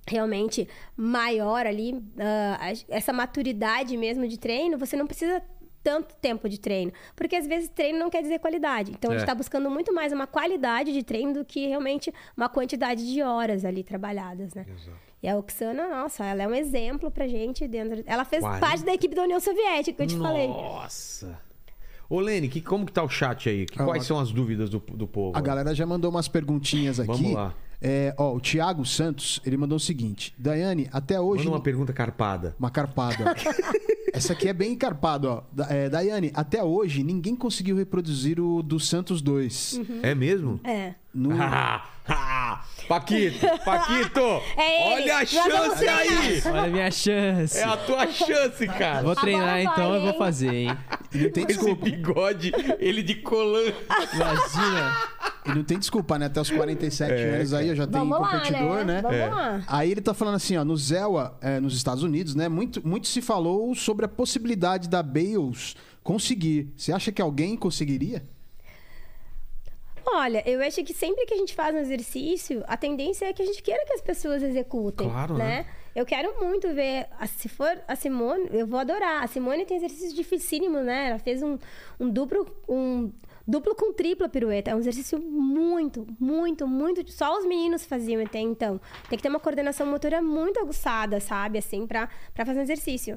[SPEAKER 3] realmente maior ali, a- essa maturidade mesmo de treino, você não precisa tanto tempo de treino. Porque às vezes treino não quer dizer qualidade. Então a
[SPEAKER 1] É.
[SPEAKER 3] gente está buscando muito mais uma qualidade de treino do que realmente uma quantidade de horas ali trabalhadas, né?
[SPEAKER 1] Exato.
[SPEAKER 3] E a Oksana, nossa, ela é um exemplo pra gente dentro. Ela fez
[SPEAKER 1] 40.
[SPEAKER 3] parte da equipe da União Soviética, que eu te falei.
[SPEAKER 1] Nossa! Ô, Lene, que, como que tá o chat aí? Que-
[SPEAKER 2] Ah,
[SPEAKER 1] quais
[SPEAKER 2] a-
[SPEAKER 1] são as dúvidas do, do povo?
[SPEAKER 2] A galera já mandou umas perguntinhas aqui.
[SPEAKER 1] Vamos lá.
[SPEAKER 2] É, ó, o Thiago Santos, ele mandou o seguinte: Daiane, até hoje.
[SPEAKER 1] Manda uma pergunta carpada.
[SPEAKER 2] Uma carpada. Essa aqui é bem carpada, ó. Da- É, Daiane, até hoje ninguém conseguiu reproduzir o do Santos 2.
[SPEAKER 1] É mesmo?
[SPEAKER 3] É.
[SPEAKER 2] No...
[SPEAKER 1] Paquito, Paquito!
[SPEAKER 3] É ele.
[SPEAKER 1] olha a chance aí!
[SPEAKER 4] Olha a minha chance.
[SPEAKER 1] É a tua chance, cara!
[SPEAKER 4] Vou treinar
[SPEAKER 3] Agora
[SPEAKER 4] então,
[SPEAKER 3] vai,
[SPEAKER 4] eu vou fazer, hein?
[SPEAKER 2] E não tem
[SPEAKER 1] Esse
[SPEAKER 2] desculpa.
[SPEAKER 1] bigode, ele de colã.
[SPEAKER 4] Imagina.
[SPEAKER 2] E não tem desculpa, né? Até os 47
[SPEAKER 1] É,
[SPEAKER 2] anos aí, eu já tenho competidor,
[SPEAKER 3] lá, né?
[SPEAKER 2] né?
[SPEAKER 3] Vamos
[SPEAKER 1] É.
[SPEAKER 3] lá.
[SPEAKER 2] Aí ele tá falando assim, ó, no Zelwa, é, nos Estados Unidos, né? Muito, muito se falou sobre a possibilidade da Bales conseguir. Você acha que alguém conseguiria?
[SPEAKER 3] Olha, eu acho que sempre que a gente faz um exercício, a tendência é que a gente queira que as pessoas executem,
[SPEAKER 1] Claro,
[SPEAKER 3] né?
[SPEAKER 1] né?
[SPEAKER 3] Eu quero muito ver, se for a Simone, eu vou adorar. A Simone tem exercícios dificílimos, né? Ela fez um, um duplo, um duplo com tripla pirueta. É um exercício muito, muito, muito. Só os meninos faziam até então. Tem que ter uma coordenação motora muito aguçada, sabe? Assim, pra, pra fazer um exercício.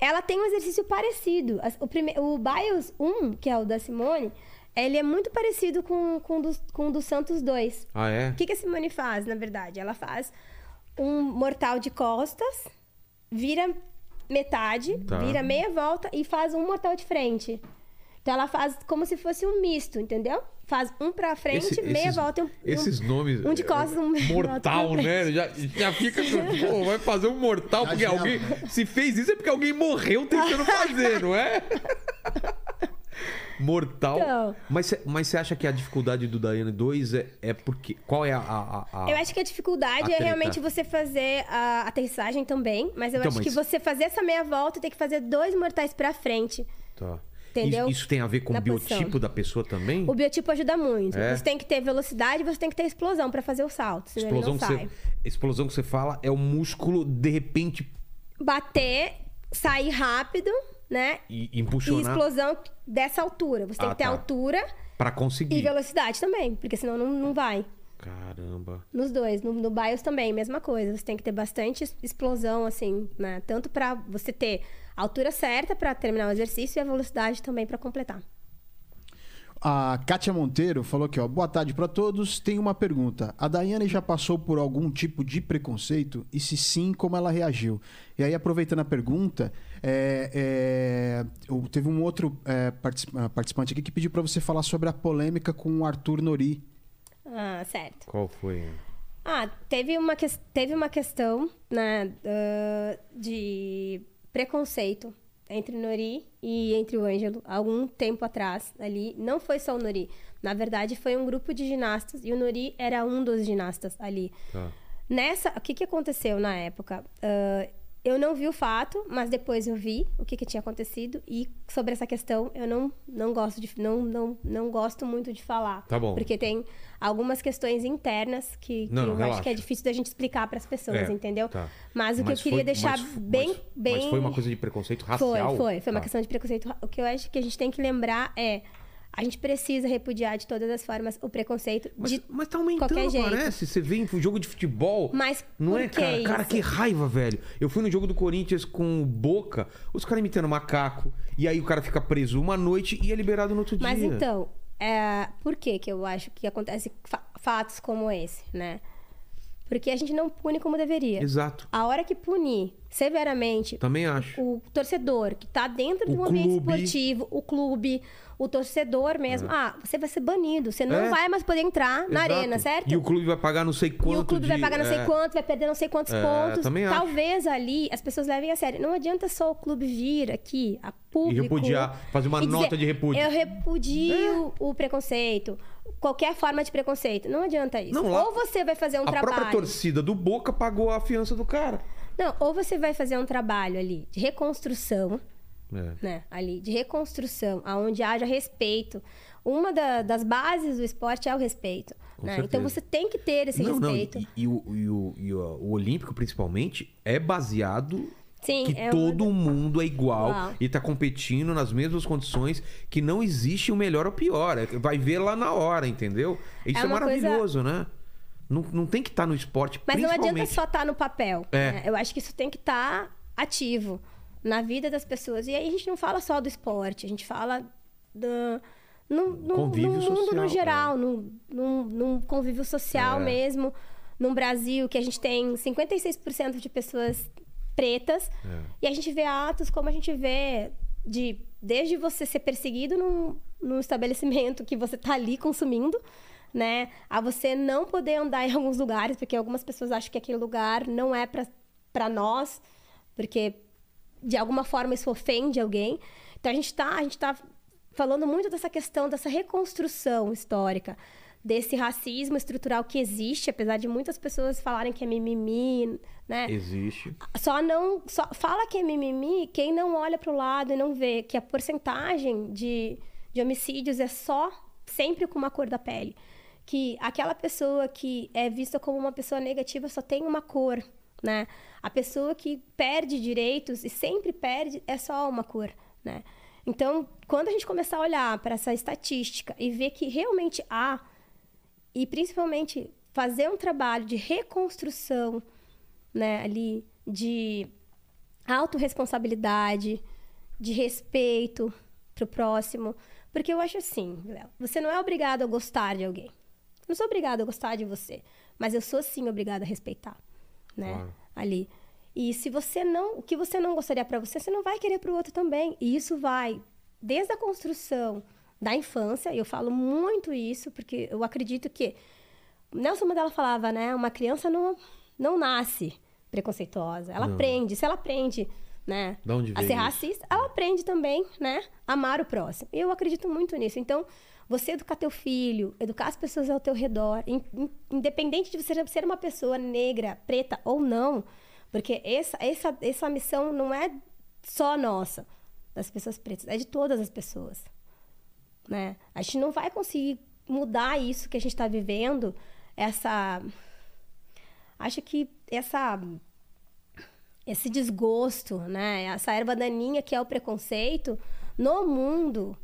[SPEAKER 3] Ela tem um exercício parecido. O, prime... o Bios 1, que é o da Simone, ele é muito parecido com, com, o do, com o do Santos 2.
[SPEAKER 1] Ah, é?
[SPEAKER 3] O que, que a Simone faz, na verdade? Ela faz um mortal de costas, vira metade,
[SPEAKER 1] Tá.
[SPEAKER 3] vira meia volta e faz um mortal de frente. Então ela faz como se fosse um misto, entendeu? Faz um pra frente,
[SPEAKER 1] Esse-
[SPEAKER 3] meia
[SPEAKER 1] esses-
[SPEAKER 3] volta e um,
[SPEAKER 1] Esses nomes.
[SPEAKER 3] um de costas, um
[SPEAKER 1] Mortal, né? Já, já fica. Pô, vai fazer um mortal
[SPEAKER 2] Já
[SPEAKER 1] porque
[SPEAKER 2] gela.
[SPEAKER 1] alguém. Se fez isso é porque alguém morreu tentando fazer, não é? Mortal.
[SPEAKER 3] Então.
[SPEAKER 1] Mas você mas acha que a dificuldade do Daiane 2 é, é porque. Qual é a. a- a-
[SPEAKER 3] Eu acho que a dificuldade
[SPEAKER 1] A
[SPEAKER 3] é realmente você fazer a aterrissagem também, mas eu
[SPEAKER 1] Então,
[SPEAKER 3] acho
[SPEAKER 1] mas-
[SPEAKER 3] que você fazer essa meia volta tem que fazer dois mortais pra frente.
[SPEAKER 1] Tá.
[SPEAKER 3] Entendeu?
[SPEAKER 1] Isso, tem a ver com o
[SPEAKER 3] Na
[SPEAKER 1] biotipo
[SPEAKER 3] posição.
[SPEAKER 1] da pessoa também?
[SPEAKER 3] O biotipo ajuda muito.
[SPEAKER 1] É?
[SPEAKER 3] Você tem que ter velocidade, você tem que ter explosão pra fazer o salto,
[SPEAKER 1] Explosão que,
[SPEAKER 3] sai.
[SPEAKER 1] você, explosão que você fala é o músculo de repente
[SPEAKER 3] Bater, sair rápido, né?
[SPEAKER 1] e,
[SPEAKER 3] E
[SPEAKER 1] impulsionar
[SPEAKER 3] explosão dessa altura. Você tem
[SPEAKER 1] Ah,
[SPEAKER 3] que ter
[SPEAKER 1] tá.
[SPEAKER 3] altura
[SPEAKER 1] pra
[SPEAKER 3] e
[SPEAKER 1] conseguir.
[SPEAKER 3] velocidade também, porque senão não, não vai.
[SPEAKER 1] Caramba.
[SPEAKER 3] Nos dois. No, no BIOS também, mesma coisa. Você tem que ter bastante explosão, assim, né? Tanto pra você ter a altura certa pra terminar o exercício e a velocidade também pra completar.
[SPEAKER 2] A Kátia Monteiro falou aqui, ó. Boa tarde pra todos. Tem uma pergunta. A Daiane já passou por algum tipo de preconceito? E se sim, como ela reagiu? E aí, aproveitando a pergunta, é, é, eu- teve um outro é, ah, participante aqui que pediu pra você falar sobre a polêmica com o Arthur Nori.
[SPEAKER 3] Ah, certo.
[SPEAKER 1] Qual foi?
[SPEAKER 3] Ah, teve uma, ques- teve uma questão, né, ah, de preconceito entre o Nori e entre o Ângelo, há algum tempo atrás, ali. Não foi só o Nori. Na verdade, foi um grupo de ginastas e o Nori era um dos ginastas ali.
[SPEAKER 1] Tá.
[SPEAKER 3] Nessa, o que, que aconteceu na época? Ah, eu não vi o fato, mas depois eu vi o que, que tinha acontecido e sobre essa questão eu não, não gosto de não, não, não gosto muito de falar.
[SPEAKER 1] Tá bom.
[SPEAKER 3] Porque tem algumas questões internas que, que
[SPEAKER 1] Não, não,
[SPEAKER 3] eu
[SPEAKER 1] relaxa.
[SPEAKER 3] acho que é difícil da gente explicar para as pessoas,
[SPEAKER 1] É,
[SPEAKER 3] entendeu?
[SPEAKER 1] tá.
[SPEAKER 3] Mas o que
[SPEAKER 1] Mas
[SPEAKER 3] eu queria
[SPEAKER 1] foi-
[SPEAKER 3] deixar
[SPEAKER 1] mas-
[SPEAKER 3] bem,
[SPEAKER 1] mas-
[SPEAKER 3] bem
[SPEAKER 1] Mas foi uma coisa de preconceito
[SPEAKER 3] foi,
[SPEAKER 1] racial?
[SPEAKER 3] foi, foi uma
[SPEAKER 1] Tá.
[SPEAKER 3] questão de preconceito. O que eu acho que a gente tem que lembrar é a gente precisa repudiar de todas as formas o preconceito
[SPEAKER 1] Mas,
[SPEAKER 3] de
[SPEAKER 1] mas tá aumentando,
[SPEAKER 3] qualquer jeito.
[SPEAKER 1] parece. Você vê em jogo de futebol.
[SPEAKER 3] Mas
[SPEAKER 1] Não é,
[SPEAKER 3] que
[SPEAKER 1] cara? Cara, que raiva, velho. Eu fui no jogo do Corinthians com o Boca, os caras imitando macaco, e aí o cara fica preso uma noite e é liberado no outro
[SPEAKER 3] Mas
[SPEAKER 1] dia.
[SPEAKER 3] então, é, por que que eu acho que acontece fa- fatos como esse, né? Porque a gente não pune como deveria.
[SPEAKER 1] Exato.
[SPEAKER 3] A hora que punir severamente
[SPEAKER 1] Também acho.
[SPEAKER 3] o torcedor que tá dentro
[SPEAKER 1] O
[SPEAKER 3] do ambiente
[SPEAKER 1] clube.
[SPEAKER 3] esportivo, o clube, o torcedor mesmo, ah, você vai ser banido, você não
[SPEAKER 1] É.
[SPEAKER 3] vai mais poder entrar na
[SPEAKER 1] Exato.
[SPEAKER 3] arena, certo?
[SPEAKER 1] E o clube vai pagar não sei quanto.
[SPEAKER 3] E o clube vai
[SPEAKER 1] de-
[SPEAKER 3] pagar não sei
[SPEAKER 1] é.
[SPEAKER 3] quanto, vai perder não sei quantos
[SPEAKER 1] É,
[SPEAKER 3] pontos.
[SPEAKER 1] também acho.
[SPEAKER 3] Talvez ali as pessoas levem a sério. Não adianta só o clube vir aqui, a público.
[SPEAKER 1] repudiar, fazer uma
[SPEAKER 3] e dizer,
[SPEAKER 1] nota de repúdio. É.
[SPEAKER 3] Eu repudio o preconceito. Qualquer forma de preconceito. Não adianta isso.
[SPEAKER 1] Não, lá-
[SPEAKER 3] ou você vai fazer um
[SPEAKER 1] A
[SPEAKER 3] trabalho.
[SPEAKER 1] própria torcida do Boca pagou a fiança do cara.
[SPEAKER 3] Não, ou você vai fazer um trabalho ali de reconstrução,
[SPEAKER 1] É.
[SPEAKER 3] né? Ali, de reconstrução, aonde haja respeito. Uma da- das bases do esporte é o respeito. Né? Então você tem que ter esse
[SPEAKER 1] não, não, e,
[SPEAKER 3] respeito.
[SPEAKER 1] e o, e o- e o- o Olímpico, principalmente, é baseado
[SPEAKER 3] Sim,
[SPEAKER 1] que
[SPEAKER 3] é
[SPEAKER 1] todo
[SPEAKER 3] uma-
[SPEAKER 1] mundo é igual
[SPEAKER 3] Uau.
[SPEAKER 1] e tá competindo nas mesmas condições, que não existe o melhor ou pior. É- Vai ver lá na hora, entendeu? Isso é,
[SPEAKER 3] É
[SPEAKER 1] maravilhoso, né? Não, não tem que estar no esporte,
[SPEAKER 3] Mas não adianta só estar no papel.
[SPEAKER 1] É.
[SPEAKER 3] né? Eu acho que isso tem que estar ativo na vida das pessoas. E aí a gente não fala só do esporte, a gente fala do, no, no, no mundo
[SPEAKER 1] social,
[SPEAKER 3] no
[SPEAKER 1] é.
[SPEAKER 3] geral, num, num, num convívio social
[SPEAKER 1] É.
[SPEAKER 3] mesmo. Num Brasil que a gente tem 56% de pessoas pretas.
[SPEAKER 1] É.
[SPEAKER 3] E a gente vê atos como a gente vê de desde você ser perseguido num, num estabelecimento que você tá ali consumindo, né? A você não poder andar em alguns lugares, porque algumas pessoas acham que aquele lugar não é para nós, porque de alguma forma isso ofende alguém. Então a gente tá, a gente tá falando muito dessa questão dessa reconstrução histórica, desse racismo estrutural que existe, apesar de muitas pessoas falarem que é mimimi, né?
[SPEAKER 1] Existe.
[SPEAKER 3] Só não. Só fala que é mimimi quem não olha para o lado e não vê que a porcentagem de, de homicídios é só sempre com uma cor da pele. Que aquela pessoa que é vista como uma pessoa negativa só tem uma cor, né? A pessoa que perde direitos e sempre perde é só uma cor, né? Então, quando a gente começar a olhar para essa estatística e ver que realmente há, e principalmente fazer um trabalho de reconstrução né, ali de autorresponsabilidade, de respeito pro próximo. Porque eu acho assim, Léo, você não é obrigado a gostar de alguém. Eu não sou obrigada a gostar de você, mas eu sou sim obrigada a respeitar, né?
[SPEAKER 1] Claro.
[SPEAKER 3] Ali. E se você não, o que você não gostaria para você, você não vai querer para o outro também. E isso vai desde a construção da infância, eu falo muito isso, porque eu acredito que Nelson Mandela falava, né? Uma criança não, não nasce preconceituosa, ela
[SPEAKER 1] Não.
[SPEAKER 3] aprende. Se ela aprende, né? A ser racista, ela aprende também, né? Amar o próximo. Eu acredito muito nisso. Então, você educar teu filho, educar as pessoas ao teu redor, in- in- independente de você ser uma pessoa negra, preta ou não, porque essa, essa, essa missão não é só nossa, das pessoas pretas, é de todas as pessoas. Né? A gente não vai conseguir mudar isso que a gente está vivendo, essa. Acho que essa esse desgosto, né? Essa erva daninha que é o preconceito no mundo.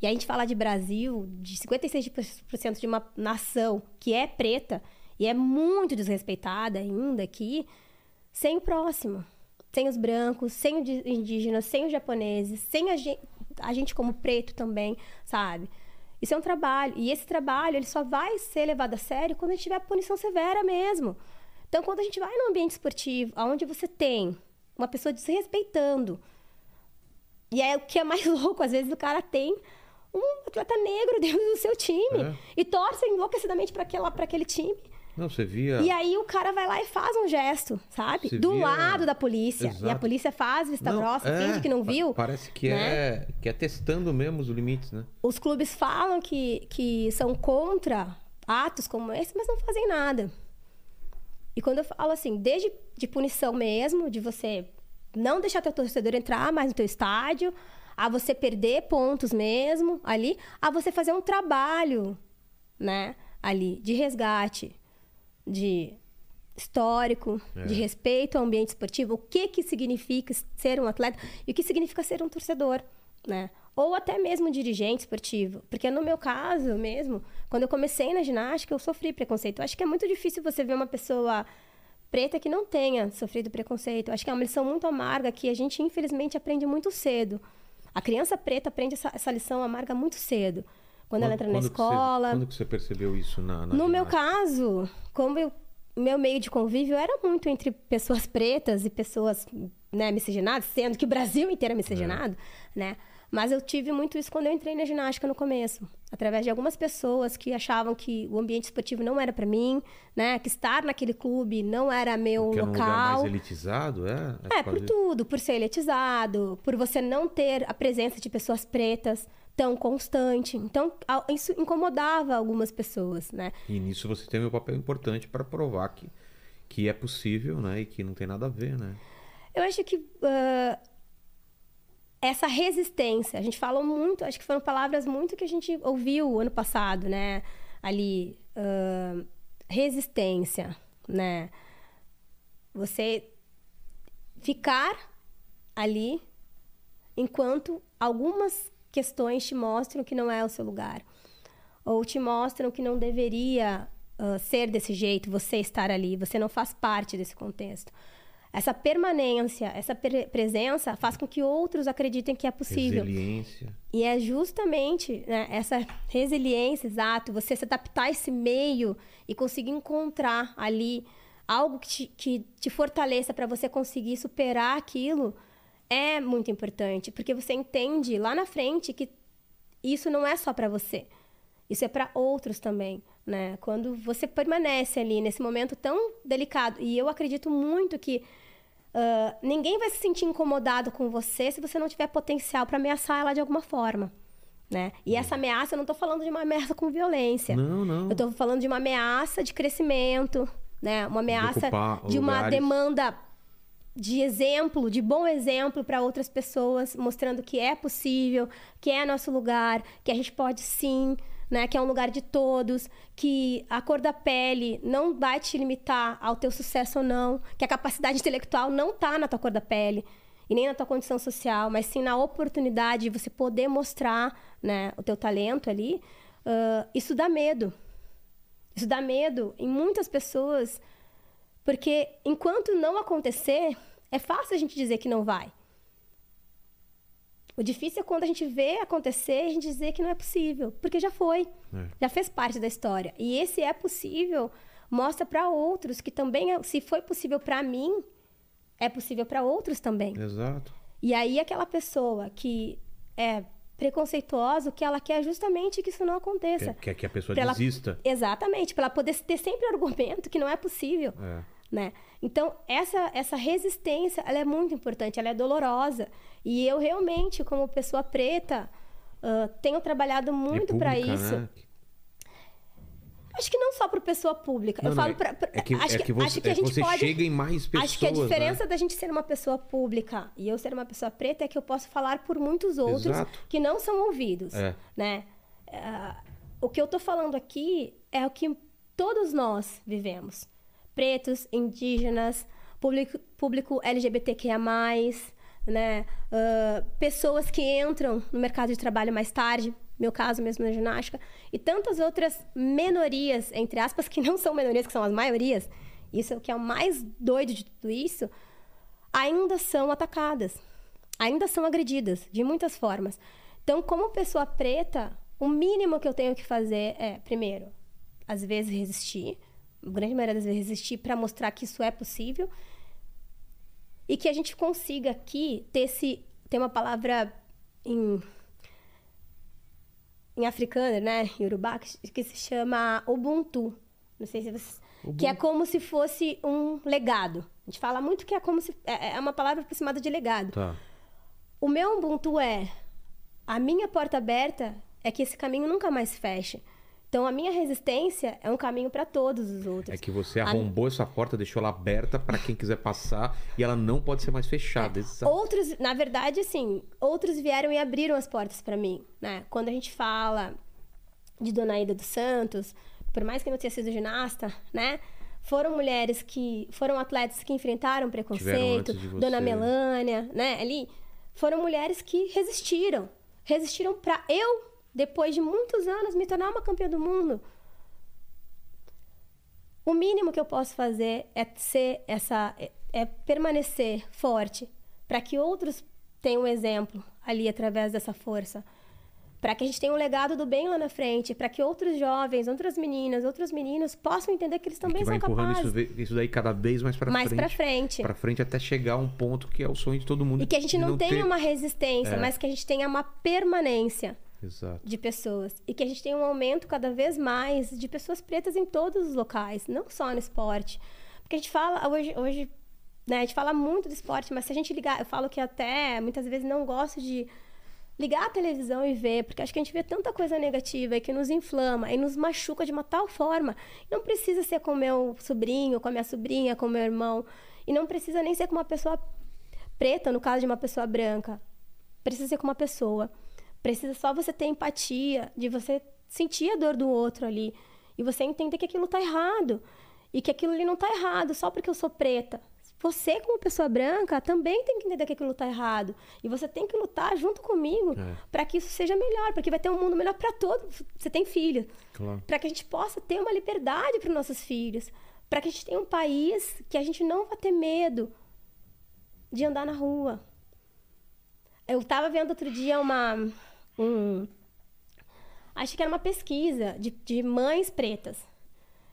[SPEAKER 3] E a gente fala de Brasil, de 56% de uma nação que é preta e é muito desrespeitada ainda aqui, sem o próximo. Sem os brancos, sem os indígenas, sem os japoneses, sem a gente, a gente como preto também, sabe? Isso é um trabalho. E esse trabalho ele só vai ser levado a sério quando a gente tiver punição severa mesmo. Então, quando a gente vai num ambiente esportivo, onde você tem uma pessoa desrespeitando, e é o que é mais louco, às vezes o cara tem um atleta negro dentro do seu time
[SPEAKER 1] É.
[SPEAKER 3] e torce enlouquecidamente para aquele time.
[SPEAKER 1] Não, você via.
[SPEAKER 3] E aí o cara vai lá e faz um gesto, sabe?
[SPEAKER 1] Você
[SPEAKER 3] Do
[SPEAKER 1] via-
[SPEAKER 3] lado da polícia. E a
[SPEAKER 1] Exato.
[SPEAKER 3] polícia faz vista
[SPEAKER 1] Não,
[SPEAKER 3] grossa,
[SPEAKER 1] é,
[SPEAKER 3] finge que não viu.
[SPEAKER 1] Parece que,
[SPEAKER 3] né?
[SPEAKER 1] é, que é testando mesmo os limites, né?
[SPEAKER 3] Os clubes falam que, que são contra atos como esse, mas não fazem nada. E quando eu falo assim, desde de punição mesmo, de você não deixar teu torcedor entrar mais no teu estádio, a você perder pontos mesmo ali, a você fazer um trabalho, né, ali de resgate, de histórico,
[SPEAKER 1] É.
[SPEAKER 3] de respeito ao ambiente esportivo, o que que significa ser um atleta e o que significa ser um torcedor, né? Ou até mesmo um dirigente esportivo, porque no meu caso mesmo, quando eu comecei na ginástica, eu sofri preconceito. Eu acho que é muito difícil você ver uma pessoa preta que não tenha sofrido preconceito. Eu acho que é uma lição muito amarga que a gente infelizmente aprende muito cedo. A criança preta aprende essa, essa lição amarga muito cedo. Quando, ela entra na
[SPEAKER 1] que você-
[SPEAKER 3] escola.
[SPEAKER 1] quando que você percebeu isso na, na
[SPEAKER 3] No meu caso, como eu, meu meio de convívio era muito entre pessoas pretas e pessoas né, miscigenadas, sendo que o Brasil inteiro é miscigenado, né? Mas eu tive muito isso quando eu entrei na ginástica no começo, através de algumas pessoas que achavam que o ambiente esportivo não era para mim, né? Que estar naquele clube não era meu
[SPEAKER 1] Porque é um lugar
[SPEAKER 3] local.
[SPEAKER 1] mais elitizado, é?
[SPEAKER 3] É,
[SPEAKER 1] por
[SPEAKER 3] por tudo, por ser elitizado, por você não ter a presença de pessoas pretas tão constante. Então, isso incomodava algumas pessoas, né?
[SPEAKER 1] E nisso você tem um papel importante para provar que, que é possível, né? E que não tem nada a ver, né?
[SPEAKER 3] Eu acho que ah, essa resistência, a gente falou muito, acho que foram palavras muito que a gente ouviu ano passado, né? Ali, ah, resistência, né? Você ficar ali enquanto algumas questões te mostram que não é o seu lugar. Ou te mostram que não deveria ah, ser desse jeito, você estar ali, você não faz parte desse contexto. Essa permanência, essa pre- presença faz com que outros acreditem que é possível.
[SPEAKER 1] Resiliência.
[SPEAKER 3] E é justamente né, essa resiliência, exato, você se adaptar a esse meio e conseguir encontrar ali algo que te, que te fortaleça para você conseguir superar aquilo é muito importante, porque você entende lá na frente que isso não é só para você. Isso é para outros também, né? Quando você permanece ali nesse momento tão delicado, e eu acredito muito que ah, ninguém vai se sentir incomodado com você se você não tiver potencial para ameaçar ela de alguma forma, né? E essa ameaça, eu não estou falando de uma ameaça com violência.
[SPEAKER 1] Não, não.
[SPEAKER 3] Eu estou falando de uma ameaça de crescimento, né? Uma ameaça
[SPEAKER 1] ocupar
[SPEAKER 3] de uma
[SPEAKER 1] lugares.
[SPEAKER 3] demanda de exemplo, de bom exemplo para outras pessoas, mostrando que é possível, que é nosso lugar, que a gente pode sim, né? Que é um lugar de todos, que a cor da pele não vai te limitar ao teu sucesso ou não, que a capacidade intelectual não tá na tua cor da pele e nem na tua condição social, mas sim na oportunidade de você poder mostrar, né, o teu talento ali. Ah, isso dá medo. Isso dá medo em muitas pessoas, porque enquanto não acontecer, é fácil a gente dizer que não vai. O difícil é quando a gente vê acontecer e a gente dizer que não é possível, porque já foi,
[SPEAKER 1] É.
[SPEAKER 3] já fez parte da história. E esse é possível mostra para outros que também, é- se foi possível para mim, é possível para outros também.
[SPEAKER 1] Exato.
[SPEAKER 3] E aí aquela pessoa que é preconceituosa, o que ela quer é justamente que isso não aconteça.
[SPEAKER 1] Quer, quer que a pessoa
[SPEAKER 3] Pra ela-
[SPEAKER 1] desista.
[SPEAKER 3] Exatamente, para ela poder ter sempre argumento que não é possível,
[SPEAKER 1] É.
[SPEAKER 3] né? Então, essa, essa resistência, ela é muito importante, ela é dolorosa. E eu realmente, como pessoa preta, ah, tenho trabalhado muito para isso.
[SPEAKER 1] né?
[SPEAKER 3] Acho que não só para pessoa pública.
[SPEAKER 1] Não,
[SPEAKER 3] eu
[SPEAKER 1] não,
[SPEAKER 3] falo
[SPEAKER 1] é-
[SPEAKER 3] pra-
[SPEAKER 1] é que-
[SPEAKER 3] acho
[SPEAKER 1] é que você-
[SPEAKER 3] acho que
[SPEAKER 1] é
[SPEAKER 3] a gente
[SPEAKER 1] você
[SPEAKER 3] pode
[SPEAKER 1] chega em mais
[SPEAKER 3] Acho que a
[SPEAKER 1] pessoas, né?
[SPEAKER 3] diferença da gente ser uma pessoa pública e eu ser uma pessoa preta é que eu posso falar por muitos outros
[SPEAKER 1] Exato.
[SPEAKER 3] que não são ouvidos,
[SPEAKER 1] É.
[SPEAKER 3] né? Ah, o que eu tô falando aqui é o que todos nós vivemos. Pretos, indígenas, público, público LGBTQIA+, né? Ah, pessoas que entram no mercado de trabalho mais tarde, meu caso mesmo na ginástica, e tantas outras minorias, entre aspas, que não são minorias, que são as maiorias, isso é o que é o mais doido de tudo isso, ainda são atacadas, ainda são agredidas de muitas formas. Então, como pessoa preta, o mínimo que eu tenho que fazer é, primeiro, às vezes resistir, grande maioria das vezes resistir para mostrar que isso é possível e que a gente consiga aqui ter esse tem uma palavra em em africano, né, em Urubá, que, que se chama Ubuntu. Não sei se vocês que é como se fosse um legado. A gente fala muito que é como se é, é uma palavra aproximada de legado.
[SPEAKER 1] Tá.
[SPEAKER 3] O meu Ubuntu é a minha porta aberta é que esse caminho nunca mais feche. Então a minha resistência é um caminho para todos os outros.
[SPEAKER 1] É que você
[SPEAKER 3] A-
[SPEAKER 1] arrombou essa porta, deixou ela aberta para quem quiser passar e ela não pode ser mais fechada. Exato.
[SPEAKER 3] Outros, na verdade, assim, outros vieram e abriram as portas para mim, né? Quando a gente fala de Dona Ida dos Santos, por mais que não tenha sido ginasta, né? Foram mulheres que foram atletas que enfrentaram preconceito. Dona Melânia, né? Ali foram mulheres que resistiram, resistiram para eu depois de muitos anos me tornar uma campeã do mundo. O mínimo que eu posso fazer é ser essa é, é permanecer forte para que outros tenham um exemplo ali através dessa força. Para que a gente tenha um legado do bem lá na frente, para que outros jovens, outras meninas, outros meninos possam entender que eles também
[SPEAKER 1] que
[SPEAKER 3] são capazes.
[SPEAKER 1] isso, isso daí cada vez mais para
[SPEAKER 3] Mais
[SPEAKER 1] frente.
[SPEAKER 3] pra frente.
[SPEAKER 1] Pra frente até chegar a um ponto que é o sonho de todo mundo.
[SPEAKER 3] E que a gente
[SPEAKER 1] de
[SPEAKER 3] não, tenha
[SPEAKER 1] ter-
[SPEAKER 3] uma resistência,
[SPEAKER 1] É.
[SPEAKER 3] mas que a gente tenha uma permanência
[SPEAKER 1] Exato.
[SPEAKER 3] de pessoas. E que a gente tenha um aumento cada vez mais de pessoas pretas em todos os locais, não só no esporte. Porque a gente fala, hoje, hoje né, a gente fala muito do esporte, mas se a gente ligar, eu falo que até muitas vezes não gosto de ligar a televisão e ver, porque acho que a gente vê tanta coisa negativa que nos inflama e nos machuca de uma tal forma. Não precisa ser com meu sobrinho, com a minha sobrinha, com meu irmão. E não precisa nem ser com uma pessoa preta, no caso de uma pessoa branca. Precisa ser com uma pessoa. Precisa só você ter empatia, de você sentir a dor do outro ali. E você entender que aquilo tá errado. E que aquilo ali não tá errado só porque eu sou preta. Você, como pessoa branca, também tem que entender que aquilo tá errado. E você tem que lutar junto comigo
[SPEAKER 1] É.
[SPEAKER 3] para que isso seja melhor, porque vai ter um mundo melhor para todos. Você tem filho.
[SPEAKER 1] Claro.
[SPEAKER 3] Para que a gente possa ter uma liberdade para os nossos filhos. Para que a gente tenha um país que a gente não vai ter medo de andar na rua. Eu estava vendo outro dia uma. Um, acho que era uma pesquisa de, de mães pretas.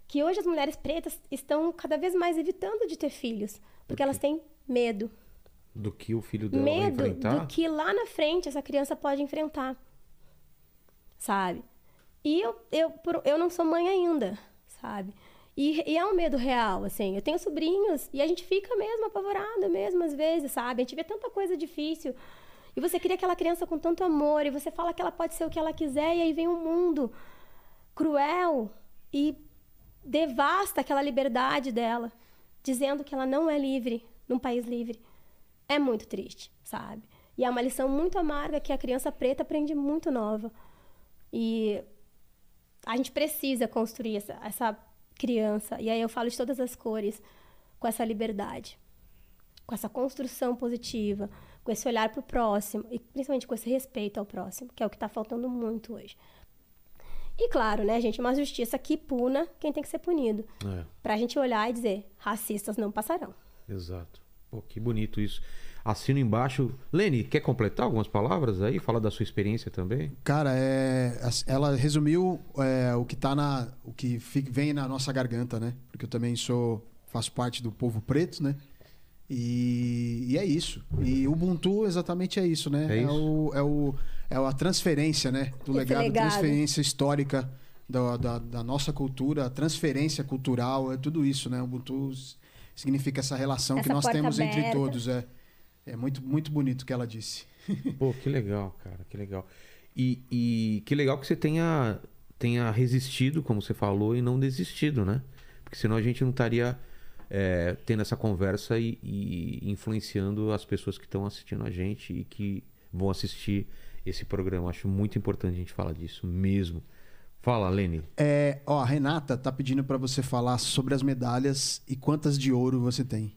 [SPEAKER 3] Que hoje as mulheres pretas estão cada vez mais evitando de ter filhos. Porque elas têm medo.
[SPEAKER 1] Do que o filho dela vai
[SPEAKER 3] Medo
[SPEAKER 1] enfrentar.
[SPEAKER 3] do que lá na frente essa criança pode enfrentar. Sabe? E eu, eu, eu não sou mãe ainda, sabe? E, e é um medo real, assim. Eu tenho sobrinhos e a gente fica mesmo apavorada mesmo às vezes, sabe? A gente vê tanta coisa difícil. E você cria aquela criança com tanto amor e você fala que ela pode ser o que ela quiser e aí vem um mundo cruel e devasta aquela liberdade dela, dizendo que ela não é livre num país livre. É muito triste, sabe? E é uma lição muito amarga que a criança preta aprende muito nova. E a gente precisa construir essa, essa criança, e aí eu falo de todas as cores, com essa liberdade, com essa construção positiva, com esse olhar para o próximo, e principalmente com esse respeito ao próximo, que é o que está faltando muito hoje. E claro, né, gente, uma justiça que puna quem tem que ser punido.
[SPEAKER 1] É,
[SPEAKER 3] Pra gente olhar e dizer, racistas não passarão.
[SPEAKER 1] exato. Pô, que bonito isso. Assino embaixo. Lene, quer completar algumas palavras aí? Falar da sua experiência também?
[SPEAKER 2] Cara, é, ela resumiu é, o que tá na, o que vem na nossa garganta, né? Porque eu também sou, faço parte do povo preto, né? E, e é isso. E o Ubuntu exatamente é isso, né?
[SPEAKER 1] É isso.
[SPEAKER 2] o, é, o, é a transferência, né? Do
[SPEAKER 3] Esse
[SPEAKER 2] legado,
[SPEAKER 3] legado.
[SPEAKER 2] transferência histórica da, da, da nossa cultura, a transferência cultural, é tudo isso, né? Ubuntu significa essa relação que
[SPEAKER 3] Essa
[SPEAKER 2] nós
[SPEAKER 3] porta
[SPEAKER 2] temos entre
[SPEAKER 3] aberta.
[SPEAKER 2] todos. É, é muito, muito bonito o que ela disse.
[SPEAKER 1] Pô, que legal, cara, que legal. E, e que legal que você tenha, tenha resistido, como você falou, e não desistido, né? Porque senão a gente não estaria é, tendo essa conversa e, e influenciando as pessoas que estão assistindo a gente e que vão assistir esse programa. Acho muito importante a gente falar disso mesmo. Fala, Lene.
[SPEAKER 2] É, ó, a Renata tá pedindo para você falar sobre as medalhas e quantas de ouro você tem.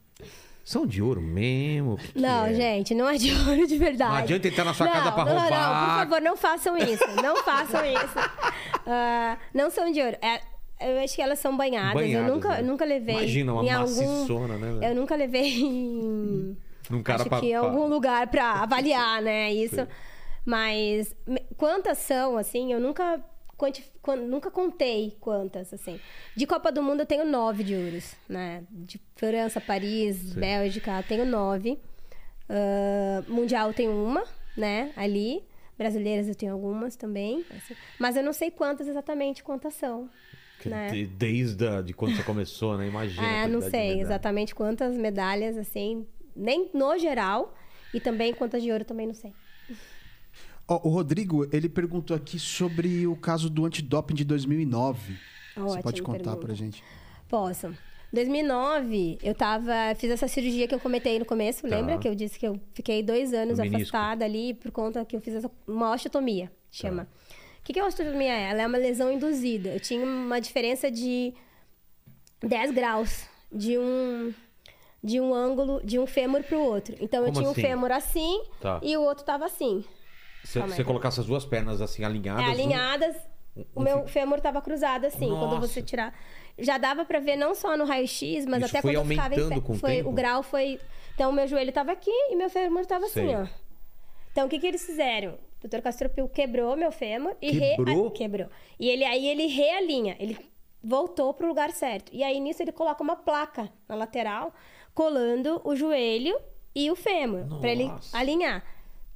[SPEAKER 1] São de ouro mesmo?
[SPEAKER 3] Não,
[SPEAKER 1] é?
[SPEAKER 3] gente, não é de ouro de verdade.
[SPEAKER 1] Não adianta entrar na sua
[SPEAKER 3] Não,
[SPEAKER 1] casa pra
[SPEAKER 3] não,
[SPEAKER 1] roubar.
[SPEAKER 3] Não, por favor, não façam isso. Não façam isso. Ah, não são de ouro. É, eu acho que elas são banhadas.
[SPEAKER 1] Banhadas,
[SPEAKER 3] eu nunca,
[SPEAKER 1] né?
[SPEAKER 3] eu nunca levei
[SPEAKER 1] Imagina, uma
[SPEAKER 3] em algum...
[SPEAKER 1] maciçona, né? velho?
[SPEAKER 3] Eu nunca levei em...
[SPEAKER 1] Num cara
[SPEAKER 3] acho
[SPEAKER 1] pra-
[SPEAKER 3] que em
[SPEAKER 1] pra-
[SPEAKER 3] algum lugar pra avaliar, né? Isso.
[SPEAKER 1] Sei.
[SPEAKER 3] Mas quantas são, assim, eu nunca... quanti- quan- Nunca contei quantas, assim. De Copa do Mundo eu tenho nove de ouros, né? De França, Paris,
[SPEAKER 1] Sim.
[SPEAKER 3] Bélgica, eu tenho nove. Ah, mundial tenho uma, né? Ali. Brasileiras eu tenho algumas também. assim. Mas eu não sei quantas exatamente, quantas são. Né?
[SPEAKER 1] de- Desde a- de quando você começou, né? Imagina. a
[SPEAKER 3] É, não sei exatamente quantas medalhas, assim, nem no geral. E também quantas de ouro, também não sei.
[SPEAKER 2] Ó, o Rodrigo, ele perguntou aqui sobre o caso do antidoping de 2009. você
[SPEAKER 3] Ótima
[SPEAKER 2] pode contar
[SPEAKER 3] pergunta.
[SPEAKER 2] pra gente?
[SPEAKER 3] Posso. 2009, eu tava. Fiz essa cirurgia que eu comentei no começo,
[SPEAKER 1] Tá.
[SPEAKER 3] lembra? Que eu disse que eu fiquei dois anos afastada ali por conta que eu fiz essa, uma osteotomia, chama. O que, que a osteotomia é? Ela é uma lesão induzida. Eu tinha uma diferença de 10 graus de um de um ângulo de um fêmur pro outro. Então eu
[SPEAKER 1] Como
[SPEAKER 3] tinha
[SPEAKER 1] assim?
[SPEAKER 3] um fêmur assim
[SPEAKER 1] Tá.
[SPEAKER 3] e o outro tava assim.
[SPEAKER 1] Se você colocasse as duas pernas assim alinhadas.
[SPEAKER 3] É,
[SPEAKER 1] um-
[SPEAKER 3] alinhadas. O
[SPEAKER 1] um
[SPEAKER 3] meu fêmur tava cruzado assim, quando
[SPEAKER 1] Nossa.
[SPEAKER 3] você tirar. Já dava pra ver não só no raio-x, mas
[SPEAKER 1] Isso
[SPEAKER 3] até
[SPEAKER 1] foi
[SPEAKER 3] quando eu ficava em
[SPEAKER 1] aumentando
[SPEAKER 3] pé.
[SPEAKER 1] com o
[SPEAKER 3] foi,
[SPEAKER 1] tempo?
[SPEAKER 3] O grau foi. Então, o meu joelho tava aqui e meu fêmur tava assim, ó. Então, o que que eles fizeram? Dr. Castropil quebrou meu fêmur e
[SPEAKER 1] Quebrou?
[SPEAKER 3] ah, quebrou. E ele aí ele realinha, ele voltou pro lugar certo. E aí nisso ele coloca uma placa na lateral, colando o joelho e o fêmur pra ele alinhar.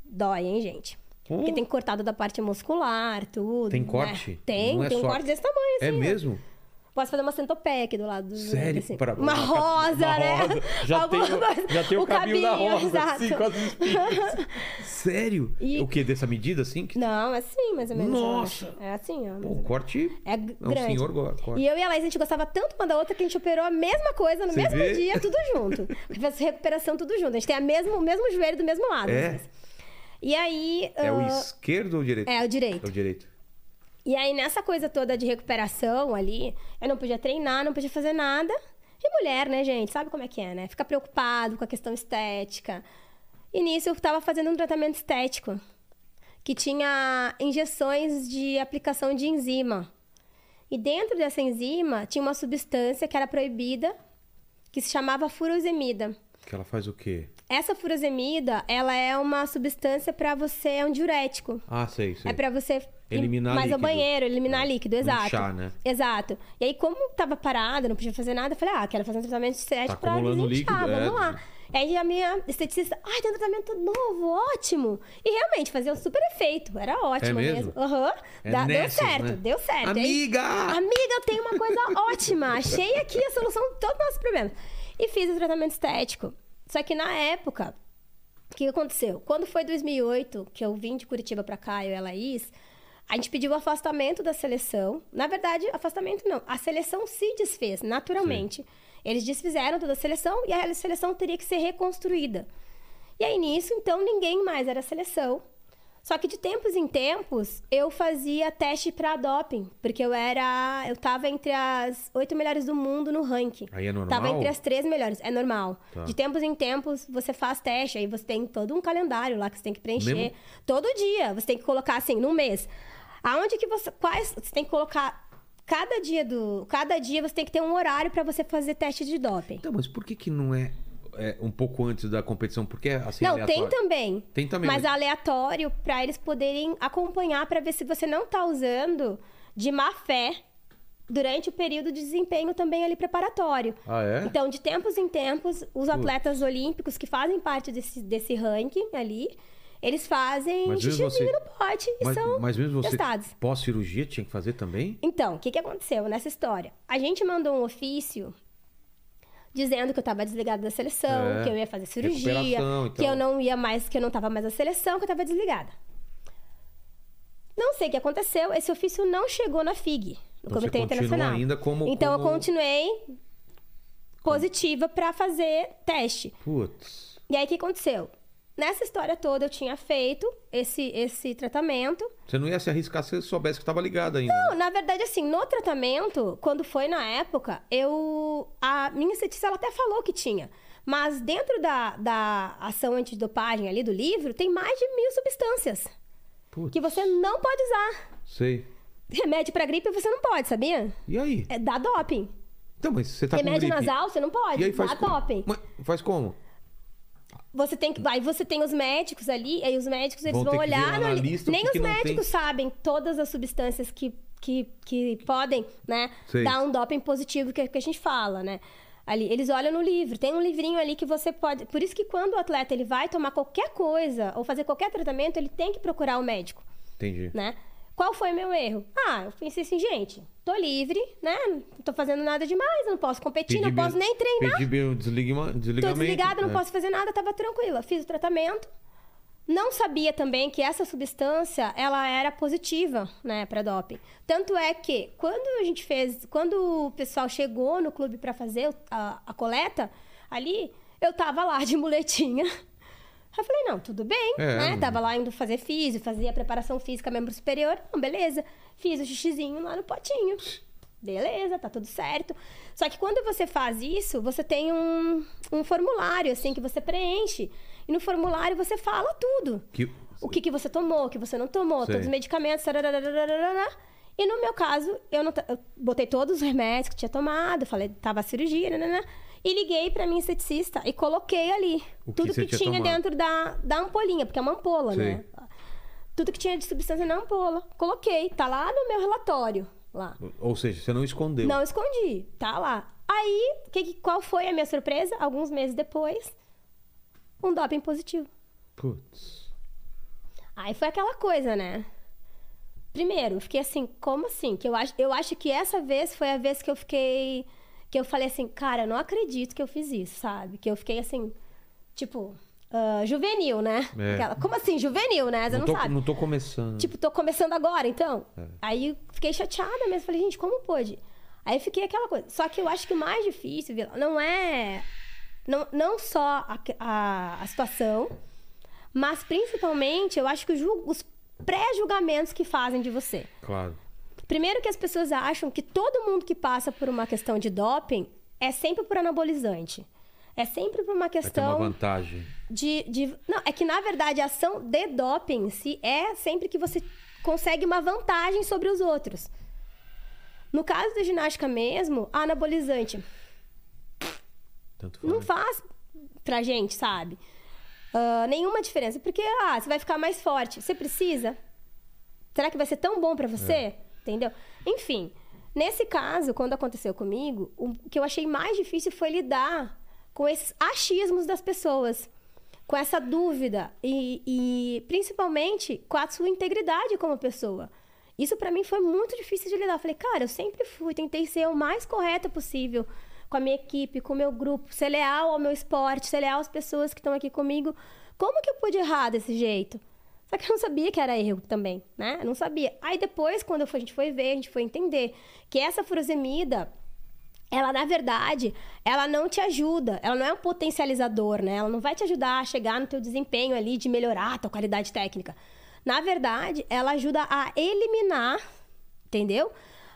[SPEAKER 3] Dói, hein, gente? Porque
[SPEAKER 1] Pô.
[SPEAKER 3] tem cortado da parte muscular, tudo.
[SPEAKER 1] Tem
[SPEAKER 3] né?
[SPEAKER 1] corte?
[SPEAKER 3] Tem,
[SPEAKER 1] Não é
[SPEAKER 3] tem
[SPEAKER 1] só-
[SPEAKER 3] um corte desse tamanho, assim.
[SPEAKER 1] É mesmo?
[SPEAKER 3] Posso fazer uma centopeia aqui do lado do
[SPEAKER 1] Sério?
[SPEAKER 3] assim.
[SPEAKER 1] Pra-
[SPEAKER 3] Uma rosa,
[SPEAKER 1] uma
[SPEAKER 3] né?
[SPEAKER 1] rosa. Já
[SPEAKER 3] Alguma
[SPEAKER 1] tem o-
[SPEAKER 3] coisa.
[SPEAKER 1] já tem o caminho da rosa,
[SPEAKER 3] exato.
[SPEAKER 1] assim, com as espinhas. Sério?
[SPEAKER 3] E-
[SPEAKER 1] O que? Dessa medida assim? Que-
[SPEAKER 3] Não, é assim, mais ou menos.
[SPEAKER 1] Nossa!
[SPEAKER 3] É assim, ó.
[SPEAKER 1] Pô, o corte
[SPEAKER 3] É g-
[SPEAKER 1] é um
[SPEAKER 3] grande.
[SPEAKER 1] senhor corte.
[SPEAKER 3] E eu e a Laís, a gente gostava tanto uma da outra que a gente operou a mesma coisa no
[SPEAKER 1] Você
[SPEAKER 3] mesmo
[SPEAKER 1] vê?
[SPEAKER 3] dia, tudo junto. Fez recuperação tudo junto. A gente tem a mesmo, o mesmo joelho do mesmo lado.
[SPEAKER 1] É?
[SPEAKER 3] E aí.
[SPEAKER 1] É o
[SPEAKER 3] ah,
[SPEAKER 1] esquerdo ou o direito?
[SPEAKER 3] É, o direito.
[SPEAKER 1] É o direito.
[SPEAKER 3] E aí, nessa coisa toda de recuperação ali, eu não podia treinar, não podia fazer nada. E mulher, né, gente? Sabe como é que é, né? Fica preocupado com a questão estética. E nisso eu tava fazendo um tratamento estético. Que tinha injeções de aplicação de enzima. E dentro dessa enzima tinha uma substância que era proibida, que se chamava furosemida.
[SPEAKER 1] Que ela faz o quê?
[SPEAKER 3] Essa furosemida, ela é uma substância para você, é um diurético.
[SPEAKER 1] Ah, sei, sei.
[SPEAKER 3] É pra você
[SPEAKER 1] Eliminar
[SPEAKER 3] mais ao
[SPEAKER 1] líquido.
[SPEAKER 3] banheiro, eliminar
[SPEAKER 1] É.
[SPEAKER 3] líquido, exato.
[SPEAKER 1] Inchar, né?
[SPEAKER 3] Exato. E aí, como tava parada, não podia fazer nada, eu falei, ah, quero fazer um tratamento estético
[SPEAKER 1] Tá
[SPEAKER 3] pra desinchar,
[SPEAKER 1] líquido, é.
[SPEAKER 3] vamos lá. E aí a minha esteticista, ai, tem um tratamento novo, ótimo. E realmente fazia um super efeito, era ótimo
[SPEAKER 1] É mesmo?
[SPEAKER 3] Aham.
[SPEAKER 1] É
[SPEAKER 3] Dá- deu
[SPEAKER 1] nessas,
[SPEAKER 3] certo,
[SPEAKER 1] né?
[SPEAKER 3] deu certo. E aí,
[SPEAKER 1] Amiga!
[SPEAKER 3] Amiga, eu tenho uma coisa ótima. Achei aqui a solução de todos os nossos problemas. E fiz o tratamento estético. Só que na época, o que aconteceu? Quando foi 2008, que eu vim de Curitiba pra cá, eu e a Laís, a gente pediu o afastamento da seleção. Na verdade, afastamento não. A seleção se desfez naturalmente. Eles desfizeram toda a seleção e a seleção teria que ser reconstruída. E aí nisso, então, ninguém mais era seleção. Só que de tempos em tempos, eu fazia teste pra doping, porque eu era, eu tava entre as oito melhores do mundo no ranking.
[SPEAKER 1] Aí é normal?
[SPEAKER 3] Tava entre as três melhores, é normal.
[SPEAKER 1] Tá.
[SPEAKER 3] De tempos em tempos, você faz teste, aí você tem todo um calendário lá que você tem que preencher.
[SPEAKER 1] Mesmo?
[SPEAKER 3] Todo dia, você tem que colocar assim, no mês. Aonde que você, quais, você tem que colocar cada dia do, cada dia você tem que ter um horário pra você fazer teste de doping.
[SPEAKER 1] Então, mas por que que não é, é, um pouco antes da competição? Porque é assim
[SPEAKER 3] Não,
[SPEAKER 1] aleatório?
[SPEAKER 3] tem também.
[SPEAKER 1] Tem também,
[SPEAKER 3] Mas
[SPEAKER 1] mas-
[SPEAKER 3] aleatório pra eles poderem acompanhar pra ver se você não tá usando de má fé durante o período de desempenho também ali preparatório.
[SPEAKER 1] Ah, é?
[SPEAKER 3] Então, de tempos em tempos, os atletas olímpicos que fazem parte desse, desse ranking ali, Eles fazem
[SPEAKER 1] Mas
[SPEAKER 3] xixizinho
[SPEAKER 1] você-
[SPEAKER 3] no pote e
[SPEAKER 1] Mas,
[SPEAKER 3] são
[SPEAKER 1] mas mesmo você,
[SPEAKER 3] testados.
[SPEAKER 1] pós-cirurgia, tinha que fazer também?
[SPEAKER 3] Então, o que, que aconteceu nessa história? A gente mandou um ofício dizendo que eu estava desligada da seleção,
[SPEAKER 1] É,
[SPEAKER 3] que eu ia fazer cirurgia,
[SPEAKER 1] recuperação e
[SPEAKER 3] que eu
[SPEAKER 1] tal.
[SPEAKER 3] não ia mais, que eu não estava mais na seleção, que eu estava desligada. Não sei o que aconteceu, esse ofício não chegou na FIG, no
[SPEAKER 1] Então
[SPEAKER 3] Comitê Internacional.
[SPEAKER 1] ainda como-
[SPEAKER 3] então eu
[SPEAKER 1] como-
[SPEAKER 3] continuei positiva para fazer teste.
[SPEAKER 1] Putz.
[SPEAKER 3] E aí o que aconteceu? Nessa história toda eu tinha feito esse esse tratamento.
[SPEAKER 1] Você não ia se arriscar se soubesse que estava ligado ainda.
[SPEAKER 3] Não,
[SPEAKER 1] né?
[SPEAKER 3] na verdade, assim, no tratamento, quando foi na época, eu. A minha esteticista ela até falou que tinha. Mas dentro da, da ação antidopagem ali do livro, tem mais de mil substâncias
[SPEAKER 1] Putz.
[SPEAKER 3] que você não pode usar.
[SPEAKER 1] Sei.
[SPEAKER 3] Remédio pra gripe você não pode, sabia?
[SPEAKER 1] E aí?
[SPEAKER 3] É dá doping.
[SPEAKER 1] Então, mas você tá
[SPEAKER 3] Remédio nasal você não pode.
[SPEAKER 1] E aí faz
[SPEAKER 3] dá
[SPEAKER 1] como?
[SPEAKER 3] doping.
[SPEAKER 1] Mas faz como?
[SPEAKER 3] Você tem que. Aí você tem os médicos ali, aí os médicos eles
[SPEAKER 1] Vão
[SPEAKER 3] vão, olhar. no Nem os médicos sabem todas as substâncias que, que, que podem, né,
[SPEAKER 1] Sei.
[SPEAKER 3] dar um doping positivo que, que a gente fala, né? Ali, eles olham no livro, tem um livrinho ali que você pode. Por isso que quando o atleta ele vai tomar qualquer coisa ou fazer qualquer tratamento, ele tem que procurar o médico
[SPEAKER 1] Entendi.
[SPEAKER 3] né? Qual foi meu erro? Ah, eu pensei assim, gente, tô livre, né? Não tô fazendo nada demais, não posso competir, não
[SPEAKER 1] Pedi
[SPEAKER 3] posso
[SPEAKER 1] meu-
[SPEAKER 3] nem treinar.
[SPEAKER 1] Pedi meu
[SPEAKER 3] Tô
[SPEAKER 1] desligamento.
[SPEAKER 3] desligada, não
[SPEAKER 1] é.
[SPEAKER 3] posso fazer nada, tava tranquila. Fiz o tratamento. Não sabia também que essa substância, ela era positiva, né, para doping. Tanto é que quando a gente fez, quando o pessoal chegou no clube para fazer a, a coleta, ali eu tava lá de muletinha. Aí eu falei, não, tudo bem,
[SPEAKER 1] É,
[SPEAKER 3] né?
[SPEAKER 1] não-
[SPEAKER 3] Tava lá indo fazer físio, fazia preparação física membro superior. Não, beleza. Fiz o xixizinho lá no potinho. Beleza, tá tudo certo. Só que quando você faz isso, você tem um, um formulário, assim, que você preenche. E no formulário você fala tudo.
[SPEAKER 1] Que...
[SPEAKER 3] O que, que você tomou, o que você não tomou,
[SPEAKER 1] Sei.
[SPEAKER 3] todos os medicamentos. E no meu caso, eu, não, eu botei todos os remédios que tinha tomado, falei, tava a cirurgia, nananã, e liguei pra minha esteticista e coloquei ali
[SPEAKER 1] O
[SPEAKER 3] tudo que,
[SPEAKER 1] tinha tomado.
[SPEAKER 3] dentro da, da ampolinha, porque é uma ampola,
[SPEAKER 1] Sei.
[SPEAKER 3] né? Tudo que tinha de substância na ampola. Coloquei, tá lá no meu relatório, lá.
[SPEAKER 1] Ou seja, você não escondeu.
[SPEAKER 3] Não escondi, tá lá. Aí, que, qual foi a minha surpresa? Alguns meses depois, um doping positivo.
[SPEAKER 1] Putz.
[SPEAKER 3] Aí foi aquela coisa, né? Primeiro, fiquei assim, como assim? Que eu acho, eu acho que essa vez foi a vez que eu fiquei. Que eu falei assim, cara, eu não acredito que eu fiz isso, sabe? Que eu fiquei assim, tipo, ah, juvenil, né?
[SPEAKER 1] É.
[SPEAKER 3] Aquela- como assim, juvenil, né? Você não,
[SPEAKER 1] tô,
[SPEAKER 3] sabe.
[SPEAKER 1] não tô começando.
[SPEAKER 3] Tipo, tô começando agora, então.
[SPEAKER 1] É.
[SPEAKER 3] Aí fiquei chateada mesmo. Falei, gente, como pôde? Aí fiquei aquela coisa. Só que eu acho que o mais difícil, Vila, não é. Não, não só a, a, a situação, mas principalmente eu acho que os, os pré-julgamentos que fazem de você.
[SPEAKER 1] Claro.
[SPEAKER 3] Primeiro que as pessoas acham que todo mundo que passa por uma questão de doping é sempre por anabolizante. É sempre por uma
[SPEAKER 1] Vai ter uma
[SPEAKER 3] questão
[SPEAKER 1] vantagem.
[SPEAKER 3] de, de- Não, é que na verdade a ação de doping si é sempre que você consegue uma vantagem sobre os outros. No caso da ginástica mesmo, a anabolizante não faz pra gente, sabe? Ah, nenhuma diferença. Porque, ah, você vai ficar mais forte. Você precisa? Será que vai ser tão bom pra você?
[SPEAKER 1] É.
[SPEAKER 3] Entendeu? Enfim, nesse caso, quando aconteceu comigo, o que eu achei mais difícil foi lidar com esses achismos das pessoas. Com essa dúvida. E, e principalmente com a sua integridade como pessoa. Isso pra mim foi muito difícil de lidar. Eu falei, cara, eu sempre fui, tentei ser o mais correta possível com a minha equipe, com o meu grupo, ser leal ao meu esporte, ser leal às pessoas que estão aqui comigo. Como que eu pude errar desse jeito? Só que eu não sabia que era erro também, né? Eu não sabia. Aí depois, quando a gente foi ver, a gente foi entender que essa furosemida, ela na verdade, ela não te ajuda, ela não é um potencializador, né? Ela não vai te ajudar a chegar no teu desempenho ali de melhorar a tua qualidade técnica. Na verdade, ela ajuda a eliminar, entendeu?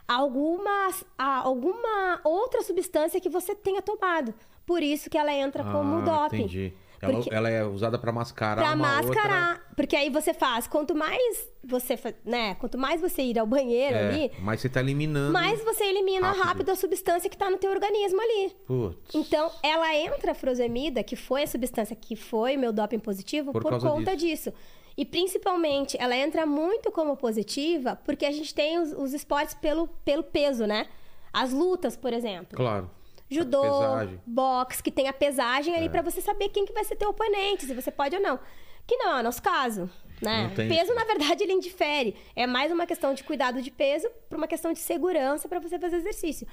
[SPEAKER 3] Alguma, a- alguma outra substância que você tenha tomado. Por isso que ela entra como
[SPEAKER 1] Ah,
[SPEAKER 3] doping.
[SPEAKER 1] Entendi. Ela, ela é usada pra mascarar
[SPEAKER 3] Pra mascarar.
[SPEAKER 1] outra...
[SPEAKER 3] Porque aí você faz, quanto mais você, né, quanto mais você ir ao banheiro
[SPEAKER 1] É,
[SPEAKER 3] ali,
[SPEAKER 1] mas você tá eliminando.
[SPEAKER 3] mais você elimina
[SPEAKER 1] rápido.
[SPEAKER 3] rápido. a substância que tá no teu organismo ali.
[SPEAKER 1] Putz.
[SPEAKER 3] Então, ela entra a furosemida, que foi a substância que foi meu doping positivo,
[SPEAKER 1] Por
[SPEAKER 3] por, conta disso. E principalmente, ela entra muito como positiva, porque a gente tem os, os esportes pelo, pelo peso, né? As lutas, por exemplo.
[SPEAKER 1] Claro.
[SPEAKER 3] Judô,
[SPEAKER 1] Pesagem.
[SPEAKER 3] boxe, que tem a pesagem ali
[SPEAKER 1] É.
[SPEAKER 3] pra você saber quem que vai ser teu oponente, se você pode ou não. Que não é o nosso caso. Né? Peso, na verdade, ele indifere. É mais uma questão de cuidado de peso para uma questão de segurança para você fazer exercício.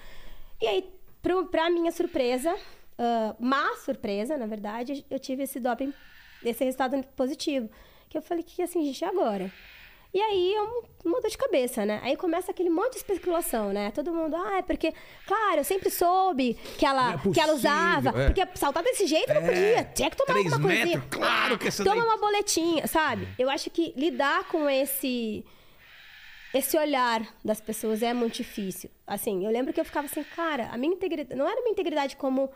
[SPEAKER 3] E aí, pra minha surpresa, ah, má surpresa, na verdade, eu tive esse doping, esse resultado positivo. Que eu falei que assim, gente, e agora? E aí é um- uma dor de cabeça, né? Aí começa aquele monte de especulação, né? Todo mundo, ah, é porque, claro, eu sempre soube que ela,
[SPEAKER 1] é
[SPEAKER 3] que ela
[SPEAKER 1] possível,
[SPEAKER 3] usava.
[SPEAKER 1] é.
[SPEAKER 3] Porque saltar desse jeito não
[SPEAKER 1] É,
[SPEAKER 3] podia. Tinha que tomar
[SPEAKER 1] três
[SPEAKER 3] alguma coisinha.
[SPEAKER 1] claro que essa
[SPEAKER 3] Toma
[SPEAKER 1] daí-
[SPEAKER 3] uma boletinha, sabe? Eu acho que lidar com esse esse olhar das pessoas é muito difícil. Assim, eu lembro que eu ficava assim, cara, a minha integridade não era a minha integridade como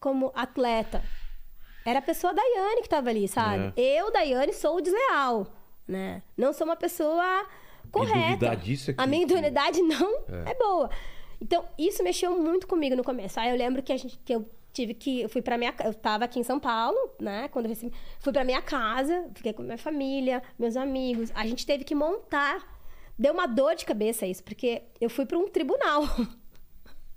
[SPEAKER 3] como atleta. Era a pessoa Daiane que tava ali, sabe?
[SPEAKER 1] É.
[SPEAKER 3] Eu, Daiane, sou desleal, né? Não sou uma pessoa correta.
[SPEAKER 1] duvidar disso é que-
[SPEAKER 3] A minha idoneidade não é. boa. Então, isso mexeu muito comigo no começo. Aí eu lembro que a gente que eu tive que eu fui para minha eu tava aqui em São Paulo, né, quando eu recebi, fui para minha casa, fiquei com minha família, meus amigos. A gente teve que montar Deu uma dor de cabeça isso, porque eu fui para um tribunal.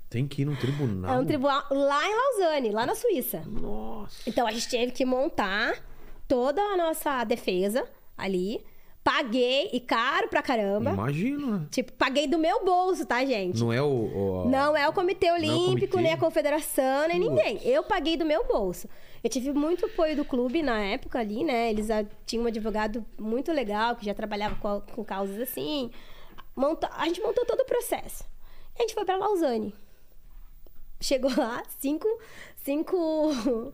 [SPEAKER 1] Tem que ir num tribunal.
[SPEAKER 3] É um tribunal lá em Lausanne, lá na Suíça.
[SPEAKER 1] Nossa.
[SPEAKER 3] Então a gente teve que montar toda a nossa defesa ali. Paguei, e caro pra caramba.
[SPEAKER 1] Imagino, né?
[SPEAKER 3] Tipo, paguei do meu bolso, tá, gente?
[SPEAKER 1] Não é o. o-
[SPEAKER 3] Não é o Comitê Olímpico,
[SPEAKER 1] comitê.
[SPEAKER 3] nem a Confederação, nem ninguém. Eu paguei do meu bolso. Eu tive muito apoio do clube na época ali, né? Eles tinham um advogado muito legal, que já trabalhava com, com causas assim. Monta- A gente montou todo o processo. E a gente foi pra Lausanne. Chegou lá, cinco... Cinco...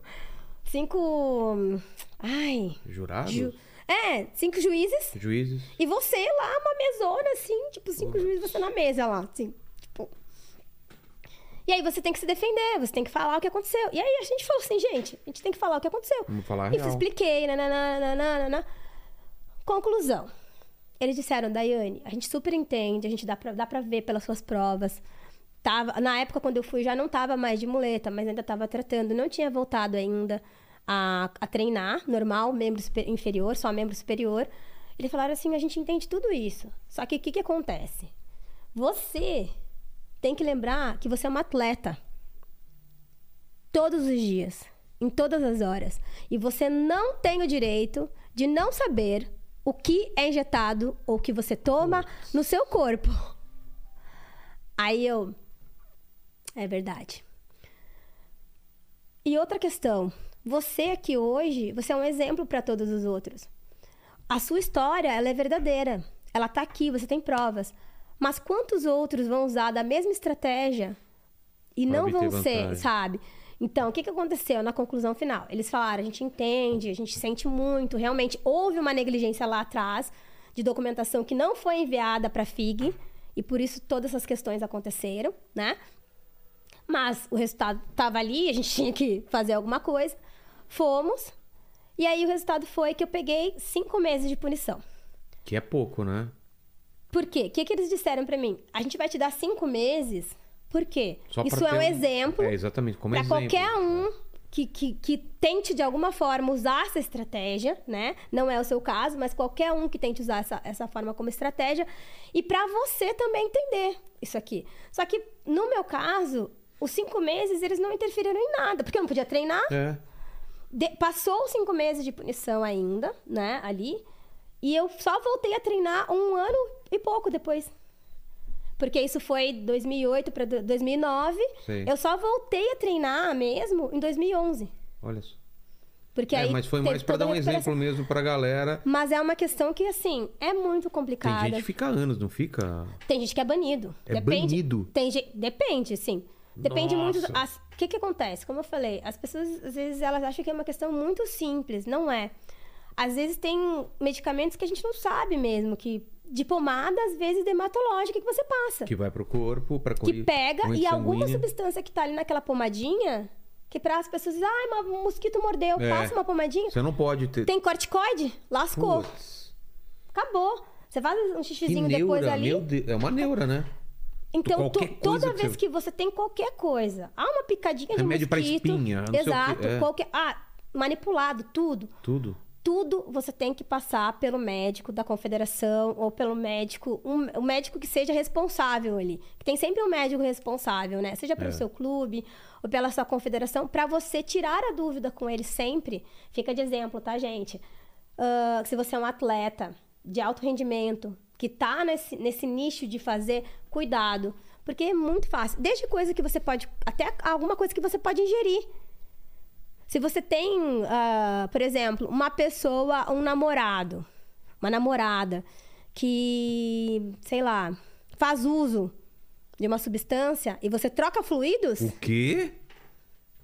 [SPEAKER 3] Cinco... Ai...
[SPEAKER 1] Jurados?
[SPEAKER 3] ju- É, cinco juízes.
[SPEAKER 1] Juízes.
[SPEAKER 3] E você lá, uma mesona, assim, tipo, cinco juízes, você na mesa lá, assim, tipo. E aí você tem que se defender, você tem que falar o que aconteceu. E aí a gente falou assim, gente, a gente tem que falar o que aconteceu.
[SPEAKER 1] Vamos falar
[SPEAKER 3] Isso
[SPEAKER 1] real.
[SPEAKER 3] expliquei, nananana. Conclusão. Eles disseram, Daiane, a gente super entende, a gente dá pra, dá pra ver pelas suas provas. Tava, na época, quando eu fui, já não tava mais de muleta, mas ainda tava tratando. Não tinha voltado ainda a, a treinar, normal, membro super- inferior, só membro superior. Eles falaram assim, a gente entende tudo isso. Só que o que, que acontece? Você tem que lembrar que você é uma atleta. Todos os dias, em todas as horas. E você não tem o direito de não saber o que é injetado ou o que você toma no seu corpo. Aí eu. É verdade. E outra questão. Você aqui hoje, você é um exemplo para todos os outros. A sua história, ela é verdadeira. Ela tá aqui, você tem provas. Mas quantos outros vão usar da mesma estratégia e
[SPEAKER 1] Pra
[SPEAKER 3] não vão ser,
[SPEAKER 1] vantagem.
[SPEAKER 3] sabe? Então, o que, que aconteceu na conclusão final? Eles falaram, a gente entende, a gente sente muito, realmente houve uma negligência lá atrás de documentação que não foi enviada para a FIG e por isso todas essas questões aconteceram, né? Mas o resultado estava ali, a gente tinha que fazer alguma coisa. Fomos. E aí o resultado foi que eu peguei cinco meses de punição.
[SPEAKER 1] Que é pouco, né?
[SPEAKER 3] Por quê? O que, que eles disseram pra mim? A gente vai te dar cinco meses. Por quê?
[SPEAKER 1] Só pra
[SPEAKER 3] Isso é um exemplo
[SPEAKER 1] É, exatamente, como
[SPEAKER 3] para
[SPEAKER 1] exemplo.
[SPEAKER 3] qualquer um que, que, que tente de alguma forma usar essa estratégia, né? Não é o seu caso, mas qualquer um que tente usar essa, essa forma como estratégia. E para você também entender isso aqui. Só que, no meu caso, os cinco meses eles não interferiram em nada, porque eu não podia treinar.
[SPEAKER 1] É.
[SPEAKER 3] De- passou cinco meses de punição ainda, né, ali. E eu só voltei a treinar um ano e pouco depois. Porque isso foi 2008 para 2009.
[SPEAKER 1] Sei.
[SPEAKER 3] Eu só voltei a treinar mesmo em 2011.
[SPEAKER 1] Olha só.
[SPEAKER 3] Porque
[SPEAKER 1] É,
[SPEAKER 3] aí
[SPEAKER 1] mas foi mais pra
[SPEAKER 3] toda
[SPEAKER 1] dar
[SPEAKER 3] a
[SPEAKER 1] um exemplo mesmo pra galera.
[SPEAKER 3] Mas é uma questão que, assim, é muito
[SPEAKER 1] Tem
[SPEAKER 3] complicada.
[SPEAKER 1] gente que fica anos, não fica?
[SPEAKER 3] Tem gente que é banido.
[SPEAKER 1] É
[SPEAKER 3] Depende,
[SPEAKER 1] banido?
[SPEAKER 3] Tem gente... Depende, sim. Depende
[SPEAKER 1] Nossa.
[SPEAKER 3] muito... O que que acontece? Como eu falei, as pessoas, às vezes, elas acham que é uma questão muito simples. Não é. Às vezes, tem medicamentos que a gente não sabe mesmo, que... De pomada, às vezes, dermatológica que você passa.
[SPEAKER 1] Que vai pro corpo, pra
[SPEAKER 3] Que pega e alguma
[SPEAKER 1] sanguínea.
[SPEAKER 3] substância que tá ali naquela pomadinha... Que para as pessoas dizem, ai, mas um mosquito mordeu,
[SPEAKER 1] É.
[SPEAKER 3] passa uma pomadinha.
[SPEAKER 1] Você não pode ter.
[SPEAKER 3] Tem corticoide? Lascou. Acabou. Você faz um xixizinho depois
[SPEAKER 1] neura,
[SPEAKER 3] ali.
[SPEAKER 1] meu Deus. É uma neura, né?
[SPEAKER 3] Então,
[SPEAKER 1] Qualquer coisa
[SPEAKER 3] toda
[SPEAKER 1] que
[SPEAKER 3] vez
[SPEAKER 1] você-
[SPEAKER 3] que você tem qualquer coisa, há uma picadinha de
[SPEAKER 1] Remédio pra
[SPEAKER 3] mosquito,
[SPEAKER 1] espinha,
[SPEAKER 3] exato,
[SPEAKER 1] é.
[SPEAKER 3] qualquer, ah, manipulado, tudo,
[SPEAKER 1] Tudo.
[SPEAKER 3] tudo você tem que passar pelo médico da confederação ou pelo médico, um, um médico que seja responsável ali. Que tem sempre um médico responsável, né? Seja pelo
[SPEAKER 1] É.
[SPEAKER 3] seu clube ou pela sua confederação, para você tirar a dúvida com ele sempre. Fica de exemplo, tá, gente? ah, se você é um atleta de alto rendimento, que tá nesse, nesse nicho de fazer, cuidado. Porque é muito fácil. Desde coisa que você pode. Até alguma coisa que você pode ingerir. Se você tem, ah, por exemplo, uma pessoa, um namorado, uma namorada, que, sei lá, faz uso de uma substância e você troca fluidos.
[SPEAKER 1] O quê?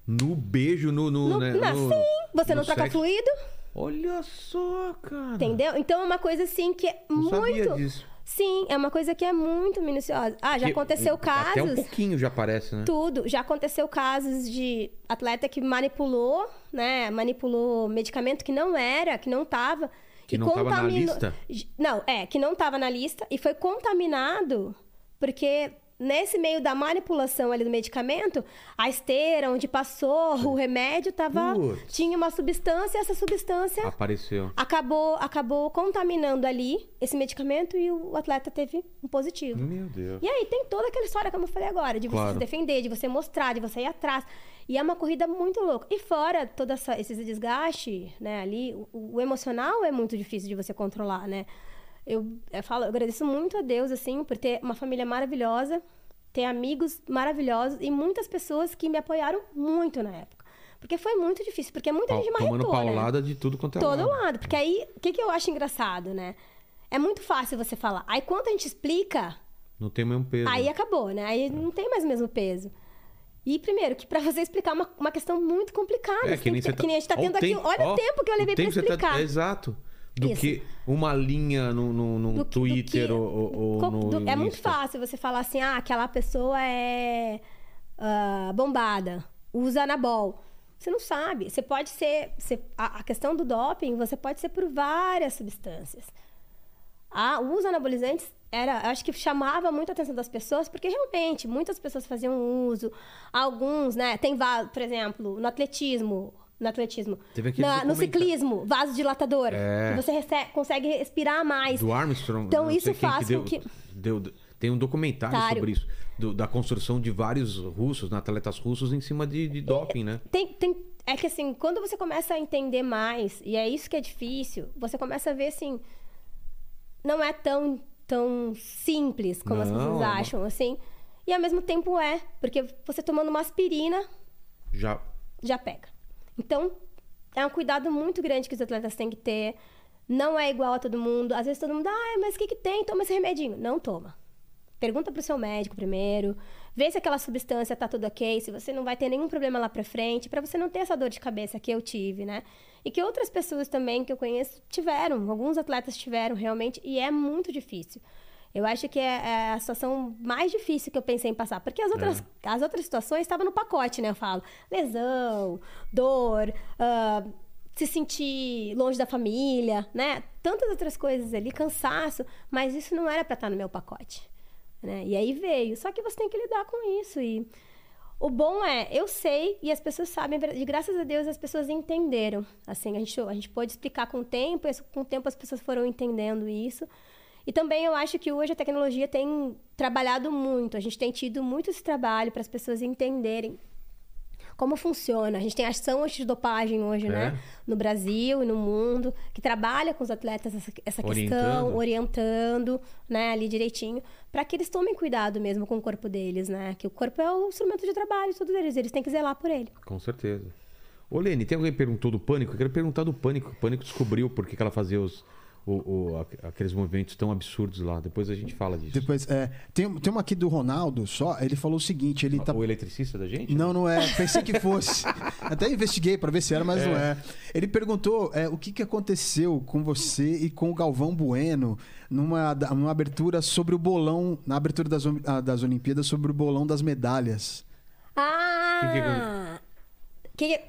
[SPEAKER 1] No beijo, no. no,
[SPEAKER 3] No,
[SPEAKER 1] né,
[SPEAKER 3] não,
[SPEAKER 1] no-
[SPEAKER 3] sim, você não troca
[SPEAKER 1] sexo.
[SPEAKER 3] fluido,
[SPEAKER 1] Olha só, cara.
[SPEAKER 3] entendeu? Então é uma coisa assim que é
[SPEAKER 1] Não sabia
[SPEAKER 3] muito.
[SPEAKER 1] disso.
[SPEAKER 3] Sim, é uma coisa que é muito minuciosa. Ah, já
[SPEAKER 1] Que-
[SPEAKER 3] aconteceu casos.
[SPEAKER 1] Até um pouquinho já parece, né?
[SPEAKER 3] Tudo. Já aconteceu casos de atleta que manipulou, né? Manipulou medicamento que não era, que não tava.
[SPEAKER 1] Que não tava na lista?
[SPEAKER 3] Não, é, que não tava na lista e foi contaminado porque nesse meio da manipulação ali do medicamento, a esteira onde passou o remédio tava
[SPEAKER 1] Putz.
[SPEAKER 3] tinha uma substância essa substância
[SPEAKER 1] Apareceu.
[SPEAKER 3] acabou acabou contaminando ali esse medicamento e o atleta teve um positivo.
[SPEAKER 1] Meu Deus.
[SPEAKER 3] E aí tem toda aquela história, como eu falei agora, de você
[SPEAKER 1] Claro.
[SPEAKER 3] se defender, de você mostrar, de você ir atrás. E é uma corrida muito louca. E fora todo essa, esse desgaste, né, ali, o, o emocional é muito difícil de você controlar, né? Eu, eu falo, eu agradeço muito a Deus, assim, por ter uma família maravilhosa, ter amigos maravilhosos e muitas pessoas que me apoiaram muito na época. Porque foi muito difícil, porque muita
[SPEAKER 1] Pau-
[SPEAKER 3] gente
[SPEAKER 1] tomando
[SPEAKER 3] marretou, né?
[SPEAKER 1] paulada de tudo quanto é
[SPEAKER 3] todo
[SPEAKER 1] lado.
[SPEAKER 3] lado. Porque aí, o que, que eu acho engraçado, né? É muito fácil você falar. Aí, quando a gente explica,
[SPEAKER 1] Não tem o mesmo peso.
[SPEAKER 3] aí acabou, né? Aí não tem mais o mesmo peso. E, primeiro, que pra você explicar uma, uma questão muito complicada.
[SPEAKER 1] É, que nem
[SPEAKER 3] tem
[SPEAKER 1] você
[SPEAKER 3] que, que nem a gente tá tendo aqui.
[SPEAKER 1] tempo-
[SPEAKER 3] Olha
[SPEAKER 1] ó,
[SPEAKER 3] o tempo que eu levei
[SPEAKER 1] que você tá-
[SPEAKER 3] explicar.
[SPEAKER 1] Exato. Do
[SPEAKER 3] Isso.
[SPEAKER 1] que uma linha no, no, no
[SPEAKER 3] Do que- do
[SPEAKER 1] Twitter
[SPEAKER 3] que-
[SPEAKER 1] ou, ou- no
[SPEAKER 3] do- é muito fácil você falar assim, ah, aquela pessoa é ah, bombada, usa anabol. Você não sabe. Você pode ser. você- a, a questão do doping, você pode ser por várias substâncias. Ah, uso anabolizantes era, acho que chamava muito a atenção das pessoas, porque realmente muitas pessoas faziam uso, alguns, né? Tem, por exemplo, no atletismo, no atletismo, na- no ciclismo, vasodilatador,
[SPEAKER 1] É.
[SPEAKER 3] que você rece- consegue respirar mais.
[SPEAKER 1] Do Armstrong.
[SPEAKER 3] Então,
[SPEAKER 1] não
[SPEAKER 3] isso faz
[SPEAKER 1] que
[SPEAKER 3] com
[SPEAKER 1] deu,
[SPEAKER 3] que-
[SPEAKER 1] deu- Tem um documentário
[SPEAKER 3] Tário.
[SPEAKER 1] sobre isso. do- da construção de vários russos, atletas russos, em cima de, de doping, né?
[SPEAKER 3] Tem, tem, é que assim, quando você começa a entender mais, e é isso que é difícil, você começa a ver assim. Não é tão, tão simples como as
[SPEAKER 1] Não,
[SPEAKER 3] pessoas
[SPEAKER 1] é uma-
[SPEAKER 3] acham, assim. E ao mesmo tempo é, porque você tomando uma aspirina
[SPEAKER 1] Já.
[SPEAKER 3] já pega. Então, é um cuidado muito grande que os atletas têm que ter. Não é igual a todo mundo. Às vezes todo mundo, ah, mas o que, que tem? Toma esse remedinho. Não toma. Pergunta pro seu médico primeiro. Vê se aquela substância tá tudo ok, se você não vai ter nenhum problema lá pra frente, pra você não ter essa dor de cabeça que eu tive, né? E que outras pessoas também que eu conheço tiveram, alguns atletas tiveram realmente, e é muito difícil. Eu acho que é, é a situação mais difícil que eu pensei em passar. Porque as outras, as outras situações estavam no pacote, né? Eu falo, lesão, dor, ah, se sentir longe da família, né? Tantas outras coisas ali, cansaço, mas isso não era pra estar no meu pacote. Né? E aí veio. Só que você tem que lidar com isso. E o bom é, eu sei e as pessoas sabem, e graças a Deus as pessoas entenderam. Assim, a gente, a gente pôde explicar com o tempo, e com o tempo as pessoas foram entendendo isso. E também eu acho que hoje a tecnologia tem trabalhado muito. A gente tem tido muito esse trabalho para as pessoas entenderem como funciona. A gente tem a ação antidopagem hoje, né?
[SPEAKER 1] É.
[SPEAKER 3] No Brasil e no mundo, que trabalha com os atletas essa, essa questão,
[SPEAKER 1] Orientando.
[SPEAKER 3] orientando, né, ali direitinho, para que eles tomem cuidado mesmo com o corpo deles, né? Que o corpo é o instrumento de trabalho de todos eles, eles têm que zelar por ele.
[SPEAKER 1] Com certeza. Ô, Lene, tem alguém que perguntou do pânico? Eu quero perguntar do pânico. O pânico descobriu por que, que ela fazia os, o- o- aqu- aqueles movimentos tão absurdos lá. Depois a gente fala disso.
[SPEAKER 2] Depois, é, tem, tem uma aqui do Ronaldo só, ele falou o seguinte, ele tá...
[SPEAKER 1] O eletricista da gente?
[SPEAKER 2] Não, não é. Pensei que fosse. Até investiguei pra ver se era, mas não é. Ele perguntou é, o que, que aconteceu com você e com o Galvão Bueno numa, numa abertura sobre o bolão, na abertura das, ah, das Olimpíadas, sobre o bolão das medalhas.
[SPEAKER 3] Ah! Que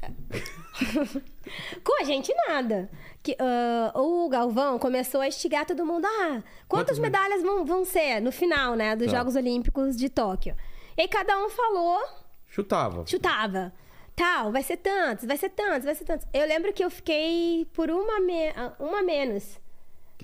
[SPEAKER 3] Com a gente, nada. Que, ah, o Galvão começou a instigar todo mundo. Ah, quantas
[SPEAKER 1] Quantas med-
[SPEAKER 3] medalhas vão, vão ser no final, né? Dos
[SPEAKER 1] Tá.
[SPEAKER 3] Jogos Olímpicos de Tóquio. E aí cada um falou
[SPEAKER 1] Chutava.
[SPEAKER 3] chutava. Tal, vai ser tantos, vai ser tantos, vai ser tantos. Eu lembro que eu fiquei por uma, me- uma menos.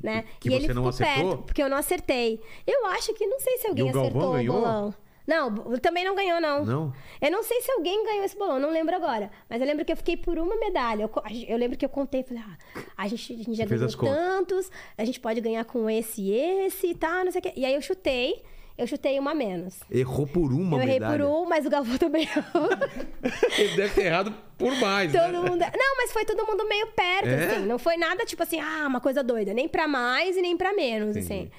[SPEAKER 3] Né?
[SPEAKER 1] que
[SPEAKER 3] e ele
[SPEAKER 1] você não
[SPEAKER 3] ficou
[SPEAKER 1] acertou?
[SPEAKER 3] perto, porque eu não acertei. Eu acho que, não sei se alguém
[SPEAKER 1] E o Galvão
[SPEAKER 3] acertou
[SPEAKER 1] ganhou?
[SPEAKER 3] o bolão. Não, também não ganhou, não.
[SPEAKER 1] Não?
[SPEAKER 3] Eu não sei se alguém ganhou esse bolão, não lembro agora. Mas eu lembro que eu fiquei por uma medalha. Eu, eu lembro que eu contei, falei, ah, a gente, a gente já
[SPEAKER 1] Fez
[SPEAKER 3] ganhou tantos, a gente pode ganhar com esse e esse e tal, não sei o quê. E aí eu chutei, eu chutei uma a menos.
[SPEAKER 1] Errou por uma
[SPEAKER 3] eu errei
[SPEAKER 1] medalha.
[SPEAKER 3] por um, mas o Galvão também errou.
[SPEAKER 1] Ele deve ter errado por mais,
[SPEAKER 3] Todo
[SPEAKER 1] né?
[SPEAKER 3] mundo. Não, mas foi todo mundo meio perto,
[SPEAKER 1] É?
[SPEAKER 3] assim. Não foi nada tipo assim, ah, uma coisa doida. Nem pra mais e nem pra menos,
[SPEAKER 1] Entendi.
[SPEAKER 3] assim.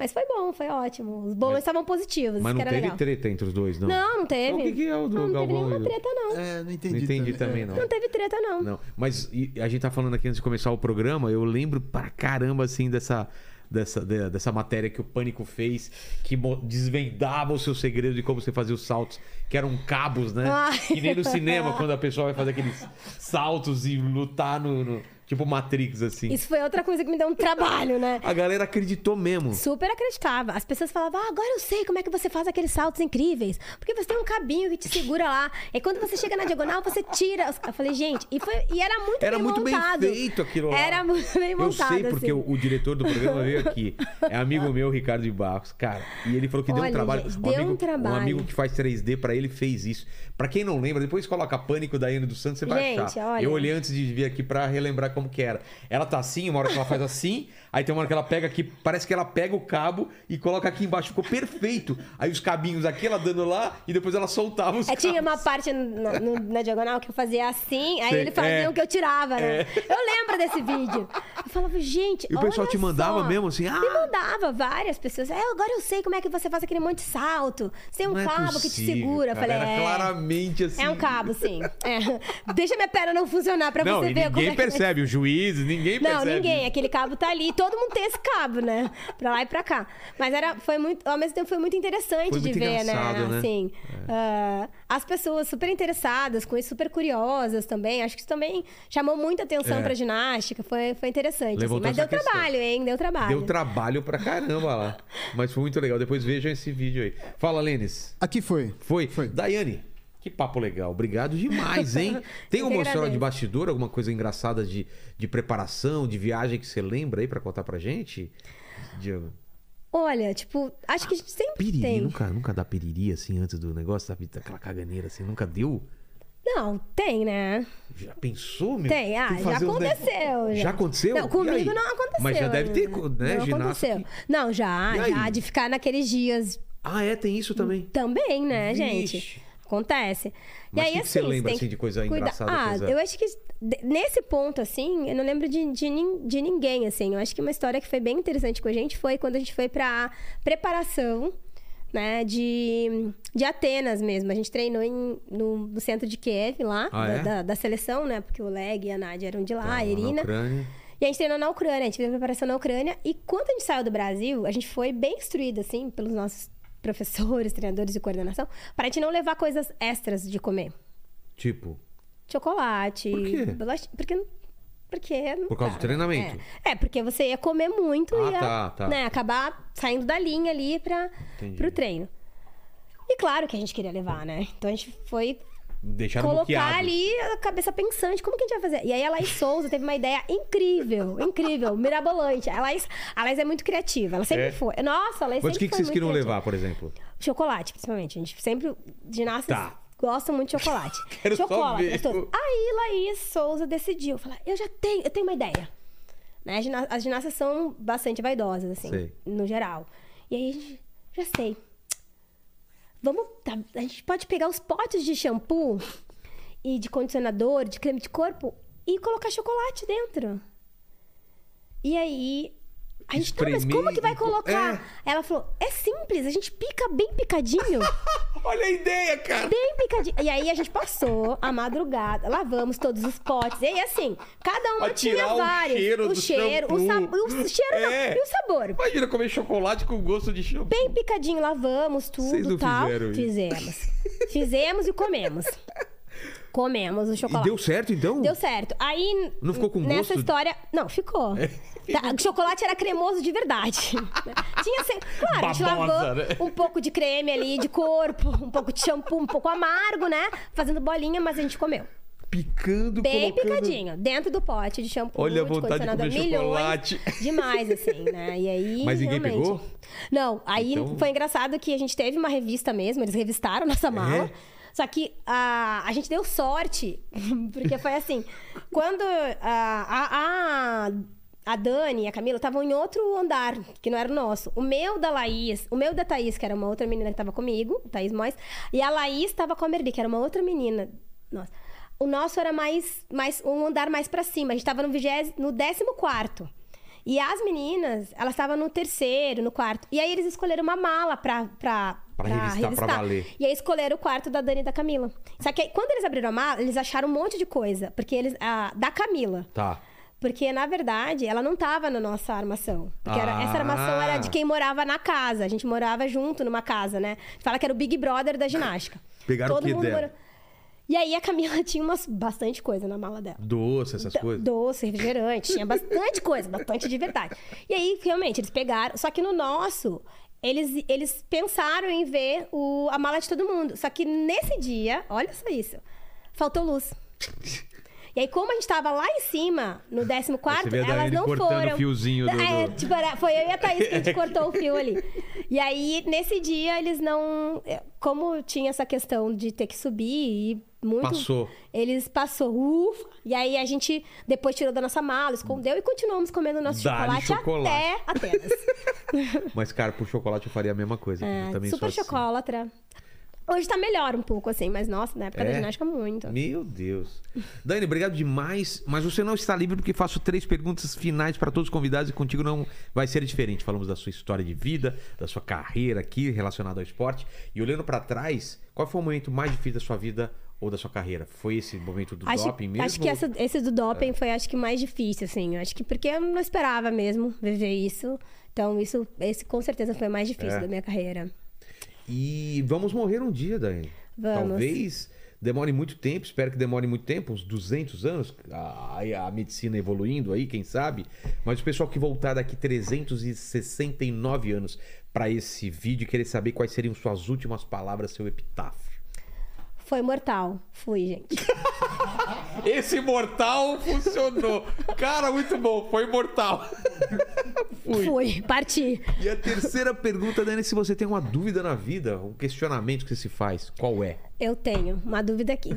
[SPEAKER 3] Mas foi bom, foi ótimo. Os bolões estavam positivos,
[SPEAKER 1] Mas
[SPEAKER 3] isso
[SPEAKER 1] não
[SPEAKER 3] que era
[SPEAKER 1] teve
[SPEAKER 3] legal.
[SPEAKER 1] treta entre os dois, não?
[SPEAKER 3] Não, não teve.
[SPEAKER 1] Então, o que que é o do
[SPEAKER 3] não, não teve
[SPEAKER 1] Galvão e
[SPEAKER 3] nenhuma
[SPEAKER 1] do-
[SPEAKER 3] treta, não.
[SPEAKER 2] É, não entendi.
[SPEAKER 1] Não entendi também, não.
[SPEAKER 3] Não teve treta, não.
[SPEAKER 1] Não, mas e- a gente tá falando aqui antes de começar o programa, eu lembro pra caramba, assim, dessa, dessa, de- dessa matéria que o Pânico fez, que desvendava o seu segredo de como você fazia os saltos, que eram cabos, né?
[SPEAKER 3] Ai.
[SPEAKER 1] Que nem no cinema, quando a pessoa vai fazer aqueles saltos e lutar no... no- tipo Matrix, assim.
[SPEAKER 3] Isso foi outra coisa que me deu um trabalho, né?
[SPEAKER 1] A galera acreditou mesmo.
[SPEAKER 3] Super acreditava. As pessoas falavam, ah, agora eu sei como é que você faz aqueles saltos incríveis. Porque você tem um cabinho que te segura lá. E quando você chega na diagonal, você tira. Eu falei, gente, e, foi, e era muito
[SPEAKER 1] Era
[SPEAKER 3] bem
[SPEAKER 1] muito
[SPEAKER 3] montado.
[SPEAKER 1] bem feito aquilo lá.
[SPEAKER 3] Era muito bem
[SPEAKER 1] Eu
[SPEAKER 3] montado.
[SPEAKER 1] sei, porque
[SPEAKER 3] assim.
[SPEAKER 1] o, o diretor do programa veio aqui. É amigo meu, Ricardo de Barros. Cara, e ele falou que deu um
[SPEAKER 3] Olha,
[SPEAKER 1] trabalho.
[SPEAKER 3] gente,
[SPEAKER 1] um,
[SPEAKER 3] deu
[SPEAKER 1] amigo,
[SPEAKER 3] um trabalho.
[SPEAKER 1] amigo que faz 3D pra ele fez isso. Pra quem não lembra, depois coloca Pânico da Ana dos Santos, você vai
[SPEAKER 3] Gente,
[SPEAKER 1] achar.
[SPEAKER 3] olha.
[SPEAKER 1] Eu olhei antes de vir aqui pra relembrar como que era. Ela tá assim, uma hora que ela faz assim, aí tem uma hora que ela pega aqui, parece que ela pega o cabo e coloca aqui embaixo. Ficou perfeito. Aí os cabinhos aqui, ela dando lá, e depois ela soltava os
[SPEAKER 3] É, tinha
[SPEAKER 1] cabos.
[SPEAKER 3] uma parte no- no- na diagonal que eu fazia assim, aí
[SPEAKER 1] Sei,
[SPEAKER 3] ele fazia
[SPEAKER 1] é.
[SPEAKER 3] o que eu tirava, né? Eu lembro desse vídeo. Eu falava, gente.
[SPEAKER 1] E o pessoal te mandava
[SPEAKER 3] só.
[SPEAKER 1] mesmo assim, ah!
[SPEAKER 3] Me mandava várias pessoas. É, agora eu sei como é que você faz aquele monte de salto. Tem um
[SPEAKER 1] é
[SPEAKER 3] cabo que te
[SPEAKER 1] possível,
[SPEAKER 3] segura. Eu
[SPEAKER 1] cara.
[SPEAKER 3] falei, é.
[SPEAKER 1] claramente assim.
[SPEAKER 3] É um cabo, sim. É. Deixa minha perna não funcionar pra
[SPEAKER 1] Não,
[SPEAKER 3] você ver como
[SPEAKER 1] ninguém
[SPEAKER 3] é que-
[SPEAKER 1] percebe, os juízes, ninguém
[SPEAKER 3] Não,
[SPEAKER 1] percebe.
[SPEAKER 3] ninguém. Aquele cabo tá ali. Todo mundo tem esse cabo, né? Pra lá e pra cá. Mas era, foi muito, ao mesmo tempo foi muito interessante
[SPEAKER 1] Foi
[SPEAKER 3] de
[SPEAKER 1] muito
[SPEAKER 3] ver,
[SPEAKER 1] engraçado,
[SPEAKER 3] né?
[SPEAKER 1] né?
[SPEAKER 3] Assim, ah, as pessoas super interessadas com isso, super curiosas também. Acho que isso também chamou muita atenção
[SPEAKER 1] É.
[SPEAKER 3] pra ginástica. Foi, foi interessante. assim. Mas deu
[SPEAKER 1] questão.
[SPEAKER 3] trabalho, hein? Deu trabalho.
[SPEAKER 1] Deu trabalho pra caramba lá. Mas foi muito legal. Depois vejam esse vídeo aí. Fala, Lênis.
[SPEAKER 2] Aqui foi.
[SPEAKER 1] Foi?
[SPEAKER 2] Foi.
[SPEAKER 1] Daiane, que papo legal. Obrigado demais, hein? Tem alguma história de bastidor, alguma coisa engraçada de, de preparação, de viagem que você lembra aí pra contar pra gente? Diego.
[SPEAKER 3] Olha, tipo, acho que a gente sempre
[SPEAKER 1] Piriri,
[SPEAKER 3] tem.
[SPEAKER 1] nunca, nunca dá piriri assim antes do negócio, sabe? Daquela caganeira assim, nunca deu?
[SPEAKER 3] Não, tem, né?
[SPEAKER 1] Já pensou, meu?
[SPEAKER 3] Tem, ah, já aconteceu. Já,
[SPEAKER 1] Já aconteceu?
[SPEAKER 3] Não, comigo não aconteceu.
[SPEAKER 1] Mas já deve ter, né,
[SPEAKER 3] Não
[SPEAKER 1] ginasta
[SPEAKER 3] aconteceu.
[SPEAKER 1] que-
[SPEAKER 3] Não, já, já. De ficar naqueles dias
[SPEAKER 1] Ah, é? Tem isso também?
[SPEAKER 3] também, né,
[SPEAKER 1] Vixe.
[SPEAKER 3] gente? Acontece.
[SPEAKER 1] Mas
[SPEAKER 3] e aí,
[SPEAKER 1] que que você
[SPEAKER 3] assim,
[SPEAKER 1] lembra, assim, de coisa
[SPEAKER 3] cuidar-
[SPEAKER 1] engraçada,
[SPEAKER 3] Ah,
[SPEAKER 1] coisa-
[SPEAKER 3] eu acho que nesse ponto, assim, eu não lembro de, de, de ninguém, assim. Eu acho que uma história que foi bem interessante com a gente foi quando a gente foi pra preparação, né, de, de Atenas mesmo. A gente treinou em- no, no centro de Kiev, lá,
[SPEAKER 1] Ah,
[SPEAKER 3] da,
[SPEAKER 1] é?
[SPEAKER 3] da- da seleção, né? Porque o Leg e a Nádia eram de lá,
[SPEAKER 1] Tá,
[SPEAKER 3] a Irina. E a gente treinou na Ucrânia, a gente fez a preparação na Ucrânia. E quando a gente saiu do Brasil, a gente foi bem instruído, assim, pelos nossos professores, treinadores de coordenação, para a gente não levar coisas extras de comer.
[SPEAKER 1] Tipo,
[SPEAKER 3] Chocolate.
[SPEAKER 1] Por quê?
[SPEAKER 3] bolacha- Porque. Porque
[SPEAKER 1] Por causa
[SPEAKER 3] dá,
[SPEAKER 1] do treinamento.
[SPEAKER 3] É. É, porque você ia comer muito
[SPEAKER 1] Ah,
[SPEAKER 3] e ia
[SPEAKER 1] tá, tá.
[SPEAKER 3] Né, acabar saindo da linha ali para o treino. E claro que a gente queria levar, né? Então a gente foi
[SPEAKER 1] deixaram
[SPEAKER 3] colocar
[SPEAKER 1] bloqueado.
[SPEAKER 3] ali a cabeça pensante, como que a gente vai fazer? E aí a Laís Souza teve uma ideia incrível, incrível, mirabolante. A Laís, a Laís é muito criativa, ela sempre
[SPEAKER 1] É?
[SPEAKER 3] foi. Nossa, a Laís
[SPEAKER 1] Mas o
[SPEAKER 3] sempre
[SPEAKER 1] que, que vocês queriam
[SPEAKER 3] criativa.
[SPEAKER 1] levar, por exemplo?
[SPEAKER 3] Chocolate, principalmente. A gente sempre, ginastas
[SPEAKER 1] Tá.
[SPEAKER 3] gostam muito de chocolate.
[SPEAKER 1] Quero só
[SPEAKER 3] chocolate, gostoso. Aí Laís Souza decidiu, falar, eu já tenho, eu tenho uma ideia. Né? As ginastas são bastante vaidosas, assim,
[SPEAKER 1] Sei.
[SPEAKER 3] no geral. E aí a gente, já sei. Vamos, tá, a gente pode pegar os potes de shampoo e de condicionador, de creme de corpo e colocar chocolate dentro. E aí a gente, tá, mas como que vai
[SPEAKER 1] e
[SPEAKER 3] colocar? Ela falou, é simples, a gente pica bem picadinho.
[SPEAKER 1] Olha a ideia, cara!
[SPEAKER 3] bem picadinho. E aí a gente passou a madrugada, lavamos todos os potes. E aí, assim, cada uma tinha
[SPEAKER 1] tirar o
[SPEAKER 3] vários.
[SPEAKER 1] cheiro do
[SPEAKER 3] cheiro, o, sab- o cheiro não,
[SPEAKER 1] É.
[SPEAKER 3] e o sabor.
[SPEAKER 1] Imagina comer chocolate com gosto de shampoo.
[SPEAKER 3] Bem picadinho, lavamos
[SPEAKER 1] não
[SPEAKER 3] tudo tal.
[SPEAKER 1] fizeram isso?
[SPEAKER 3] Fizemos. Fizemos e comemos. Comemos o
[SPEAKER 1] E
[SPEAKER 3] chocolate.
[SPEAKER 1] deu certo, então?
[SPEAKER 3] Deu certo. Aí.
[SPEAKER 1] Não ficou com
[SPEAKER 3] Nessa
[SPEAKER 1] gosto? É.
[SPEAKER 3] história. Não, ficou. Tá, o chocolate era cremoso de verdade. Tinha sempre. Claro, a gente
[SPEAKER 1] Babosa,
[SPEAKER 3] lavou
[SPEAKER 1] né?
[SPEAKER 3] um pouco de creme ali, de corpo, um pouco de shampoo, um pouco amargo, né? Fazendo bolinha, mas a gente comeu.
[SPEAKER 1] Picando,
[SPEAKER 3] Bem
[SPEAKER 1] colocando...
[SPEAKER 3] picadinho, dentro do pote de shampoo,
[SPEAKER 1] Olha a
[SPEAKER 3] de
[SPEAKER 1] vontade de
[SPEAKER 3] condicionador,
[SPEAKER 1] comer
[SPEAKER 3] milhões.
[SPEAKER 1] chocolate.
[SPEAKER 3] Demais, assim, né? E aí,
[SPEAKER 1] Mas ninguém
[SPEAKER 3] realmente...
[SPEAKER 1] pegou?
[SPEAKER 3] Não, aí
[SPEAKER 1] Então-
[SPEAKER 3] foi engraçado que a gente teve uma revista mesmo, eles revistaram nossa mala.
[SPEAKER 1] É?
[SPEAKER 3] Só que a, a gente deu sorte, porque foi assim, quando a, a, a, Dani e a Camila estavam em outro andar, que não era o nosso. O meu da Laís, o meu da Thaís, que era uma outra menina que estava comigo, Thaís Mois, e a Laís estava com a Merli, que era uma outra menina. Nossa. O nosso era mais, mais um andar mais pra cima. A gente tava no, no décimo quarto. E as meninas, elas estavam no terceiro, no quarto. E aí eles escolheram uma mala pra, pra,
[SPEAKER 1] Pra revistar, pra valer.
[SPEAKER 3] E aí escolheram o quarto da Dani e da Camila. Só que aí, quando eles abriram a mala, eles acharam um monte de coisa. Porque eles. ah, da Camila.
[SPEAKER 1] Tá.
[SPEAKER 3] Porque, na verdade, ela não tava na nossa armação. Porque era-
[SPEAKER 1] Ah.
[SPEAKER 3] essa armação era de quem morava na casa. A gente morava junto numa casa, né? Fala que era o Big Brother da ginástica.
[SPEAKER 1] Pegaram o que dela?
[SPEAKER 3] mora- E aí a Camila tinha umas, bastante coisa na mala dela.
[SPEAKER 1] Doce, essas
[SPEAKER 3] Do-
[SPEAKER 1] coisas.
[SPEAKER 3] Doce, refrigerante, tinha bastante coisa, bastante de verdade. E aí, realmente, eles pegaram. Só que no nosso, eles, eles pensaram em ver o, a mala de todo mundo. Só que nesse dia, olha só isso, faltou luz. E aí, como a gente tava lá em cima, no 14 quarto,
[SPEAKER 1] Você vê a
[SPEAKER 3] elas não foram.
[SPEAKER 1] o fiozinho do-
[SPEAKER 3] É,
[SPEAKER 1] do-
[SPEAKER 3] tipo, era- foi eu e a Thaís que a gente cortou o fio ali. E aí, nesse dia, eles não. é, Como tinha essa questão de ter que subir e muito.
[SPEAKER 1] Passou.
[SPEAKER 3] Eles passou, ufa. E aí a gente depois tirou da nossa mala, escondeu e continuamos comendo nosso chocolate,
[SPEAKER 1] chocolate.
[SPEAKER 3] até Atenas.
[SPEAKER 1] Mas, cara, pro chocolate eu faria a mesma coisa.
[SPEAKER 3] É, super
[SPEAKER 1] assim.
[SPEAKER 3] chocolatra. Hoje tá melhor um pouco, assim, mas nossa, na época
[SPEAKER 1] É?
[SPEAKER 3] da ginástica, muito.
[SPEAKER 1] Meu Deus. Dani, obrigado demais. Mas você não está livre porque faço três perguntas finais para todos os convidados e contigo não vai ser diferente. Falamos da sua história de vida, da sua carreira aqui relacionada ao esporte. E olhando para trás, qual foi o momento mais difícil da sua vida ou da sua carreira? Foi esse momento do
[SPEAKER 3] Acho,
[SPEAKER 1] doping mesmo? É.
[SPEAKER 3] acho que essa- esse do doping foi, acho que, mais difícil, assim. Acho que porque eu não esperava mesmo viver isso. Então, isso, esse com certeza foi o mais difícil
[SPEAKER 1] É.
[SPEAKER 3] da minha carreira.
[SPEAKER 1] E vamos morrer um dia, Dani.
[SPEAKER 3] Vamos.
[SPEAKER 1] Talvez demore muito tempo, espero que demore muito tempo, uns 200 anos, a, a medicina evoluindo aí, quem sabe. Mas o pessoal que voltar daqui 369 anos para esse vídeo querer saber quais seriam suas últimas palavras, seu epitáfio.
[SPEAKER 3] Foi mortal. Fui, gente.
[SPEAKER 1] Esse mortal funcionou. Cara, muito bom, foi mortal. Fui.
[SPEAKER 3] Fui. Parti.
[SPEAKER 1] E a terceira pergunta, Dani, se você tem uma dúvida na vida, um questionamento que você se faz, qual é?
[SPEAKER 3] Eu tenho uma dúvida aqui.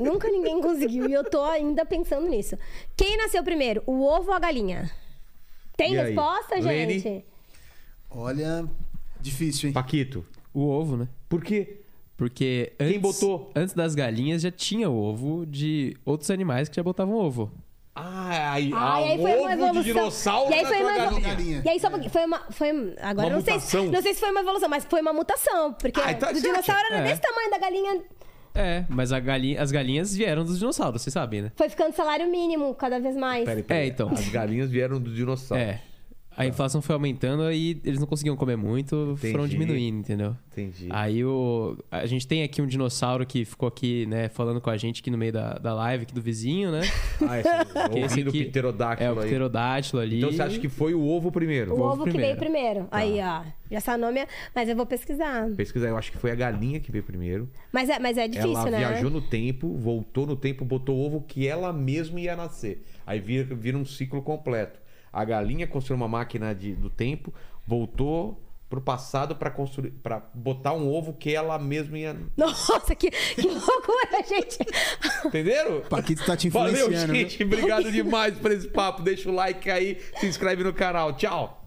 [SPEAKER 3] Nunca ninguém conseguiu e eu tô ainda pensando nisso. Quem nasceu primeiro, o ovo ou a galinha? Tem
[SPEAKER 1] E aí?
[SPEAKER 3] resposta,
[SPEAKER 1] Lene?
[SPEAKER 3] gente?
[SPEAKER 2] Olha, difícil, hein?
[SPEAKER 1] Paquito,
[SPEAKER 4] O ovo, né?
[SPEAKER 1] por quê?
[SPEAKER 4] Porque
[SPEAKER 1] Quem
[SPEAKER 4] antes,
[SPEAKER 1] botou?
[SPEAKER 4] antes das galinhas já tinha ovo de outros animais que já botavam ovo.
[SPEAKER 1] Ah, aí,
[SPEAKER 3] Ah, e aí
[SPEAKER 1] ah,
[SPEAKER 3] foi uma
[SPEAKER 1] ovo
[SPEAKER 3] evolução.
[SPEAKER 1] de dinossauro
[SPEAKER 3] e aí foi uma
[SPEAKER 2] galinha.
[SPEAKER 3] E aí só um pouquinho, foi uma foi agora
[SPEAKER 1] Uma
[SPEAKER 3] não sei,
[SPEAKER 1] mutação?
[SPEAKER 3] se, não sei se foi uma evolução, mas foi uma mutação, porque
[SPEAKER 1] Ah, então
[SPEAKER 3] do
[SPEAKER 1] você
[SPEAKER 3] dinossauro
[SPEAKER 1] acha?
[SPEAKER 3] era
[SPEAKER 4] É.
[SPEAKER 3] desse tamanho da galinha
[SPEAKER 4] É, mas a galinha, as galinhas vieram dos dinossauros, vocês sabem, né?
[SPEAKER 3] foi ficando salário mínimo cada vez mais.
[SPEAKER 1] Peraí, peraí.
[SPEAKER 4] É, então.
[SPEAKER 1] As galinhas vieram do dinossauro.
[SPEAKER 4] É. A inflação foi aumentando aí eles não conseguiam comer muito, foram
[SPEAKER 1] Entendi.
[SPEAKER 4] diminuindo, entendeu?
[SPEAKER 1] Entendi.
[SPEAKER 4] Aí o. A gente tem aqui um dinossauro que ficou aqui, né, falando com a gente aqui no meio da, da live aqui do vizinho, né?
[SPEAKER 1] Ah, esse,
[SPEAKER 4] Que esse
[SPEAKER 1] ouvindo o
[SPEAKER 4] aqui
[SPEAKER 1] pterodáctilo
[SPEAKER 4] É o
[SPEAKER 1] aí.
[SPEAKER 4] pterodátilo ali.
[SPEAKER 1] Então você acha que foi o ovo primeiro?
[SPEAKER 3] O
[SPEAKER 4] ovo
[SPEAKER 3] ovo que
[SPEAKER 4] primeiro.
[SPEAKER 3] veio primeiro.
[SPEAKER 1] Tá.
[SPEAKER 3] Aí, ó. Já sabe nome, mas eu vou pesquisar.
[SPEAKER 1] Pesquisa, eu acho que foi a galinha que veio primeiro.
[SPEAKER 3] Mas é, mas é difícil,
[SPEAKER 1] ela
[SPEAKER 3] né?
[SPEAKER 1] viajou no tempo, voltou no tempo, botou o ovo que ela mesma ia nascer. Aí vira, vira um ciclo completo. A galinha construiu uma máquina de, do tempo, voltou pro passado para construir, para botar um ovo que ela mesma ia.
[SPEAKER 3] Nossa, que, que loucura, gente.
[SPEAKER 1] Entenderam?
[SPEAKER 2] Paquito tá te
[SPEAKER 1] Valeu,
[SPEAKER 2] influenciando. viu?
[SPEAKER 1] gente. Obrigado demais por esse papo. Deixa o like aí, se inscreve no canal. Tchau.